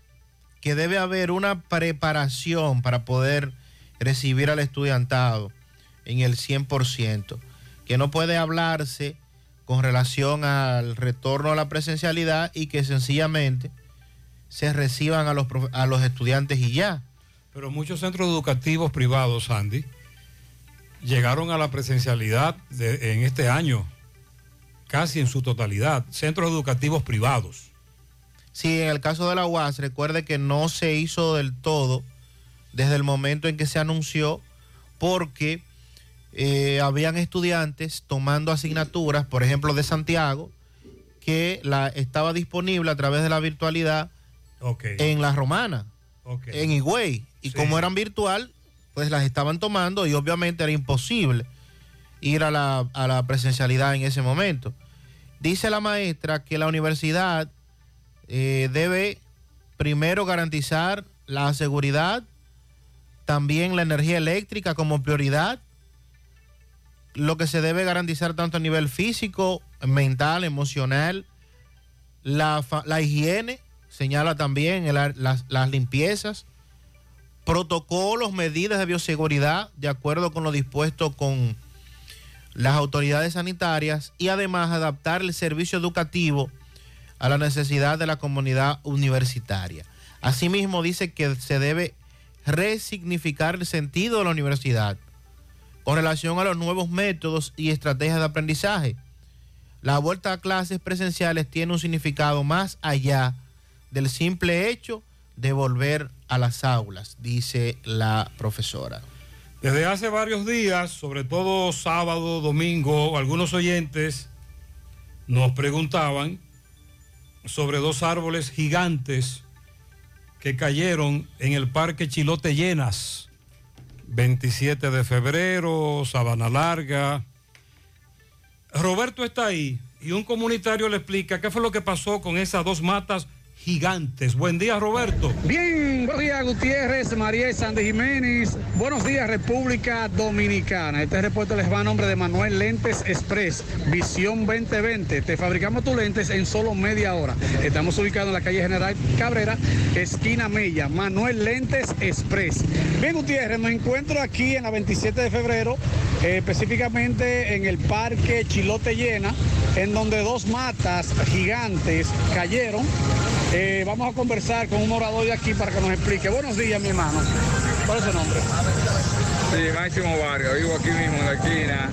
Speaker 23: que debe haber una preparación para poder recibir al estudiantado en el 100%, que no puede hablarse con relación al retorno a la presencialidad y que sencillamente se reciban a los, a los estudiantes y ya.
Speaker 6: Pero muchos centros educativos privados, Andy, llegaron a la presencialidad en este año, casi en su totalidad, centros educativos privados.
Speaker 23: Sí, en el caso de la UAS, recuerde que no se hizo del todo desde el momento en que se anunció, porque eh, habían estudiantes tomando asignaturas, por ejemplo, de Santiago, que la, estaba disponible a través de la virtualidad en La Romana, en Higüey. Y como eran virtual, pues las estaban tomando y obviamente era imposible ir a la, a la presencialidad en ese momento. Dice la maestra que la universidad eh, debe primero garantizar la seguridad, también la energía eléctrica como prioridad, lo que se debe garantizar tanto a nivel físico, mental, emocional, la, higiene, señala también las, las limpiezas, protocolos, medidas de bioseguridad, de acuerdo con lo dispuesto con las autoridades sanitarias y además adaptar el servicio educativo a la necesidad de la comunidad universitaria. Asimismo, dice que se debe resignificar el sentido de la universidad con relación a los nuevos métodos y estrategias de aprendizaje. La vuelta a clases presenciales tiene un significado más allá del simple hecho de volver a las aulas, dice la profesora.
Speaker 6: Desde hace varios días, sobre todo sábado, domingo, algunos oyentes nos preguntaban sobre dos árboles gigantes que cayeron en el Parque Chilote Llenas 27 de febrero, Sabana Larga. Roberto está ahí y un comunitario le explica qué fue lo que pasó con esas dos matas gigantes. Buen día, Roberto.
Speaker 67: Bien, buenos días, Gutiérrez, María Sandy Jiménez. Buenos días, República Dominicana. Este reporte les va a nombre de Manuel Lentes Express, Visión 2020. Te fabricamos tus lentes en solo media hora. Estamos ubicados en la calle General Cabrera, esquina Mella. Manuel Lentes Express. Bien, Gutiérrez, me encuentro aquí en la 27 de febrero, eh, específicamente en el Parque Chilote Llena, en donde dos matas gigantes cayeron. Eh, vamos a conversar con un orador de aquí para que nos explique. Buenos días, mi hermano. ¿Cuál es su nombre?
Speaker 68: Sí, Máximo Vargas, vivo aquí mismo en la esquina.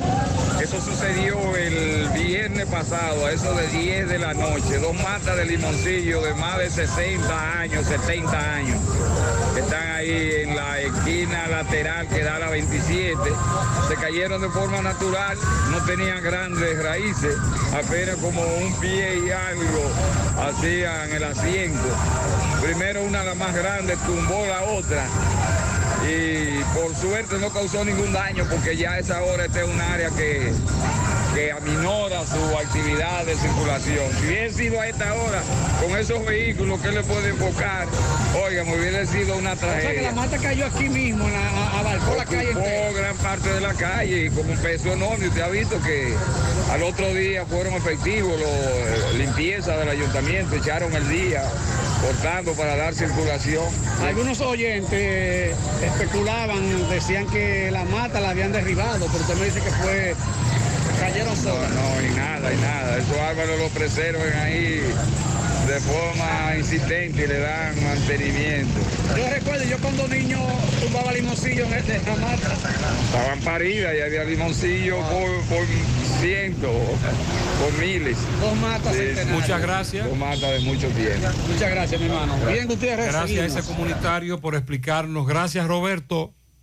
Speaker 68: Eso sucedió el viernes pasado, a eso de 10 de la noche. Dos matas de limoncillo de más de 60 años, 70 años. Están ahí en la esquina lateral que da la 27. Se cayeron de forma natural, no tenían grandes raíces, apenas como un pie y algo hacían el asiento. Primero una las más grandes tumbó la otra y por suerte no causó ningún daño porque ya a esa hora este es un área que, que aminora su actividad de circulación. Si hubiese sido a esta hora con esos vehículos que le puede enfocar, oiga, me hubiera sido una
Speaker 67: O sea que
Speaker 68: tragedia.
Speaker 67: la mata cayó aquí mismo, la- a- abarcó la calle entera.
Speaker 68: gran parte de la calle y como un peso enorme. Usted ha visto que al otro día fueron efectivos los limpieza del ayuntamiento, echaron el día cortando para dar circulación.
Speaker 67: Algunos oyentes especulaban, decían que la mata la habían derribado, pero usted me dice que fue, cayeron
Speaker 68: No,
Speaker 67: solas.
Speaker 68: no, y nada, y nada. Esos árboles los preservan ahí de forma insistente y le dan mantenimiento.
Speaker 67: Yo recuerdo, yo cuando niño tumbaba limoncillo en la mata.
Speaker 68: Estaban paridas y había limoncillos por, por cientos, por miles.
Speaker 67: Dos matas centenarias.
Speaker 6: Muchas gracias.
Speaker 68: Dos matas de mucho tiempo.
Speaker 67: Muchas gracias, mi hermano. Bien, Gutiérrez.
Speaker 6: Gracias a ese comunitario por explicarnos. Gracias, Roberto.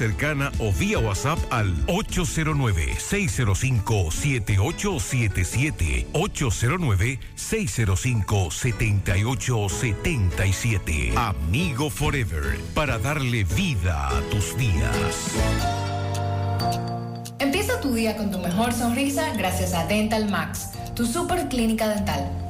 Speaker 53: cercana o vía WhatsApp al 809-605-7877. 809-605-7877. Amigo Forever, para darle vida a tus días.
Speaker 69: Empieza tu día con tu mejor sonrisa gracias a Dental Max, tu super clínica dental.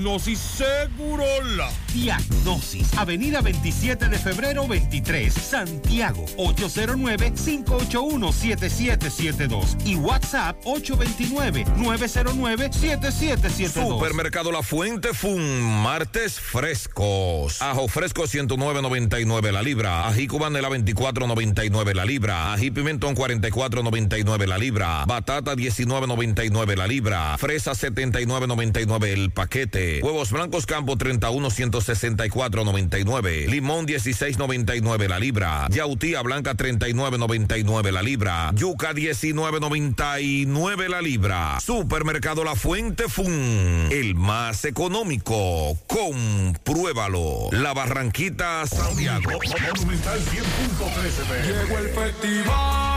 Speaker 70: Segurola. Diagnosis, Avenida 27 de febrero 23, Santiago, 809-581-7772 y WhatsApp 829-909-7772.
Speaker 14: Supermercado La Fuente Fun, martes frescos. Ajo fresco 109.99 la libra. Ají cubanela 24.99 la libra. Ají pimentón 44.99 la libra. Batata 19.99 la libra. Fresa 79.99 el paquete. 99. Huevos blancos campo 31 164 99. Limón 16 99 la libra. Yautía blanca 39 99 la libra. Yuca 19 99 la libra. Supermercado La Fuente Fun. El más económico. Compruébalo. La Barranquita Santiago.
Speaker 71: Monumental 100.13 Llegó el festival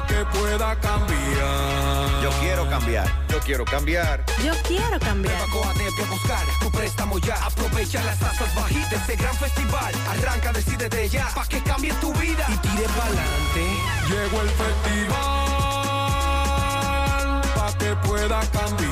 Speaker 71: que pueda cambiar.
Speaker 72: Yo quiero cambiar. Yo quiero cambiar.
Speaker 73: Yo quiero cambiar.
Speaker 74: Coatete a buscar tu préstamo ya. Aprovecha las tasas bajitas de este gran festival. Arranca, decide de ya, pa' que cambie tu vida y tire pa'lante.
Speaker 71: Llegó el festival pa' que pueda cambiar.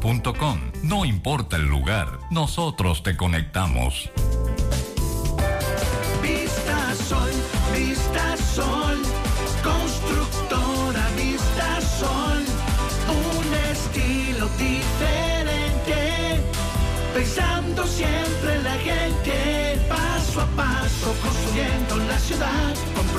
Speaker 75: No importa el lugar, nosotros te conectamos.
Speaker 76: Vista Sol, Vista Sol, constructora Vista Sol, un estilo diferente, pensando siempre en la gente, paso a paso construyendo la ciudad,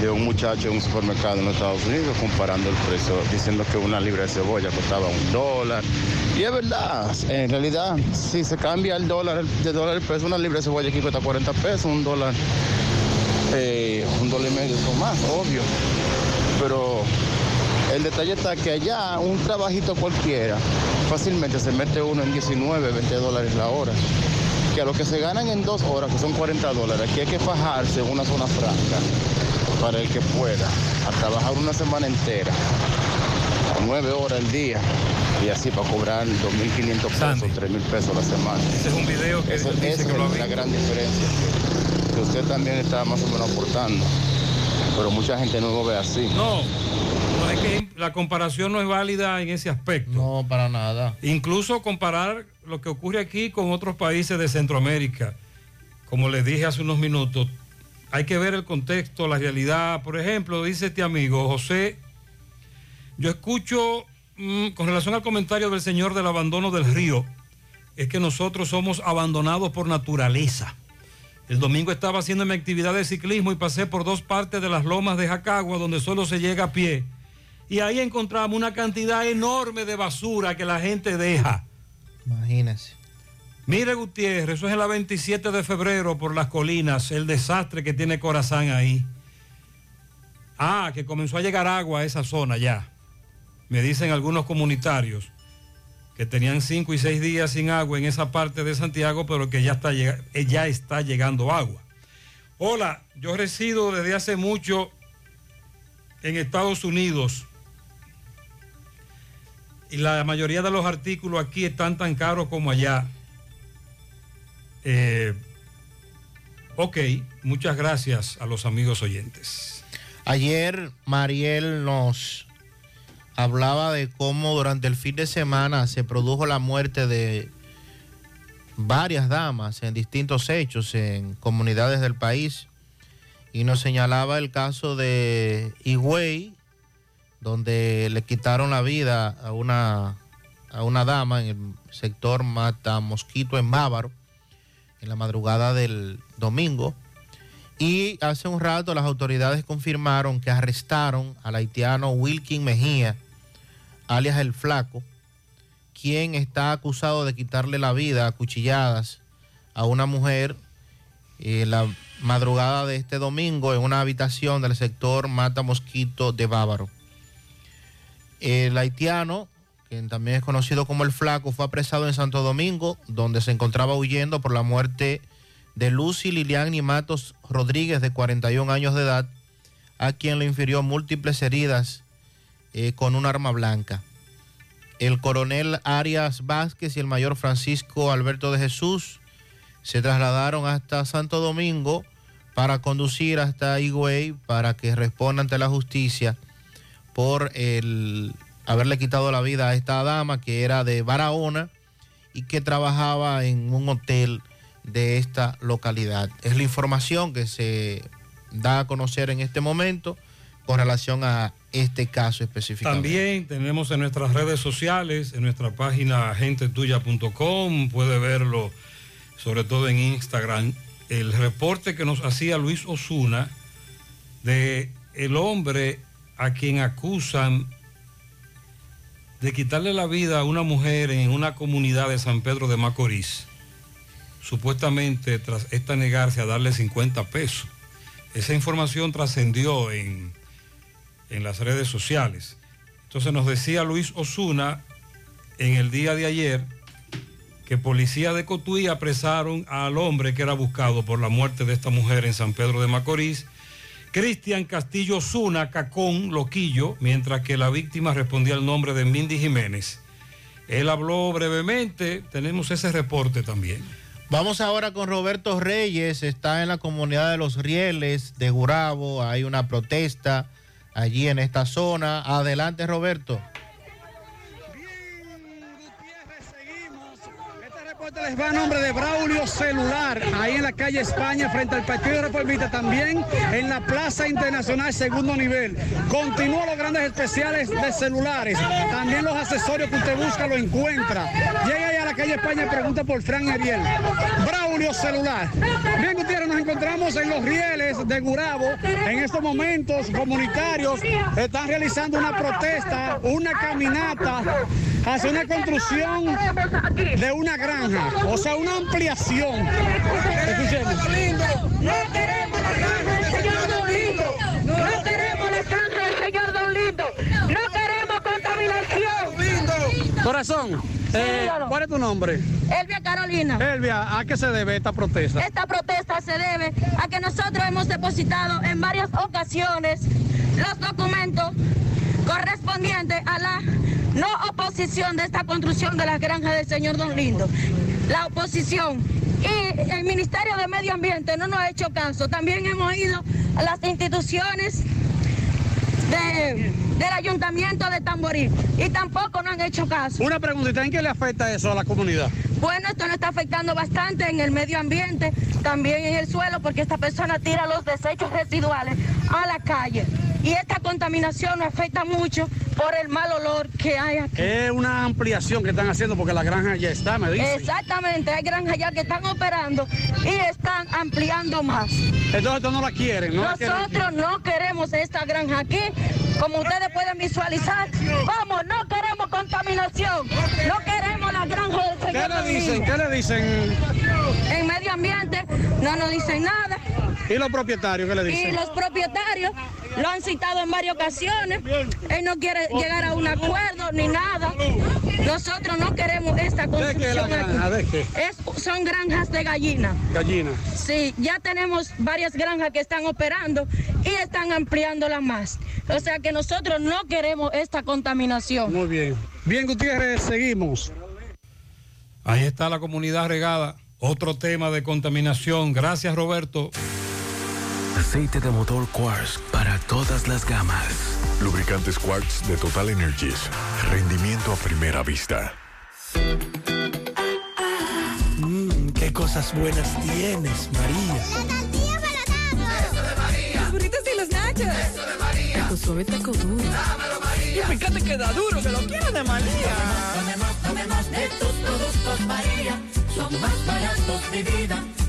Speaker 66: de un muchacho en un supermercado en Estados Unidos comparando el precio, diciendo que una libra de cebolla costaba un dólar. Y es verdad, en realidad, si se cambia el dólar, de dólar el peso, una libra de cebolla aquí cuesta 40 pesos, un dólar, eh, un dólar y medio o más, obvio. Pero el detalle está que allá un trabajito cualquiera, fácilmente se mete uno en 19, 20 dólares la hora.
Speaker 77: que a lo que se ganan en dos horas, que son 40 dólares, aquí hay que fajarse una zona franca para el que pueda, a trabajar una semana entera, nueve horas al día, y así para cobrar 2.500 pesos, 3.000 pesos a la semana.
Speaker 6: Ese es un video que
Speaker 77: Esa
Speaker 6: dice
Speaker 77: esa
Speaker 6: que lo ha
Speaker 77: es la gran diferencia, que, que usted también está más o menos aportando, pero mucha gente no lo ve así.
Speaker 6: No, no es que la comparación no es válida en ese aspecto.
Speaker 23: No, para nada.
Speaker 6: Incluso comparar lo que ocurre aquí con otros países de Centroamérica. Como les dije hace unos minutos, hay que ver el contexto, la realidad. Por ejemplo, dice este amigo, José, yo escucho mm, con relación al comentario del señor del abandono del río, es que nosotros somos abandonados por naturaleza. El domingo estaba haciendo mi actividad de ciclismo y pasé por dos partes de las lomas de Jacagua donde solo se llega a pie. Y ahí encontramos una cantidad enorme de basura que la gente deja.
Speaker 23: Imagínese.
Speaker 6: Mire Gutiérrez, eso es en la 27 de febrero por las colinas, el desastre que tiene Corazán ahí. Ah, que comenzó a llegar agua a esa zona ya. Me dicen algunos comunitarios que tenían cinco y seis días sin agua en esa parte de Santiago, pero que ya está, eh, ya está llegando agua. Hola, yo resido desde hace mucho en Estados Unidos y la mayoría de los artículos aquí están tan caros como allá. Eh, ok, muchas gracias a los amigos oyentes.
Speaker 23: Ayer Mariel nos hablaba de cómo durante el fin de semana se produjo la muerte de varias damas en distintos hechos en comunidades del país y nos señalaba el caso de Higüey, donde le quitaron la vida a una, a una dama en el sector Mata Mosquito en Bávaro en la madrugada del domingo. Y hace un rato las autoridades confirmaron que arrestaron al haitiano Wilkin Mejía, alias El Flaco, quien está acusado de quitarle la vida a cuchilladas a una mujer en la madrugada de este domingo en una habitación del sector Mata Mosquito de Bávaro. El haitiano, quien también es conocido como El Flaco, fue apresado en Santo Domingo, donde se encontraba huyendo por la muerte de Lucy Lilian Matos Rodríguez, de 41 años de edad, a quien le infirió múltiples heridas eh, con un arma blanca. El coronel Arias Vázquez y el mayor Francisco Alberto de Jesús se trasladaron hasta Santo Domingo para conducir hasta Higüey para que responda ante la justicia por el haberle quitado la vida a esta dama que era de Barahona y que trabajaba en un hotel de esta localidad. Es la información que se da a conocer en este momento con relación a este caso específicamente.
Speaker 6: También tenemos en nuestras redes sociales, en nuestra página gentetuya.com, puede verlo sobre todo en Instagram, el reporte que nos hacía Luis Osuna de el hombre a quien acusan de quitarle la vida a una mujer en una comunidad de San Pedro de Macorís, supuestamente tras esta negarse a darle 50 pesos. Esa información trascendió en, en las redes sociales. Entonces nos decía Luis Osuna en el día de ayer que policías de Cotuí apresaron al hombre que era buscado por la muerte de esta mujer en San Pedro de Macorís, Cristian Castillo Osuna Cacón Loquillo, mientras que la víctima respondía al nombre de Mindy Jiménez. Él habló brevemente, tenemos ese reporte también.
Speaker 23: Vamos ahora con Roberto Reyes, está en la comunidad de Los Rieles de Gurabo, hay una protesta allí en esta zona. Adelante Roberto.
Speaker 67: Este les va a nombre de Braulio Celular, ahí en la calle España, frente al Partido Reformista, también en la Plaza Internacional Segundo Nivel. Continúa los grandes especiales de celulares, también los accesorios que usted busca lo encuentra. Llega ahí a la calle España y pregunta por Fran Ariel. Braulio Celular. Bien, Gutiérrez, nos encontramos en los rieles de Gurabo. En estos momentos, comunitarios están realizando una protesta, una caminata hacia una construcción de una granja, o sea, una ampliación. Escuchemos. Corazón, Eh. ¿Cuál es tu nombre?
Speaker 78: Elvia Carolina.
Speaker 67: Elvia, ¿a qué se debe esta protesta?
Speaker 78: Esta protesta se debe a que nosotros hemos depositado en varias ocasiones los documentos correspondientes a la no oposición de esta construcción de las granjas del señor Don Lindo. La oposición y el Ministerio de Medio Ambiente no nos ha hecho caso. También hemos ido a las instituciones de- del ayuntamiento de Tamboril y tampoco nos han hecho caso.
Speaker 67: Una preguntita, ¿en qué le afecta eso a la comunidad?
Speaker 78: Bueno, esto nos está afectando bastante en el medio ambiente, también en el suelo, porque esta persona tira los desechos residuales a la calle. Y esta contaminación nos afecta mucho por el mal olor que hay aquí.
Speaker 67: Es una ampliación que están haciendo porque la granja ya está, me dice.
Speaker 78: Exactamente, hay granjas ya que están operando y están ampliando más.
Speaker 67: Entonces esto no la quieren, ¿no? la quieren.
Speaker 78: Nosotros no queremos esta granja aquí, como ustedes pueden visualizar. Vamos, no queremos contaminación, no queremos la granja del
Speaker 67: ¿Qué le dicen? ¿Qué le dicen?
Speaker 78: En medio ambiente no nos dicen nada.
Speaker 67: ¿Y los propietarios qué le
Speaker 78: Y
Speaker 67: dicen?
Speaker 78: los propietarios lo han citado en varias ocasiones. Él no quiere llegar a un acuerdo ni nada. Nosotros no queremos esta
Speaker 67: ¿De qué la
Speaker 78: construcción.
Speaker 67: ¿De qué?
Speaker 78: Es- son granjas de gallina.
Speaker 67: Gallina.
Speaker 78: Sí, ya tenemos varias granjas que están operando y están ampliándolas más. O sea que nosotros no queremos esta contaminación.
Speaker 67: Muy bien. Bien, Gutiérrez, seguimos.
Speaker 6: Ahí está la comunidad regada. Otro tema de contaminación. Gracias, Roberto.
Speaker 79: Aceite de motor Quartz para todas las gamas.
Speaker 3: Lubricantes Quartz de Total Energies. Rendimiento a primera vista.
Speaker 80: Mmm, qué cosas buenas tienes, María.
Speaker 69: Los burritos y los nachos. Eso de María. Tu suave taco duro.
Speaker 80: Y fíjate que da duro, que lo quiero de María.
Speaker 69: Tomemos de tus productos, María. Son más baratos de vida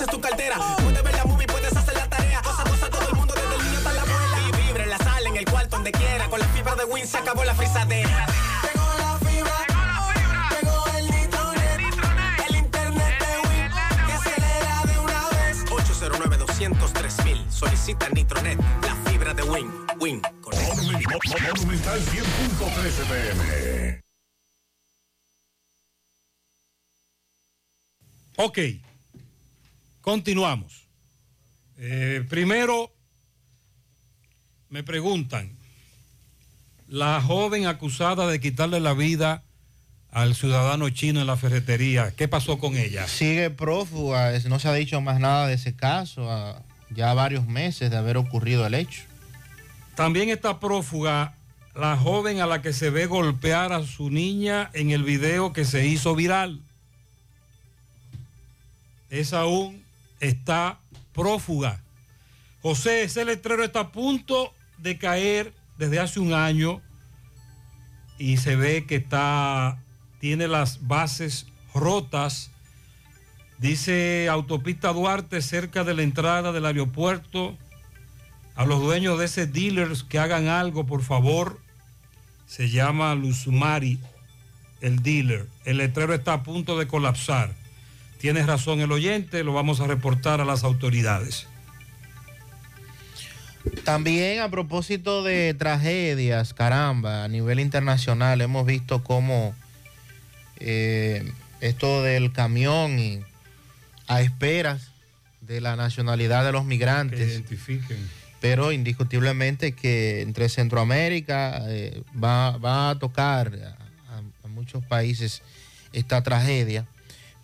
Speaker 80: Fuerces tu cartera. Puedes ver la movie, puedes hacer la tarea. Cosa, cosa, todo el mundo, desde el niño hasta la abuela. Y vibre en la sala, en el cuarto, donde quiera. Con la fibra de Win se acabó la frisadera. Llegó la fibra. Llegó el nitronet. El internet de Win. Que acelera de una vez. 809 203 Solicita Nitronet. La fibra de Win. Win.
Speaker 3: Monumental 100.13 pm.
Speaker 6: Ok, continuamos. Eh, primero, me preguntan, la joven acusada de quitarle la vida al ciudadano chino en la ferretería, ¿qué pasó con ella?
Speaker 23: Sigue prófuga, es- no se ha dicho más nada de ese caso, ya varios meses de haber ocurrido el hecho.
Speaker 6: También está prófuga la joven a la que se ve golpear a su niña en el video que se hizo viral. Esa aún está prófuga. José, ese letrero está a punto de caer desde hace un año y se ve que está, tiene las bases rotas. Dice Autopista Duarte cerca de la entrada del aeropuerto. A los dueños de ese dealers que hagan algo, por favor. Se llama Luzmari, el dealer. El letrero está a punto de colapsar. Tienes razón el oyente, lo vamos a reportar a las autoridades.
Speaker 23: También a propósito de tragedias, caramba, a nivel internacional hemos visto cómo eh, esto del camión y a esperas de la nacionalidad de los migrantes.
Speaker 6: Que identifiquen.
Speaker 23: Pero indiscutiblemente que entre Centroamérica eh, va, va a tocar a, a muchos países esta tragedia.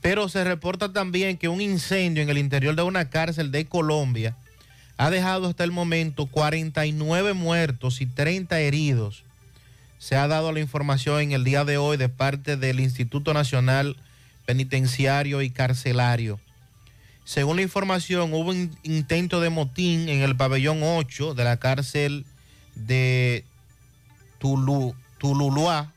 Speaker 23: Pero se reporta también que un incendio en el interior de una cárcel de Colombia ha dejado hasta el momento 49 muertos y 30 heridos. Se ha dado la información en el día de hoy de parte del Instituto Nacional Penitenciario y Carcelario. Según la información, hubo un intento de motín en el pabellón 8 de la cárcel de Tulu, Tululuá,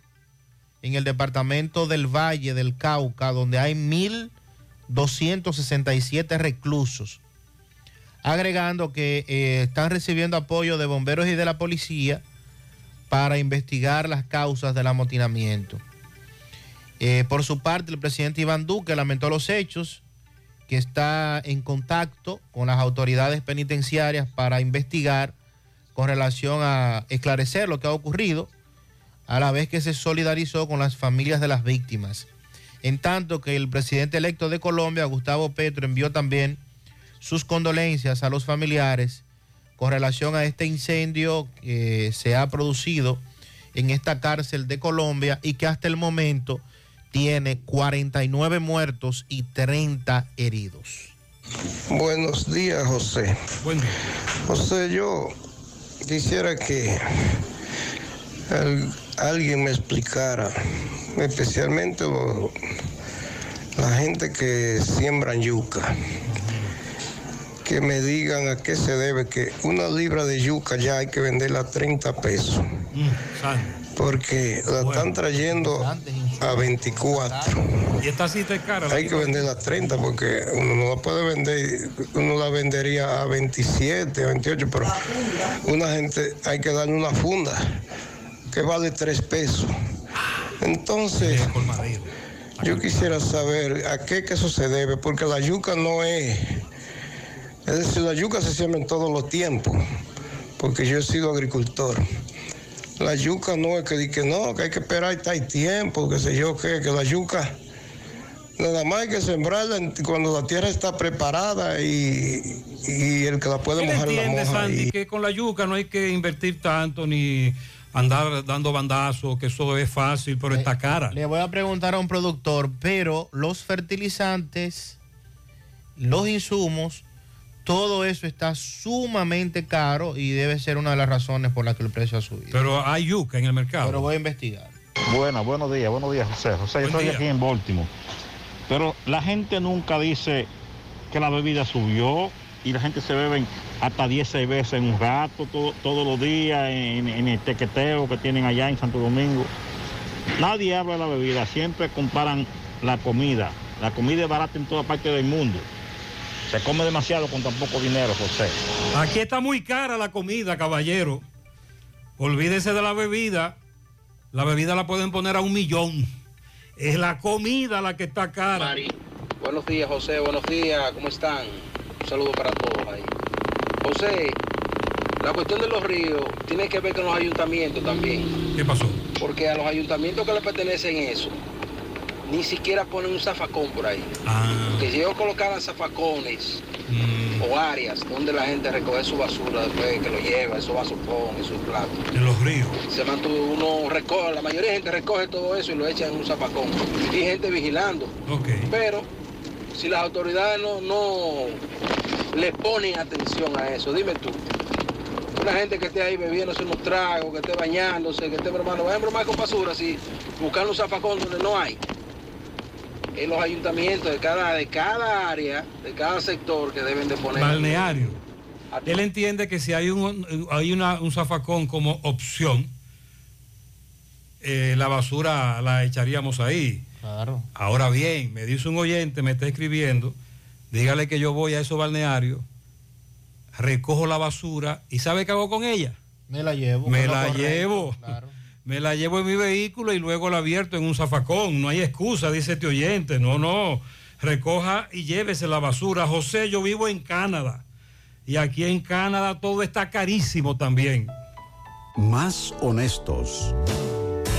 Speaker 23: en el departamento del Valle del Cauca, donde hay 1.267 reclusos. Agregando que eh, están recibiendo apoyo de bomberos y de la policía para investigar las causas del amotinamiento. Eh, por su parte, el presidente Iván Duque lamentó los hechos, que está en contacto con las autoridades penitenciarias para investigar con relación a esclarecer lo que ha ocurrido, a la vez que se solidarizó con las familias de las víctimas. En tanto que el presidente electo de Colombia, Gustavo Petro, envió también sus condolencias a los familiares con relación a este incendio que se ha producido en esta cárcel de Colombia y que hasta el momento tiene 49 muertos y 30 heridos.
Speaker 81: Buenos días, José. José, yo quisiera que al- alguien me explicara, especialmente lo- la gente que siembran yuca, que me digan a qué se debe que una libra de yuca ya hay que venderla a 30 pesos, porque la están trayendo a 24.
Speaker 6: Y esta cita es cara. la
Speaker 81: Hay que venderla a 30 porque uno no la puede vender, uno la vendería a 27, a 28, pero una gente hay que darle una funda que vale 3 pesos. Entonces, yo quisiera saber a qué que eso se debe, porque la yuca no es, es decir, la yuca se siembra en todos los tiempos, porque yo he sido agricultor. La yuca no es que, di que no, que hay que esperar y hay tiempo, que sé yo qué, que la yuca Nada más hay que sembrarla cuando la tierra está preparada y, y el que la puede
Speaker 6: ¿Quién
Speaker 81: mojar la moja.
Speaker 6: Sandy,
Speaker 81: y-
Speaker 6: que con la yuca no hay que invertir tanto ni andar dando bandazos, que eso es fácil, pero está cara?
Speaker 23: Le voy a preguntar a un productor, pero los fertilizantes, los insumos, todo eso está sumamente caro y debe ser una de las razones por las que el precio ha subido.
Speaker 6: Pero hay yuca en el mercado.
Speaker 23: Pero voy a investigar.
Speaker 82: Buenas, buenos días, buenos días, José. José, yo
Speaker 6: Buen
Speaker 82: estoy
Speaker 6: día.
Speaker 82: aquí en Baltimore. Pero la gente nunca dice que la bebida subió y la gente se beben hasta 10 veces en un rato, todo- todos los días, en, en el tequeteo que tienen allá en Santo Domingo. Nadie habla de la bebida, siempre comparan la comida. La comida es barata en toda parte del mundo. Se come demasiado con tan poco dinero, José.
Speaker 6: Aquí está muy cara la comida, caballero. Olvídese de la bebida. La bebida la pueden poner a un millón. Es la comida la que está cara.
Speaker 62: Buenos días, José. Buenos días. ¿Cómo están? Saludo para todos ahí. José, la cuestión de los ríos tiene que ver con los ayuntamientos también.
Speaker 6: ¿Qué pasó?
Speaker 62: Porque a los ayuntamientos que le pertenecen eso, ni siquiera ponen un zafacón por ahí. Porque si ellos colocaran zafacones o áreas donde la gente recoge su basura después que lo lleva, esos vasos con, esos platos.
Speaker 6: En los ríos.
Speaker 62: Se mantuvo, uno recoge, la mayoría de gente recoge todo eso y lo echa en un zafacón. Y gente vigilando. Pero si las autoridades no, no le ponen atención a eso, dime tú. Una gente que esté ahí bebiéndose unos tragos, que esté bañándose, que esté bromando, vayan a bromar con basura, así, buscando un zafacón donde no hay. En los ayuntamientos de cada, de cada área, de cada sector que deben de poner.
Speaker 6: Balneario. Él entiende que si hay un, hay una- un zafacón como opción, eh, la basura la echaríamos ahí.
Speaker 23: Claro.
Speaker 6: Ahora bien, me dice un oyente, me está escribiendo, dígale que yo voy a esos balnearios, recojo la basura y ¿sabe qué hago con ella?
Speaker 23: Me la llevo.
Speaker 6: Me la
Speaker 23: correcto,
Speaker 6: llevo. Me la llevo en mi vehículo y luego la abierto en un zafacón. No hay excusa, dice este oyente. No, no. Recoja y llévese la basura. José, yo vivo en Canadá. Y aquí en Canadá todo está carísimo también.
Speaker 83: Más honestos.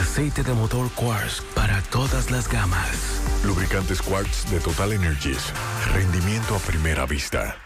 Speaker 84: Aceite de motor Quartz para todas las gamas.
Speaker 85: Lubricantes Quartz de Total Energies. Rendimiento a primera vista.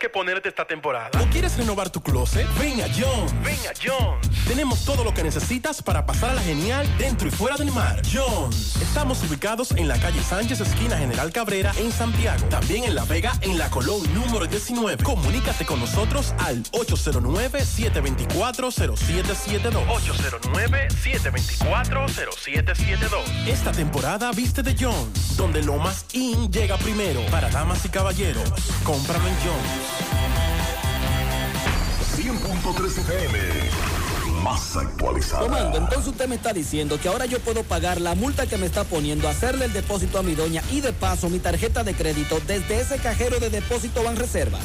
Speaker 86: ¿Que ponerte esta temporada?
Speaker 3: ¿O quieres renovar tu closet? Ven a Jones.
Speaker 86: Ven a Jones.
Speaker 3: Tenemos todo lo que necesitas para pasar a la genial dentro y fuera del mar. Jones. Estamos ubicados en la calle Sánchez, esquina General Cabrera, en Santiago. También en La Vega, en la Colón número 19. Comunícate con nosotros al 809-724-0772.
Speaker 86: 809-724-0772.
Speaker 3: Esta temporada viste de Jones, donde lo más in llega primero. Para damas y caballeros, cómpralo en Jones.
Speaker 87: 100.3 FM. Más actualizada.
Speaker 88: Comando, entonces usted me está diciendo que ahora yo puedo pagar la multa que me está poniendo, hacerle el depósito a mi doña y de paso mi tarjeta de crédito desde ese cajero de depósito Banreservas.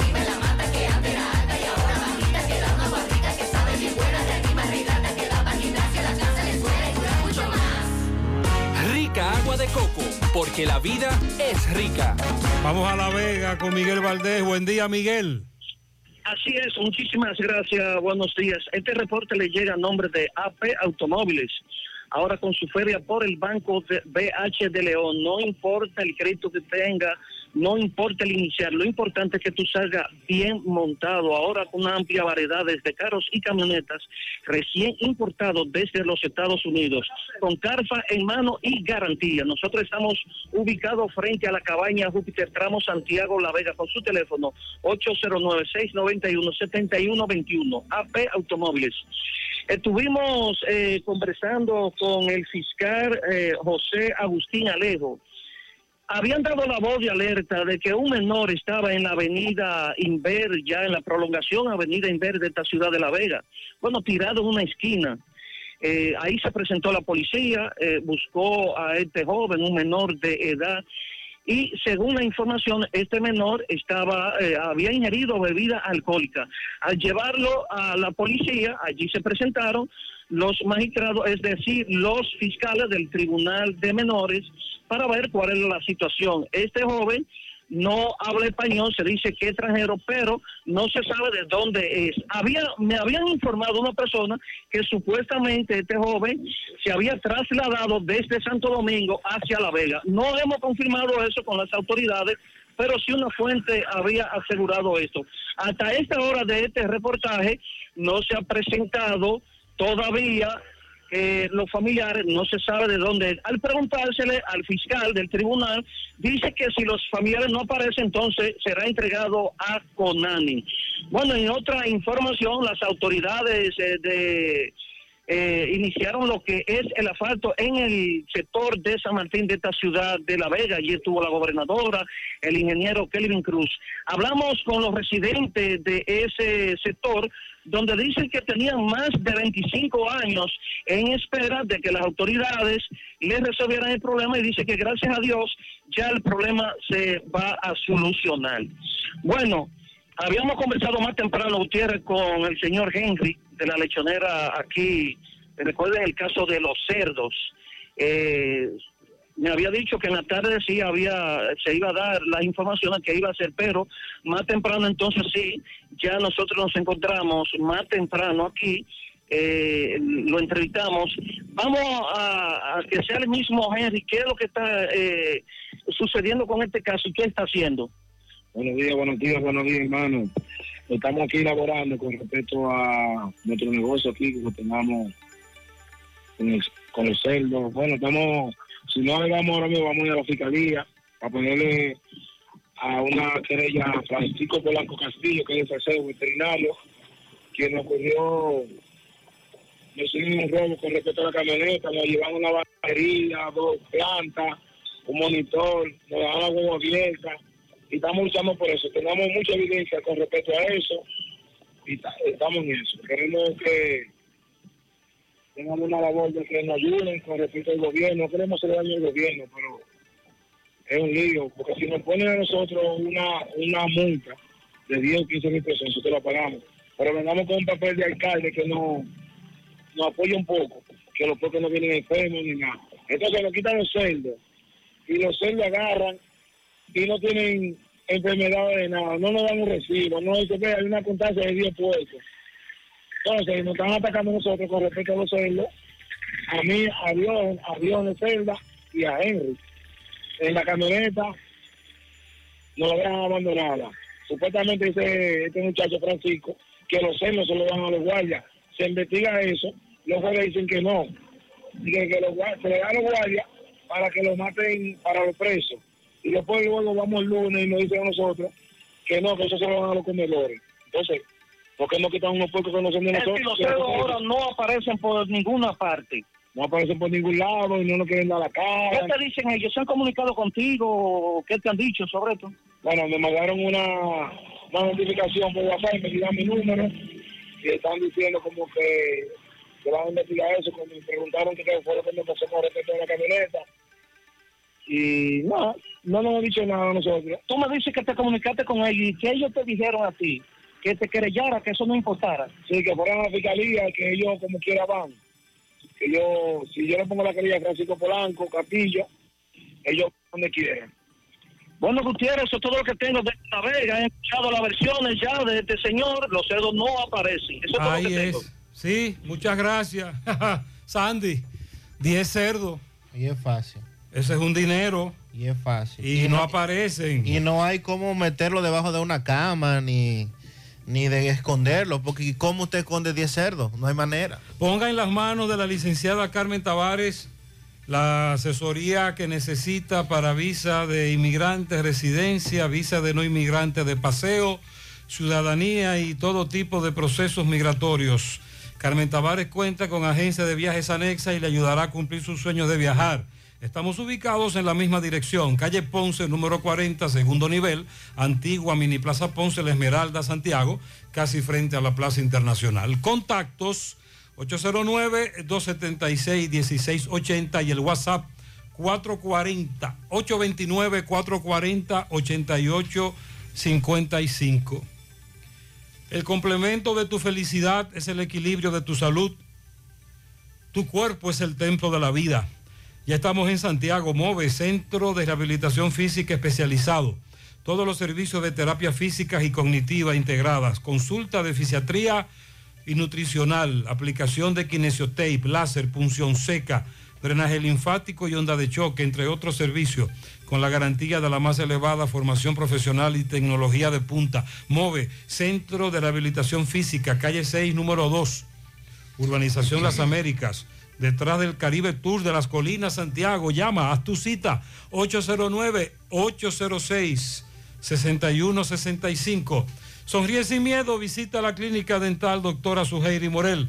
Speaker 12: Rica agua de coco, porque la vida es rica.
Speaker 6: Vamos a La Vega con Miguel Valdés. Buen día, Miguel.
Speaker 89: Así es, muchísimas gracias, buenos días. Este reporte le llega a nombre de AP Automóviles. Ahora con su feria por el Banco de BH de León, no importa el crédito que tenga, no importa el iniciar, lo importante es que tú salgas bien montado. Ahora con una amplia variedad de carros y camionetas recién importados desde los Estados Unidos, con carfa en mano y garantía. Nosotros estamos ubicados frente a la cabaña Júpiter Tramo Santiago La Vega con su teléfono 809-691-7121. AP Automóviles. Estuvimos eh, conversando con el fiscal eh, José Agustín Alejo. Habían dado la voz de alerta de que un menor estaba en la avenida Inver, ya en la prolongación avenida Inver de esta ciudad de La Vega. Bueno, tirado en una esquina. Eh, ahí se presentó la policía, eh, buscó a este joven, un menor de edad, y según la información, este menor estaba, eh, había ingerido bebida alcohólica. Al llevarlo a la policía, allí se presentaron los magistrados, es decir, los fiscales del Tribunal de Menores, para ver cuál es la situación. Este joven no habla español, se dice que es extranjero, pero no se sabe de dónde es. Había, me habían informado una persona que supuestamente este joven se había trasladado desde Santo Domingo hacia La Vega. No hemos confirmado eso con las autoridades, pero sí una fuente había asegurado esto. Hasta esta hora de este reportaje no se ha presentado todavía eh, los familiares, no se sabe de dónde. Al preguntársele al fiscal del tribunal, dice que si los familiares no aparecen, entonces será entregado a Conani. Bueno, en otra información, las autoridades eh, de eh, iniciaron lo que es el asfalto en el sector de San Martín de esta ciudad de La Vega. Allí estuvo la gobernadora, el ingeniero Kelvin Cruz. Hablamos con los residentes de ese sector donde dicen que tenían más de 25 años en espera de que las autoridades les resolvieran el problema y dice que gracias a Dios ya el problema se va a solucionar. Bueno, habíamos conversado más temprano, Gutiérrez, con el señor Henry de la lechonera aquí. Recuerden el caso de los cerdos. Eh, me había dicho que en la tarde sí había, se iba a dar las informaciones que iba a hacer, pero más temprano entonces sí, ya nosotros nos encontramos más temprano aquí, eh, lo entrevistamos. Vamos a, a que sea el mismo Henry, ¿qué es lo que está eh, sucediendo con este caso y qué está haciendo?
Speaker 90: Buenos días, buenos días, buenos días, hermano. Estamos aquí elaborando con respecto a nuestro negocio aquí, que lo tengamos con, el- con. Bueno, estamos, si no vamos ahora mismo, vamos a ir a la fiscalía a ponerle a una querella a Francisco Polanco Castillo, que es el veterinario, quien nos ocurrió, un robo con respecto a la camioneta, nos llevaron una batería, dos plantas, un monitor, nos dejaron la huevo abierta y estamos luchando por eso. Tenemos mucha evidencia con respecto a eso y ta- estamos en eso. Queremos que tengamos una labor de que nos ayuden con respecto al gobierno. No queremos hacer daño al gobierno, pero es un lío, porque si nos ponen a nosotros una, una multa de 10 o 15 mil pesos, nosotros la pagamos. Pero vengamos con un papel de alcalde que nos, nos apoye un poco, que los pocos no vienen enfermos ni nada. Entonces nos quitan los sueldos y los sueldos agarran y no tienen enfermedades de nada, no nos dan un recibo, no dice que hay una constancia de 10 puestos. Entonces nos están atacando nosotros con respecto a los sueldos, a mí, a Dios, a Dios de Celda y a Henry. En la camioneta nos la dejan abandonada. Supuestamente dice este muchacho Francisco que los celos se lo dan a los guardias. Se investiga eso, los guardias dicen que no. Que, que los se le da a los guardias para que los maten para los presos. Y después luego vamos el lunes y nos dicen a nosotros que no, que eso se lo dan a los comedores. Entonces, ¿por qué no quitan unos puestos que no son de
Speaker 89: Es
Speaker 90: nosotros?
Speaker 89: que los cerdos ahora no aparecen por ninguna parte.
Speaker 90: No aparecen por ningún lado y no nos quieren dar la cara.
Speaker 89: ¿Qué te dicen ellos? ¿Se han comunicado contigo? ¿Qué te han dicho sobre esto?
Speaker 90: Bueno, me mandaron una, una notificación por WhatsApp me dieron mi número y están diciendo como que, que van a investigar eso. Cuando me preguntaron que qué fue lo que me pasó con respecto a la camioneta. Y no, no nos han dicho nada a nosotros.
Speaker 89: Tú me dices que te comunicaste con ellos y que ellos te dijeron a ti que te querellara, que eso no importara.
Speaker 90: Sí, que fueran a la fiscalía que ellos como quiera van. Que yo, si yo le pongo la querella a Francisco Polanco, Castillo, ellos donde quieran.
Speaker 89: Bueno, Gutiérrez, eso es todo lo que tengo de esta vega. He escuchado las versiones ya de este señor. Los cerdos no aparecen. Eso es todo
Speaker 6: Ahí
Speaker 89: lo que
Speaker 6: es.
Speaker 89: tengo.
Speaker 6: Sí, muchas gracias. Sandy, 10 cerdos.
Speaker 23: Y es fácil.
Speaker 6: Ese es un dinero.
Speaker 23: Y es fácil.
Speaker 6: Y, no, aparecen.
Speaker 23: Y no hay cómo meterlo debajo de una cama ni, ni de esconderlo, porque ¿cómo usted esconde 10 cerdos? No hay manera.
Speaker 6: Ponga en las manos de la licenciada Carmen Tavares la asesoría que necesita para visa de inmigrantes, residencia, visa de no inmigrantes de paseo, ciudadanía y todo tipo de procesos migratorios. Carmen Tavares cuenta con agencia de viajes anexa y le ayudará a cumplir sus sueños de viajar. Estamos ubicados en la misma dirección, calle Ponce, número 40, segundo nivel, antigua Mini Plaza Ponce, La Esmeralda, Santiago, casi frente a la Plaza Internacional. Contactos 809-276-1680 y el WhatsApp 440-829-440-8855. El complemento de tu felicidad es el equilibrio de tu salud. Tu cuerpo es el templo de la vida. Ya estamos en Santiago, MOVE, Centro de Rehabilitación Física Especializado. Todos los servicios de terapia física y cognitiva integradas, consulta de fisiatría y nutricional, aplicación de kinesiotape, láser, punción seca, drenaje linfático y onda de choque, entre otros servicios, con la garantía de la más elevada formación profesional y tecnología de punta. MOVE, Centro de Rehabilitación Física, calle 6, número 2, Urbanización Las Américas. Detrás del Caribe Tour de las Colinas Santiago. Llama, haz tu cita 809-806-6165. Sonríe sin miedo, visita la clínica dental doctora Suheiri Morel.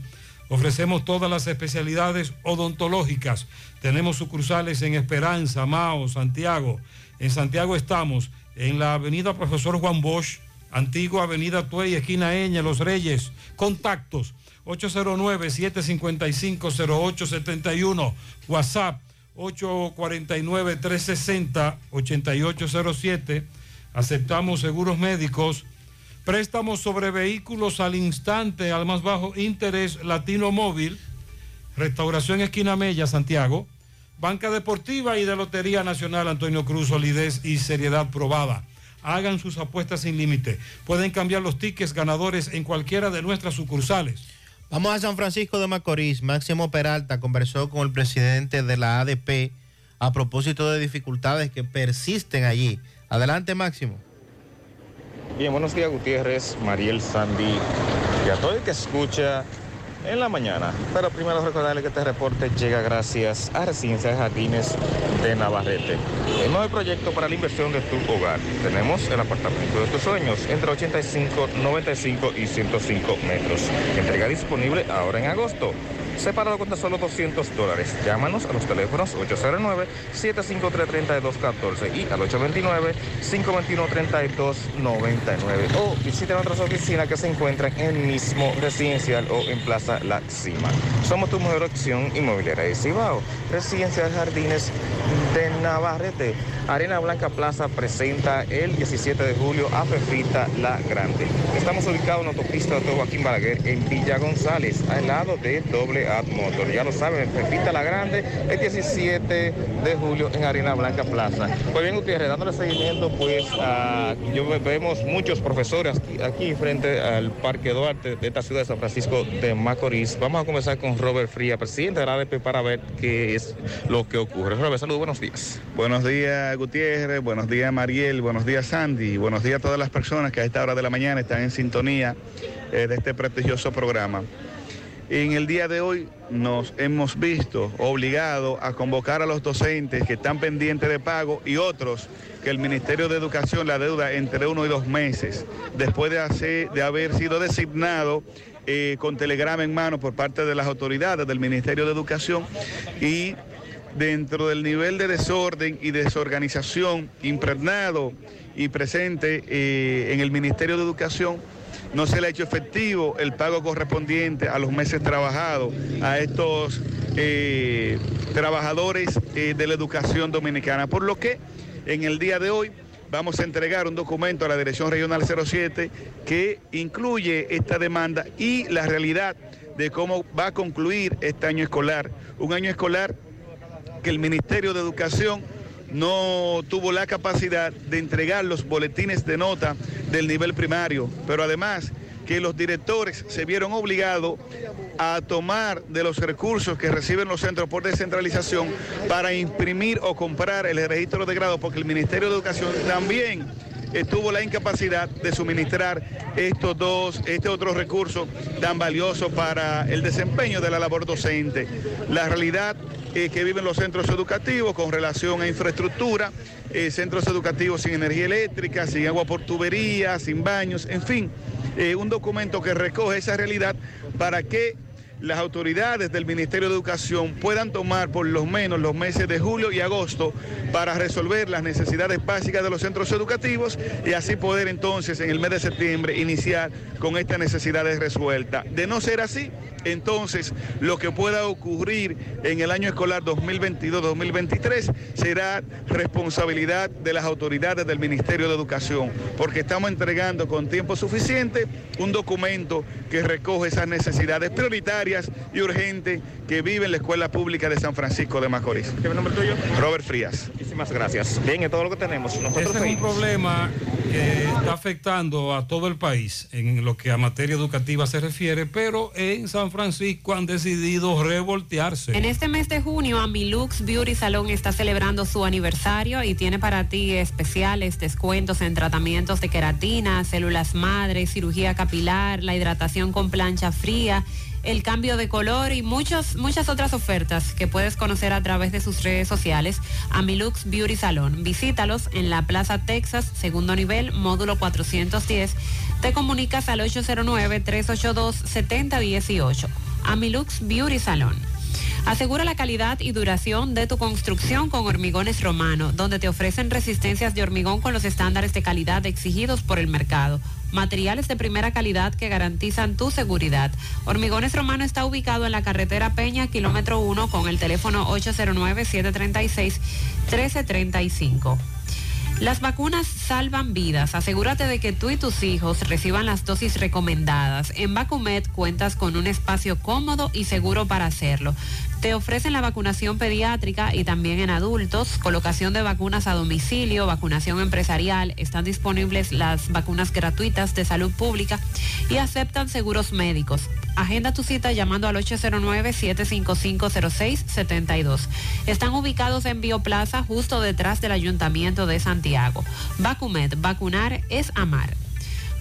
Speaker 6: Ofrecemos todas las especialidades odontológicas. Tenemos sucursales en Esperanza, Mao, Santiago. En Santiago estamos en la avenida Profesor Juan Bosch, antigua avenida Tuey, esquina Eña, Los Reyes. Contactos 809-755-0871. WhatsApp 849-360-8807. Aceptamos seguros médicos. Préstamos sobre vehículos al instante, al más bajo interés, Latino Móvil. Restauración Esquina Mella, Santiago. Banca Deportiva y de Lotería Nacional Antonio Cruz, solidez y seriedad probada. Hagan sus apuestas sin límite. Pueden cambiar los tickets ganadores en cualquiera de nuestras sucursales.
Speaker 23: Vamos a San Francisco de Macorís. Máximo Peralta conversó con el presidente de la ADP a propósito de dificultades que persisten allí. Adelante, Máximo.
Speaker 91: Bien, buenos días Gutiérrez, Mariel Sandy y a todo el que escucha en la mañana. Pero primero recordarle que este reporte llega gracias a Residencia de Jardines de Navarrete. El nuevo proyecto para la inversión de tu hogar. Tenemos el apartamento de tus sueños entre 85, 95 y 105 metros. Entrega disponible ahora en agosto. Separado con tan solo 200 dólares. Llámanos a los teléfonos 809-753-3214 y al 829-521-3299. O visiten nuestras oficinas que se encuentran en el mismo residencial o en Plaza La Cima. Somos tu mejor opción inmobiliaria de Cibao. Residencial Jardines de Navarrete. Arena Blanca Plaza presenta el 17 de julio a Fefita La Grande. Estamos ubicados en la autopista de Joaquín Balaguer en Villa González, al lado de Doble Ya lo saben, Fefita La Grande, el 17 de julio en Arena Blanca Plaza. Pues bien, Gutiérrez, dándole seguimiento, pues a- yo vemos muchos profesores aquí, aquí frente al Parque Duarte de esta ciudad de San Francisco de Macorís. Vamos a conversar con Robert Fría, presidente de la ADP, para ver qué es lo que ocurre. Robert, saludos, buenos días.
Speaker 92: Buenos días Gutiérrez, buenos días Mariel, buenos días Sandy, buenos días a todas las personas que a esta hora de la mañana están en sintonía eh, de este prestigioso programa. En el día de hoy nos hemos visto obligados a convocar a los docentes que están pendientes de pago y otros que el Ministerio de Educación la deuda entre uno y dos meses, después de, haber sido designado eh, con telegrama en mano por parte de las autoridades del Ministerio de Educación y dentro del nivel de desorden y desorganización impregnado y presente eh, en el Ministerio de Educación, no se le ha hecho efectivo el pago correspondiente a los meses trabajados a estos eh, trabajadores eh, de la educación dominicana. Por lo que en el día de hoy vamos a entregar un documento a la Dirección Regional 07 que incluye esta demanda y la realidad de cómo va a concluir este año escolar. Un año escolar que el Ministerio de Educación no tuvo la capacidad de entregar los boletines de nota del nivel primario, pero además que los directores se vieron obligados a tomar de los recursos que reciben los centros por descentralización para imprimir o comprar el registro de grado, porque el Ministerio de Educación también eh, tuvo la incapacidad de suministrar estos dos, este otro recurso tan valioso para el desempeño de la labor docente. La realidad que viven los centros educativos con relación a infraestructura, eh, centros educativos sin energía eléctrica, sin agua por tubería, sin baños, en fin, eh, un documento que recoge esa realidad para que las autoridades del Ministerio de Educación puedan tomar por lo menos los meses de julio y agosto para resolver las necesidades básicas de los centros educativos y así poder entonces en el mes de septiembre iniciar con estas necesidades resueltas. De no ser así, entonces lo que pueda ocurrir en el año escolar 2022-2023 será responsabilidad de las autoridades del Ministerio de Educación, porque estamos entregando con tiempo suficiente un documento que recoge esas necesidades prioritarias y urgentes que vive la Escuela Pública de San Francisco de Macorís.
Speaker 91: ¿Qué es el nombre tuyo?
Speaker 92: Robert Frías.
Speaker 91: Muchísimas gracias. Bien, es todo lo que tenemos. Nosotros
Speaker 6: Este es un problema que está afectando a todo el país en lo que a materia educativa se refiere, pero en San Francisco han decidido revoltearse.
Speaker 93: En este mes de junio, Amilux Beauty Salon está celebrando su aniversario y tiene para ti especiales descuentos en tratamientos de queratina, células madre, cirugía capilar, la hidratación con plancha fría
Speaker 7: el cambio de color y muchas, muchas otras ofertas que puedes conocer a través de sus redes sociales. Amilux Beauty Salon. Visítalos en la Plaza Texas, segundo nivel, módulo 410. Te comunicas al 809-382-7018. Amilux Beauty Salon. Asegura la calidad y duración de tu construcción con Hormigones Romano, donde te ofrecen resistencias de hormigón con los estándares de calidad exigidos por el mercado. Materiales de primera calidad que garantizan tu seguridad. Hormigones Romano está ubicado en la carretera Peña, kilómetro 1, con el teléfono 809-736-1335. Las vacunas salvan vidas. Asegúrate de que tú y tus hijos reciban las dosis recomendadas. En Vacumet cuentas con un espacio cómodo y seguro para hacerlo. Te ofrecen la vacunación pediátrica y también en adultos, colocación de vacunas a domicilio, vacunación empresarial. Están disponibles las vacunas gratuitas de salud pública y aceptan seguros médicos. Agenda tu cita llamando al 809-755-0672. Están ubicados en Bioplaza, justo detrás del Ayuntamiento de Santiago. Vacumet, vacunar es amar.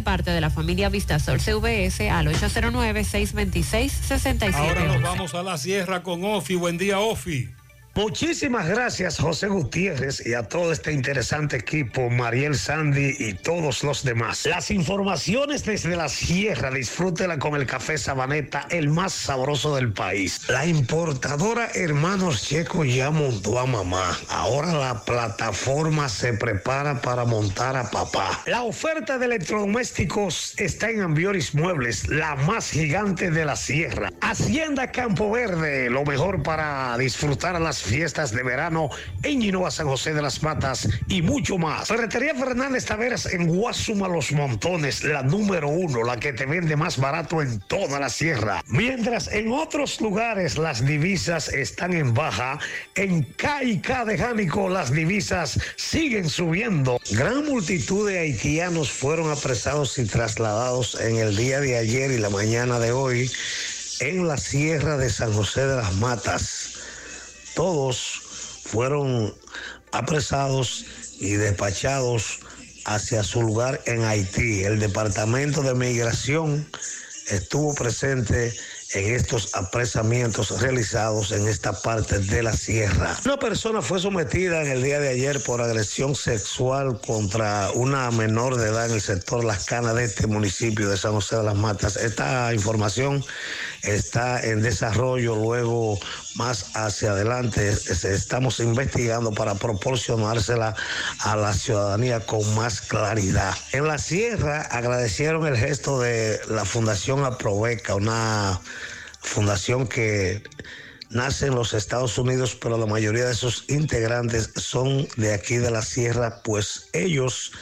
Speaker 7: parte de la familia Vistasol CVS al 809-626-67.
Speaker 6: Ahora nos vamos a la sierra con Ofi. Buen día, Ofi.
Speaker 94: Muchísimas gracias José Gutiérrez y a todo este interesante equipo, Mariel Sandy y todos los demás. Las informaciones desde la sierra, disfrútela con el café Sabaneta, el más sabroso del país. La importadora Hermanos Checo ya montó a mamá. Ahora la plataforma se prepara para montar a papá. La oferta de electrodomésticos está en Ambioris Muebles, la más gigante de la sierra. Hacienda Campo Verde, lo mejor para disfrutar las fiestas de verano en Ginoa, San José de las Matas y mucho más. Ferretería Fernández Taveras en Guasuma Los Montones, la número uno, la que te vende más barato en toda la sierra. Mientras en otros lugares las divisas están en baja, en K de Jánico las divisas siguen subiendo. Gran multitud de haitianos fueron apresados y trasladados en el día de ayer y la mañana de hoy en la sierra de San José de las Matas todos fueron apresados y despachados hacia su lugar en Haití. El Departamento de Migración estuvo presente en estos apresamientos realizados en esta parte de la sierra. Una persona fue sometida en el día de ayer por agresión sexual contra una menor de edad en el sector Las Canas de este municipio de San José de las Matas. Esta información está en desarrollo, luego más hacia adelante estamos investigando para proporcionársela a la ciudadanía con más claridad. En la sierra agradecieron el gesto de la Fundación Aproveca, una fundación que nace en los Estados Unidos, pero la mayoría de sus integrantes son de aquí de la sierra, pues ellos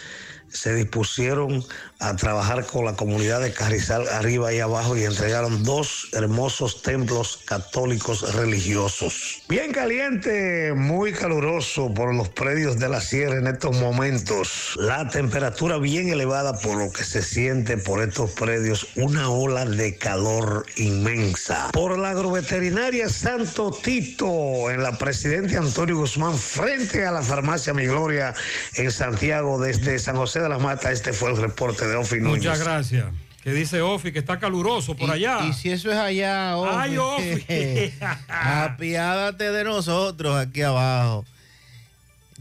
Speaker 94: se dispusieron a trabajar con la comunidad de Carrizal arriba y abajo y entregaron dos hermosos templos católicos religiosos. Bien caliente, muy caluroso por los predios de la sierra en estos momentos. La temperatura bien elevada por lo que se siente por estos predios, una ola de calor inmensa. Por la agroveterinaria Santo Tito en la Presidente Antonio Guzmán frente a la farmacia Mi Gloria en Santiago desde San José de las Matas. Este fue el reporte de Ofi Núñez.
Speaker 6: Muchas gracias. Que dice Ofi que está caluroso por allá.
Speaker 23: Y si eso es allá, Ofi,
Speaker 6: Ay, Ofi.
Speaker 23: apiádate de nosotros aquí abajo.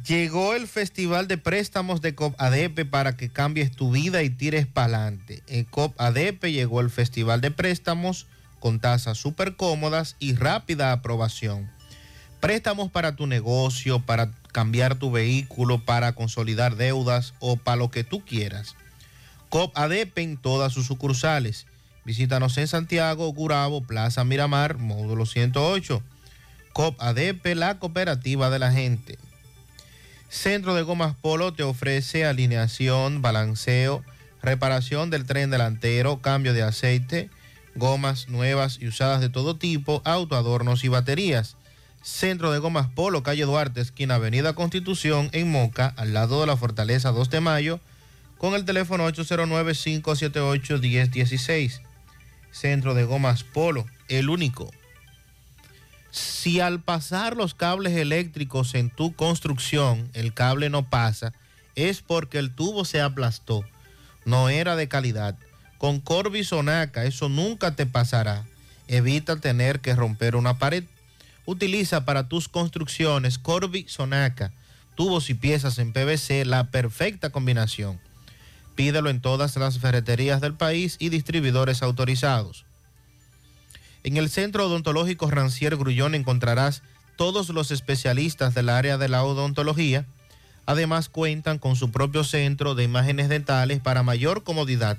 Speaker 23: Llegó el Festival de Préstamos de COP ADP para que cambies tu vida y tires para adelante. En COP ADP llegó el Festival de Préstamos con tasas súper cómodas y rápida aprobación. Préstamos para tu negocio, para cambiar tu vehículo, para consolidar deudas o para lo que tú quieras. COP ADP en todas sus sucursales. Visítanos en Santiago, Gurabo, Plaza Miramar, módulo 108. COP ADP, la cooperativa de la gente. Centro de Gomas Polo te ofrece alineación, balanceo, reparación del tren delantero, cambio de aceite, gomas nuevas y usadas de todo tipo, autoadornos y baterías. Centro de Gomas Polo, calle Duarte, esquina Avenida Constitución, en Moca, al lado de la Fortaleza 2 de Mayo, con el teléfono 809-578-1016. Centro de Gomas Polo, el único. Si al pasar los cables eléctricos en tu construcción el cable no pasa, es porque el tubo se aplastó, no era de calidad. Con Corby Sonaca eso nunca te pasará. Evita tener que romper una pared. Utiliza para tus construcciones Corby Sonaca, tubos y piezas en PVC, la perfecta combinación. Pídelo en todas las ferreterías del país y distribuidores autorizados. En el Centro Odontológico Rancier Grullón encontrarás todos los especialistas del área de la odontología. Además cuentan con su propio centro de imágenes dentales para mayor comodidad.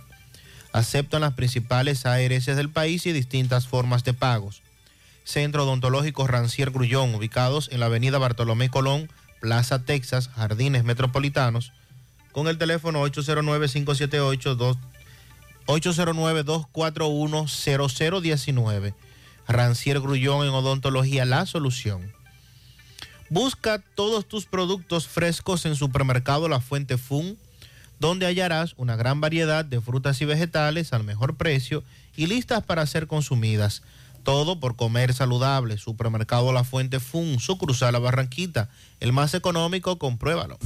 Speaker 23: Aceptan las principales ARS del país y distintas formas de pagos. Centro Odontológico Rancier Grullón, ubicados en la avenida Bartolomé Colón, Plaza Texas, Jardines Metropolitanos, con el teléfono 809-578-2. 809-241-0019. Rancier Grullón en Odontología La Solución. Busca todos tus productos frescos en Supermercado La Fuente Fun, donde hallarás una gran variedad de frutas y vegetales al mejor precio y listas para ser consumidas. Todo por comer saludable. Supermercado La Fuente Fun, su cruzar la Barranquita. El más económico, compruébalo.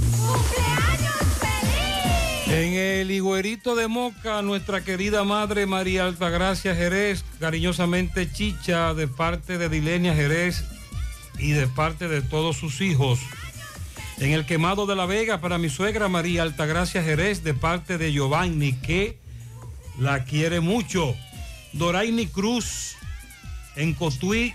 Speaker 6: En el higuerito de Moca, nuestra querida madre María Altagracia Jerez, cariñosamente Chicha, de parte de Dilenia Jerez y de parte de todos sus hijos. En el quemado de la Vega, para mi suegra María Altagracia Jerez, de parte de Giovanni, que la quiere mucho. Doraini Cruz, en Cotuí,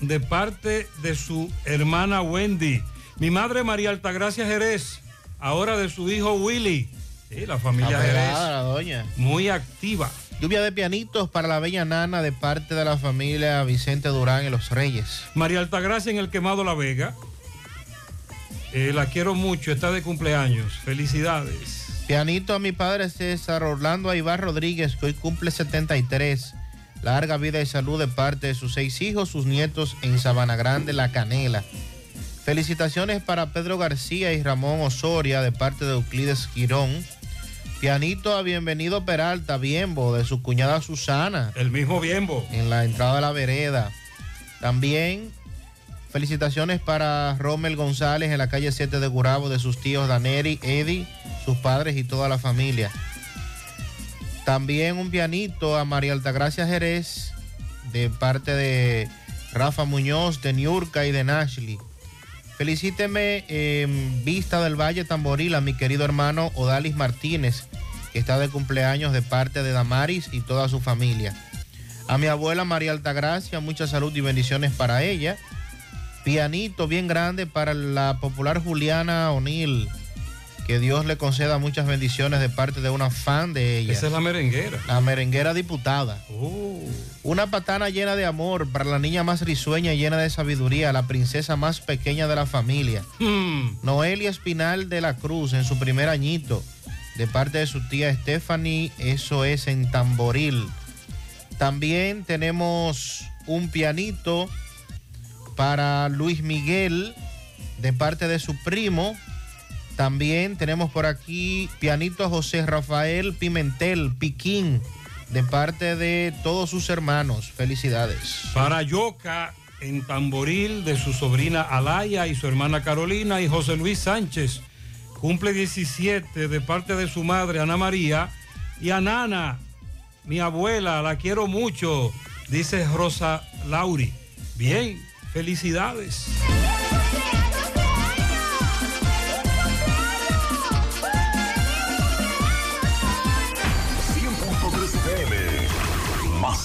Speaker 6: de parte de su hermana Wendy. Mi madre María Altagracia Jerez, ahora de su hijo Willy. Sí, la familia
Speaker 23: Apegada,
Speaker 6: Jerez.
Speaker 23: la doña.
Speaker 6: Muy activa.
Speaker 23: Lluvia de pianitos para la bella nana de parte de la familia Vicente Durán y los Reyes.
Speaker 6: María Altagracia en el Quemado La Vega. Eh, la quiero mucho, está de cumpleaños. Felicidades.
Speaker 23: Pianito a mi padre César Orlando Aibar Rodríguez, que hoy cumple 73. Larga vida y salud de parte de sus seis hijos, sus nietos en Sabana Grande, La Canela. Felicitaciones para Pedro García y Ramón Osoria de parte de Euclides Girón. Pianito a Bienvenido Peralta, Biembo, de su cuñada Susana.
Speaker 6: El mismo Biembo.
Speaker 23: En la entrada de la vereda. También felicitaciones para Rommel González en la calle 7 de Gurabo, de sus tíos Daneri, Eddie, sus padres y toda la familia. También un pianito a María Altagracia Jerez, de parte de Rafa Muñoz, de Niurka y de Nashley. Felicíteme en Vista del Valle Tamboril a mi querido hermano Odalis Martínez, que está de cumpleaños de parte de Damaris y toda su familia. A mi abuela María Altagracia, mucha salud y bendiciones para ella. Pianito bien grande para la popular Juliana O'Neill. Que Dios le conceda muchas bendiciones de parte de una fan de ella.
Speaker 6: Esa es la merenguera.
Speaker 23: La merenguera diputada.
Speaker 6: Oh.
Speaker 23: Una patana llena de amor para la niña más risueña y llena de sabiduría, la princesa más pequeña de la familia.
Speaker 6: Hmm.
Speaker 23: Noelia Espinal de la Cruz en su primer añito, de parte de su tía Stephanie, eso es en Tamboril. También tenemos un pianito para Luis Miguel, de parte de su primo. También tenemos por aquí pianito José Rafael Pimentel, Piquín, de parte de todos sus hermanos. Felicidades.
Speaker 6: Para Yoka en Tamboril de su sobrina Alaya y su hermana Carolina y José Luis Sánchez. Cumple 17 de parte de su madre Ana María y a Nana, mi abuela, la quiero mucho, dice Rosa Lauri. Bien, felicidades.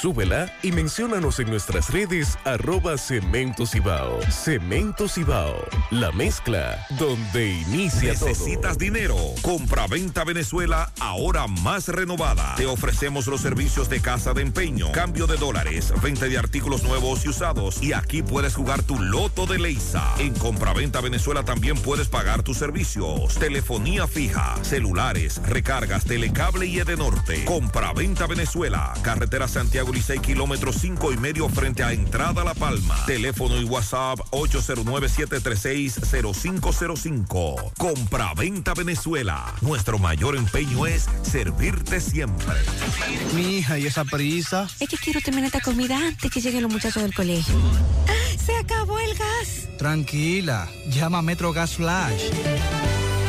Speaker 53: Súbela y menciónanos en nuestras redes arroba Cemento Cibao. Cemento Cibao, la mezcla donde inicia
Speaker 14: ¿Necesitas dinero? Compra-venta Venezuela ahora más renovada. Te ofrecemos los servicios de casa de empeño, cambio de dólares, venta de artículos nuevos y usados. Y aquí puedes jugar tu loto de Leisa. En Compra-venta Venezuela también puedes pagar tus servicios. Telefonía fija, celulares, recargas, telecable y Edenorte. Compra-venta Venezuela. Carretera Santiago Licey, kilómetro 5 y medio frente a Entrada La Palma. Teléfono y WhatsApp 809-736-0505. Compra-venta Venezuela. Nuestro mayor empeño es servirte siempre.
Speaker 95: Mi hija, ¿y esa prisa?
Speaker 3: Es que quiero terminar esta comida antes que lleguen los muchachos del colegio. ¡Se acabó el gas!
Speaker 95: Tranquila, llama a Metro Gas Flash.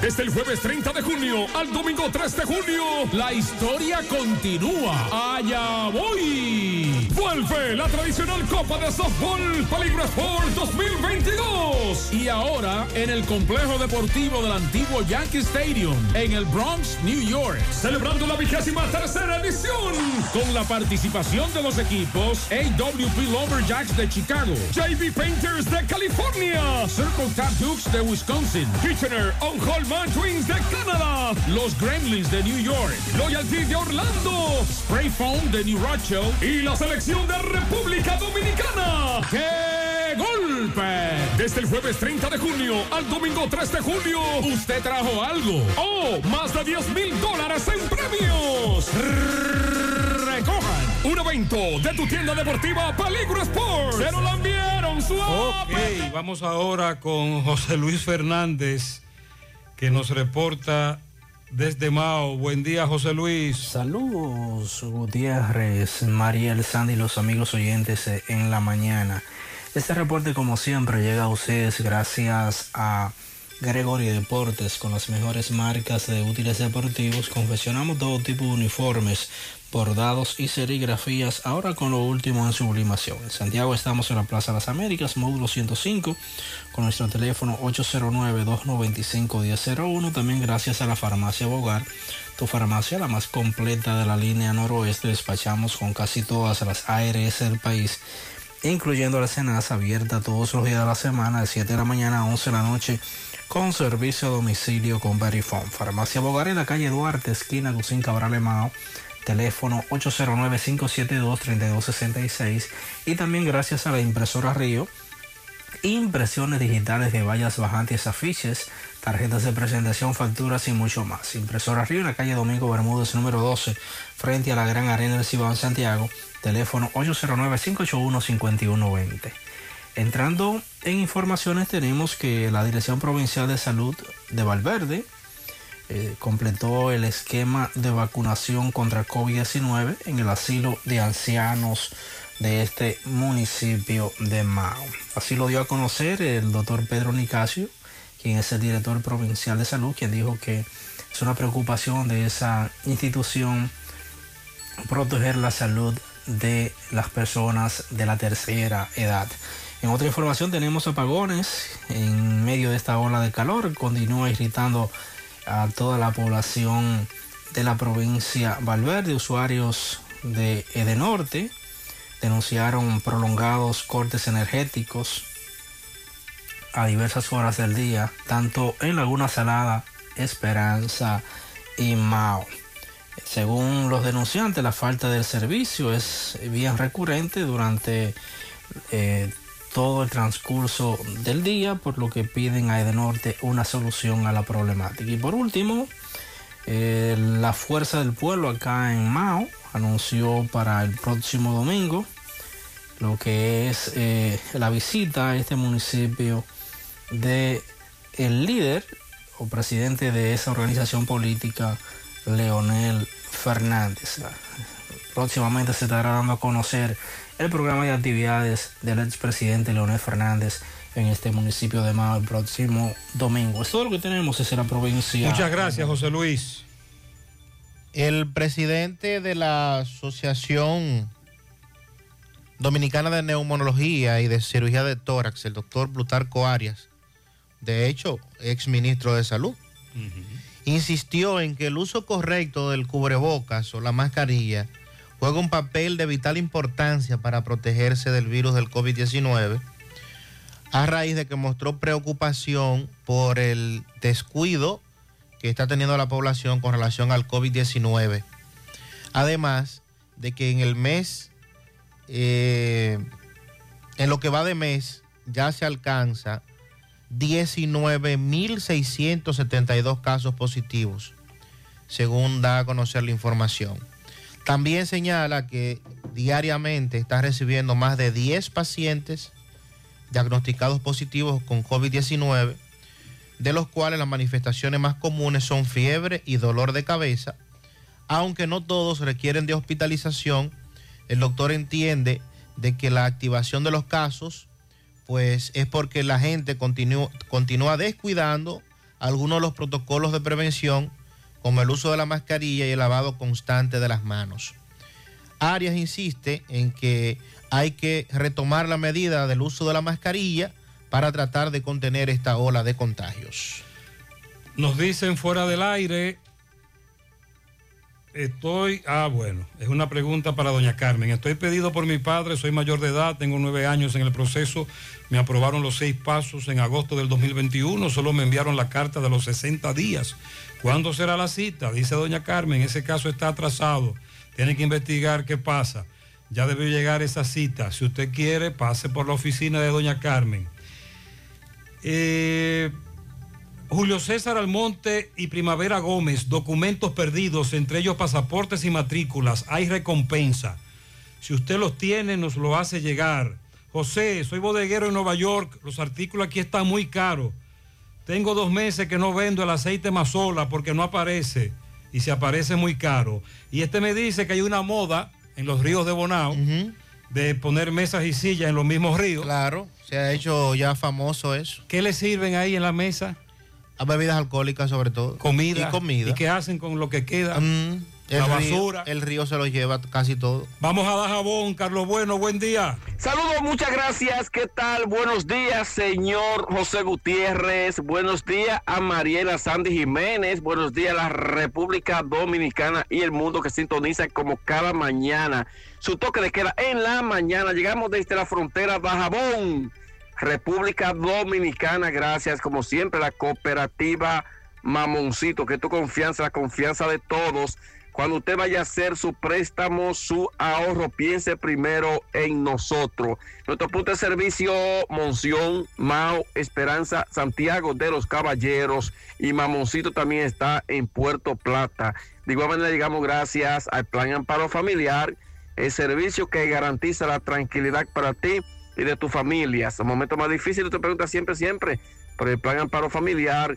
Speaker 96: Desde el jueves 30 de junio al domingo 3 de junio, la historia continúa. Allá voy. Vuelve la tradicional Copa de Softball Peligro Sport 2022. Y ahora en el complejo deportivo del antiguo Yankee Stadium, en el Bronx, New York. Celebrando la vigésima tercera edición. Con la participación de los equipos AWP Lumberjacks de Chicago, JV Painters de California, Circle Tap Dukes de Wisconsin, Kitchener On Holman Twins de Canadá, los Gremlins de New York, Loyalty de Orlando, Spray Foam de New Rochelle y la selección de República Dominicana. ¡Qué golpe! Desde el jueves 30 de junio al domingo 3 de julio, usted trajo algo. ¡Oh! Más de 10 mil dólares en premios. Recojan un evento de tu tienda deportiva Peligro Sports. Se nos la enviaron suave.
Speaker 6: Ok, vamos ahora con José Luis Fernández, que nos reporta desde Mao. Buen día, José Luis.
Speaker 97: Saludos, Gutiérrez, Mariel, Sandy y los amigos oyentes en la mañana. Este reporte, como siempre, llega a ustedes gracias a Gregory Deportes con las mejores marcas de útiles deportivos. Confeccionamos todo tipo de uniformes, bordados y serigrafías, ahora con lo último en sublimación. En Santiago estamos en la Plaza de las Américas, módulo 105, con nuestro teléfono 809-295-1001. También gracias a la farmacia Bogar, tu farmacia la más completa de la línea noroeste. Despachamos con casi todas las ARS del país, incluyendo la Senasa, abierta todos los días de la semana, de 7 de la mañana a 11 de la noche con servicio a domicilio con Verifone. Farmacia Bogar en la calle Duarte, esquina Lucín Cabral Emao, teléfono 809-572-3266 y también gracias a la impresora Río, impresiones digitales de vallas bajantes, afiches, tarjetas de presentación, facturas y mucho más. Impresora Río en la calle Domingo Bermúdez número 12, frente a la Gran Arena del Cibao Santiago, teléfono 809-581-5120. Entrando en informaciones tenemos que la Dirección Provincial de Salud de Valverde eh, completó el esquema de vacunación contra COVID-19 en el asilo de ancianos de este municipio de Mao. Así lo dio a conocer el doctor Pedro Nicasio, quien es el director provincial de salud, quien dijo que es una preocupación de esa institución proteger la salud de las personas de la tercera edad. En otra información tenemos apagones en medio de esta ola de calor. Continúa irritando a toda la población de la provincia Valverde. Usuarios de Edenorte denunciaron prolongados cortes energéticos a diversas horas del día, tanto en Laguna Salada, Esperanza y Mao. Según los denunciantes, la falta del servicio es bien recurrente durante eh, todo el transcurso del día, por lo que piden a Edenorte una solución a la problemática. Y por último, eh, la Fuerza del Pueblo acá en Mao anunció para el próximo domingo lo que es eh, la visita a este municipio de el líder o presidente de esa organización política, Leonel Fernández. Próximamente se estará dando a conocer el programa de actividades del expresidente Leonel Fernández en este municipio de Mao el próximo domingo. Es todo lo que tenemos desde la provincia.
Speaker 6: Muchas gracias, José Luis.
Speaker 23: El presidente de la Asociación Dominicana de Neumonología y de Cirugía de Tórax, el doctor Plutarco Arias, de hecho, ex ministro de Salud, insistió en que el uso correcto del cubrebocas o la mascarilla juega un papel de vital importancia para protegerse del virus del COVID-19, a raíz de que mostró preocupación por el descuido que está teniendo la población con relación al COVID-19. Además de que en el mes, eh, en lo que va de mes, ya se alcanza 19.672 casos positivos, según da a conocer la información. También señala que diariamente está recibiendo más de 10 pacientes diagnosticados positivos con COVID-19, de los cuales las manifestaciones más comunes son fiebre y dolor de cabeza. Aunque no todos requieren de hospitalización, el doctor entiende de que la activación de los casos pues es porque la gente continúa, continúa descuidando algunos de los protocolos de prevención, como el uso de la mascarilla y el lavado constante de las manos. Arias insiste en que hay que retomar la medida del uso de la mascarilla para tratar de contener esta ola de contagios.
Speaker 6: Nos dicen fuera del aire. Estoy, ah bueno, es una pregunta para doña Carmen. Estoy pedido por mi padre, soy mayor de edad, tengo nueve años en el proceso, me aprobaron los seis pasos en agosto del 2021, solo me enviaron la carta de los 60 días. ¿Cuándo será la cita? Dice doña Carmen, ese caso está atrasado, tiene que investigar qué pasa. Ya debe llegar esa cita. Si usted quiere, pase por la oficina de doña Carmen. Eh, Julio César Almonte y Primavera Gómez, documentos perdidos, entre ellos pasaportes y matrículas. Hay recompensa. Si usted los tiene, nos lo hace llegar. José, soy bodeguero en Nueva York. Los artículos aquí están muy caros. Tengo dos meses que no vendo el aceite Mazola porque no aparece. Y si aparece muy caro. Y este me dice que hay una moda en los ríos de Bonao de poner mesas y sillas en los mismos ríos.
Speaker 23: Claro, se ha hecho ya famoso eso.
Speaker 6: ¿Qué le sirven ahí en la mesa?
Speaker 23: A bebidas alcohólicas sobre todo.
Speaker 6: Comida.
Speaker 23: Y comida.
Speaker 6: ¿Y qué hacen con lo que queda?
Speaker 23: Mm, el
Speaker 6: la
Speaker 23: río-
Speaker 6: basura.
Speaker 23: el río se lo lleva casi todo.
Speaker 6: Vamos a dar jabón, Carlos Bueno, buen día.
Speaker 12: Saludos, muchas gracias. ¿Qué tal? Buenos días, señor José Gutiérrez. Buenos días a Mariela Sandy Jiménez. Buenos días a la República Dominicana y el mundo que sintoniza como cada mañana. Su toque de queda en la mañana. Llegamos desde la frontera de Jabón, República Dominicana. Gracias, como siempre, la cooperativa Mamoncito, que tu confianza, la confianza de todos. Cuando usted vaya a hacer su préstamo, su ahorro, piense primero en nosotros. Nuestro punto de servicio, Monción, Mao, Esperanza, Santiago de los Caballeros y Mamoncito también está en Puerto Plata. De igual manera, llegamos gracias al Plan Amparo Familiar, el servicio que garantiza la tranquilidad para ti y de tu familia. En momentos más difíciles, te preguntas siempre, siempre, por el Plan Amparo Familiar.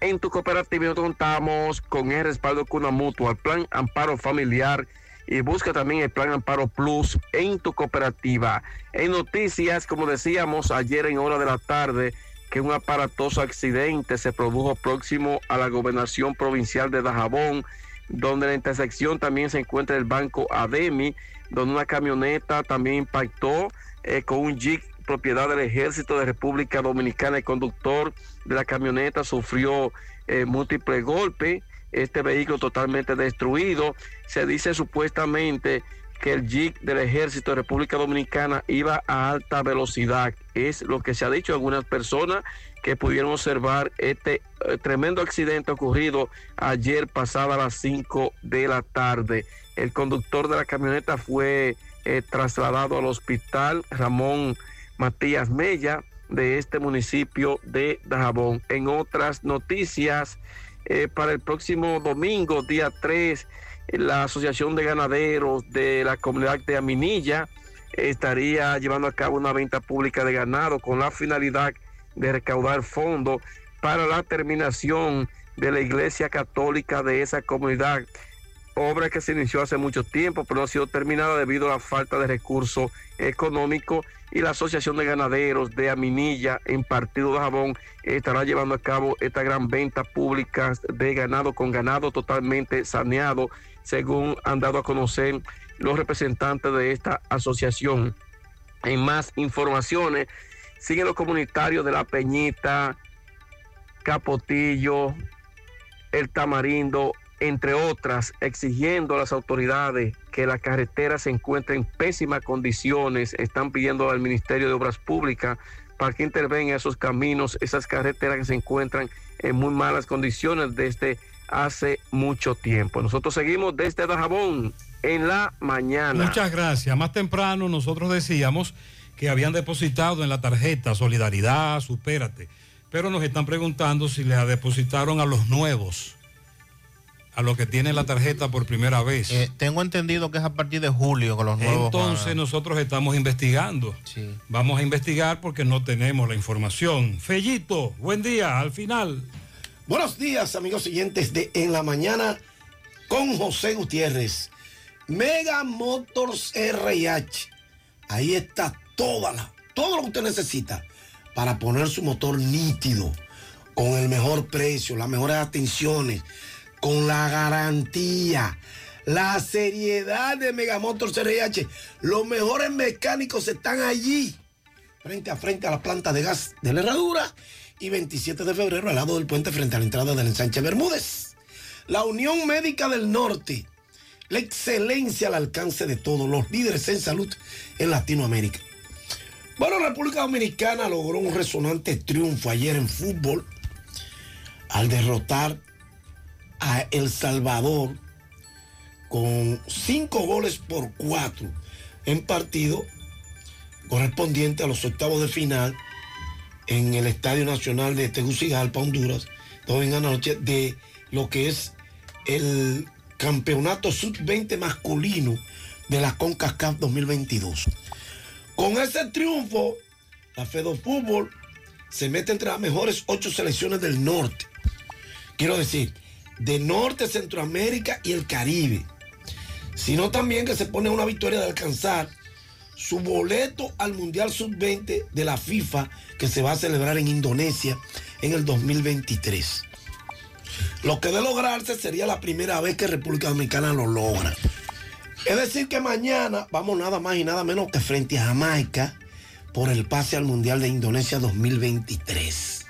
Speaker 12: En tu cooperativa nosotros contamos con el respaldo con una mutua, el plan Amparo Familiar y busca también el plan Amparo Plus en tu cooperativa. En noticias, como decíamos ayer en hora de la tarde, que un aparatoso accidente se produjo próximo a la gobernación provincial de Dajabón, donde en la intersección también se encuentra el banco Ademi, donde una camioneta también impactó eh, con un jeep propiedad del ejército de República Dominicana. El conductor de la camioneta sufrió eh, múltiples golpes. Este vehículo totalmente destruido. Se dice supuestamente que el jeep del ejército de República Dominicana iba a alta velocidad. Es lo que se ha dicho algunas personas que pudieron observar este eh, tremendo accidente ocurrido ayer pasada las 5 de la tarde. El conductor de la camioneta fue eh, trasladado al hospital Ramón Matías Mella de este municipio de Dajabón. En otras noticias, eh, para el próximo domingo, día 3, la Asociación de Ganaderos de la comunidad de Aminilla estaría llevando a cabo una venta pública de ganado con la finalidad de recaudar fondos para la terminación de la iglesia católica de esa comunidad. obra que se inició hace mucho tiempo, pero no ha sido terminada debido a la falta de recursos económicos y la Asociación de Ganaderos de Aminilla en Partido de Jabón estará llevando a cabo esta gran venta pública de ganado con ganado totalmente saneado, según han dado a conocer los representantes de esta asociación. En más informaciones, siguen los comunitarios de La Peñita, Capotillo, El Tamarindo, entre otras, exigiendo a las autoridades que la carretera se encuentre en pésimas condiciones. Están pidiendo al Ministerio de Obras Públicas para que intervenga esos caminos, esas carreteras que se encuentran en muy malas condiciones desde hace mucho tiempo. Nosotros seguimos desde Dajabón en la mañana.
Speaker 6: Muchas gracias. Más temprano nosotros decíamos que habían depositado en la tarjeta Solidaridad, supérate, pero nos están preguntando si les depositaron a los nuevos, a los que tienen la tarjeta por primera vez.
Speaker 23: Eh, tengo entendido que es a partir de julio con los nuevos.
Speaker 6: Entonces
Speaker 23: van
Speaker 6: nosotros estamos investigando. Vamos a investigar porque no tenemos la información. Fellito, buen día, al final.
Speaker 1: Buenos días, amigos siguientes de En la Mañana con José Gutiérrez. Mega Motors RH. Ahí está toda la, todo lo que usted necesita para poner su motor nítido, con el mejor precio, las mejores atenciones, con la garantía, la seriedad de Mega Motors RH. Los mejores mecánicos están allí, frente a frente a la planta de gas de la herradura y 27 de febrero al lado del puente frente a la entrada del ensanche Bermúdez. La Unión Médica del Norte, la excelencia al alcance de todos los líderes en salud en Latinoamérica. Bueno, República Dominicana logró un resonante triunfo ayer en fútbol al derrotar a El Salvador con cinco goles por cuatro en partido correspondiente a los octavos de final en el Estadio Nacional de Tegucigalpa, Honduras, domingo anoche, de lo que es el Campeonato Sub-20 masculino de la CONCACAF 2022. Con ese triunfo, la Fedo Fútbol se mete entre las mejores ocho selecciones del norte. Quiero decir, de Norte, Centroamérica y el Caribe. Sino también que se pone una victoria de alcanzar su boleto al Mundial Sub-20 de la FIFA que se va a celebrar en Indonesia en el 2023. Lo que de lograrse sería la primera vez que República Dominicana lo logra. Es decir, que mañana vamos nada más y nada menos que frente a Jamaica por el pase al Mundial de Indonesia 2023.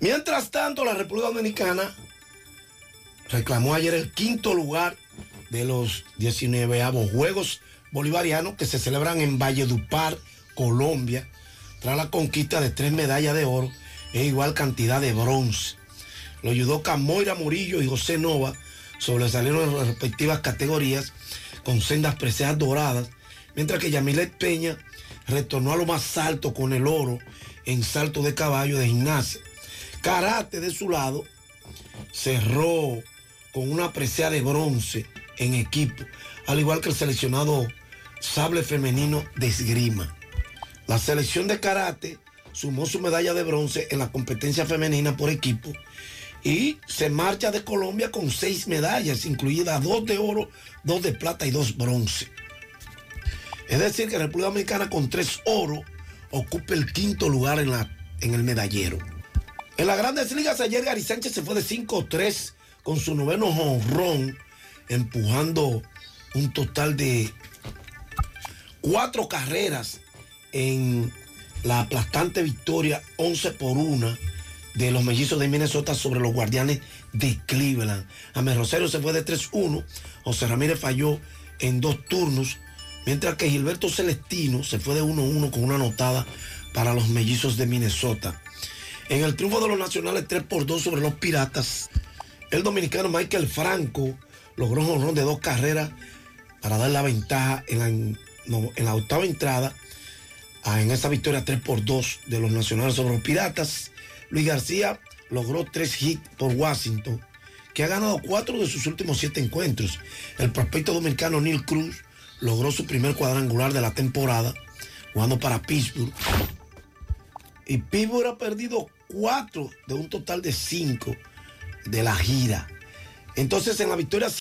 Speaker 1: Mientras tanto, la República Dominicana reclamó ayer el quinto lugar de los 19 Juegos Bolivarianos que se celebran en Valledupar, Colombia, tras la conquista de tres medallas de oro e igual cantidad de bronce. Lo ayudó Moira Murillo y José Nova, sobresalieron en las respectivas categorías con sendas preseas doradas, mientras que Yamilet Peña retornó a lo más alto con el oro en salto de caballo de gimnasia. Karate de su lado cerró con una presea de bronce en equipo, al igual que el seleccionado sable femenino de esgrima. La selección de karate sumó su medalla de bronce en la competencia femenina por equipo y se marcha de Colombia con seis medallas, incluidas dos de oro, dos de plata y dos bronce. Es decir, que República Dominicana con tres oro ocupa el quinto lugar en, la, en el medallero. En las grandes ligas ayer Gary Sánchez se fue de 5-3 con su noveno honrón, empujando un total de cuatro carreras en la aplastante victoria 11 por 1 de los mellizos de Minnesota sobre los guardianes de Cleveland. Amé Rosario se fue de 3-1, José Ramírez falló en dos turnos, mientras que Gilberto Celestino se fue de 1-1 con una anotada para los mellizos de Minnesota. En el triunfo de los nacionales 3 por 2 sobre los piratas, el dominicano Michael Franco logró un honrón de dos carreras para dar la ventaja en la, en la octava entrada ah, en esa victoria 3 por 2 de los nacionales sobre los piratas. Luis García logró tres hits por Washington, que ha ganado cuatro de sus últimos siete encuentros. El prospecto dominicano Neil Cruz logró su primer cuadrangular de la temporada, jugando para Pittsburgh. Y Pittsburgh ha perdido cuatro de un total de cinco de la gira. Entonces en la victoria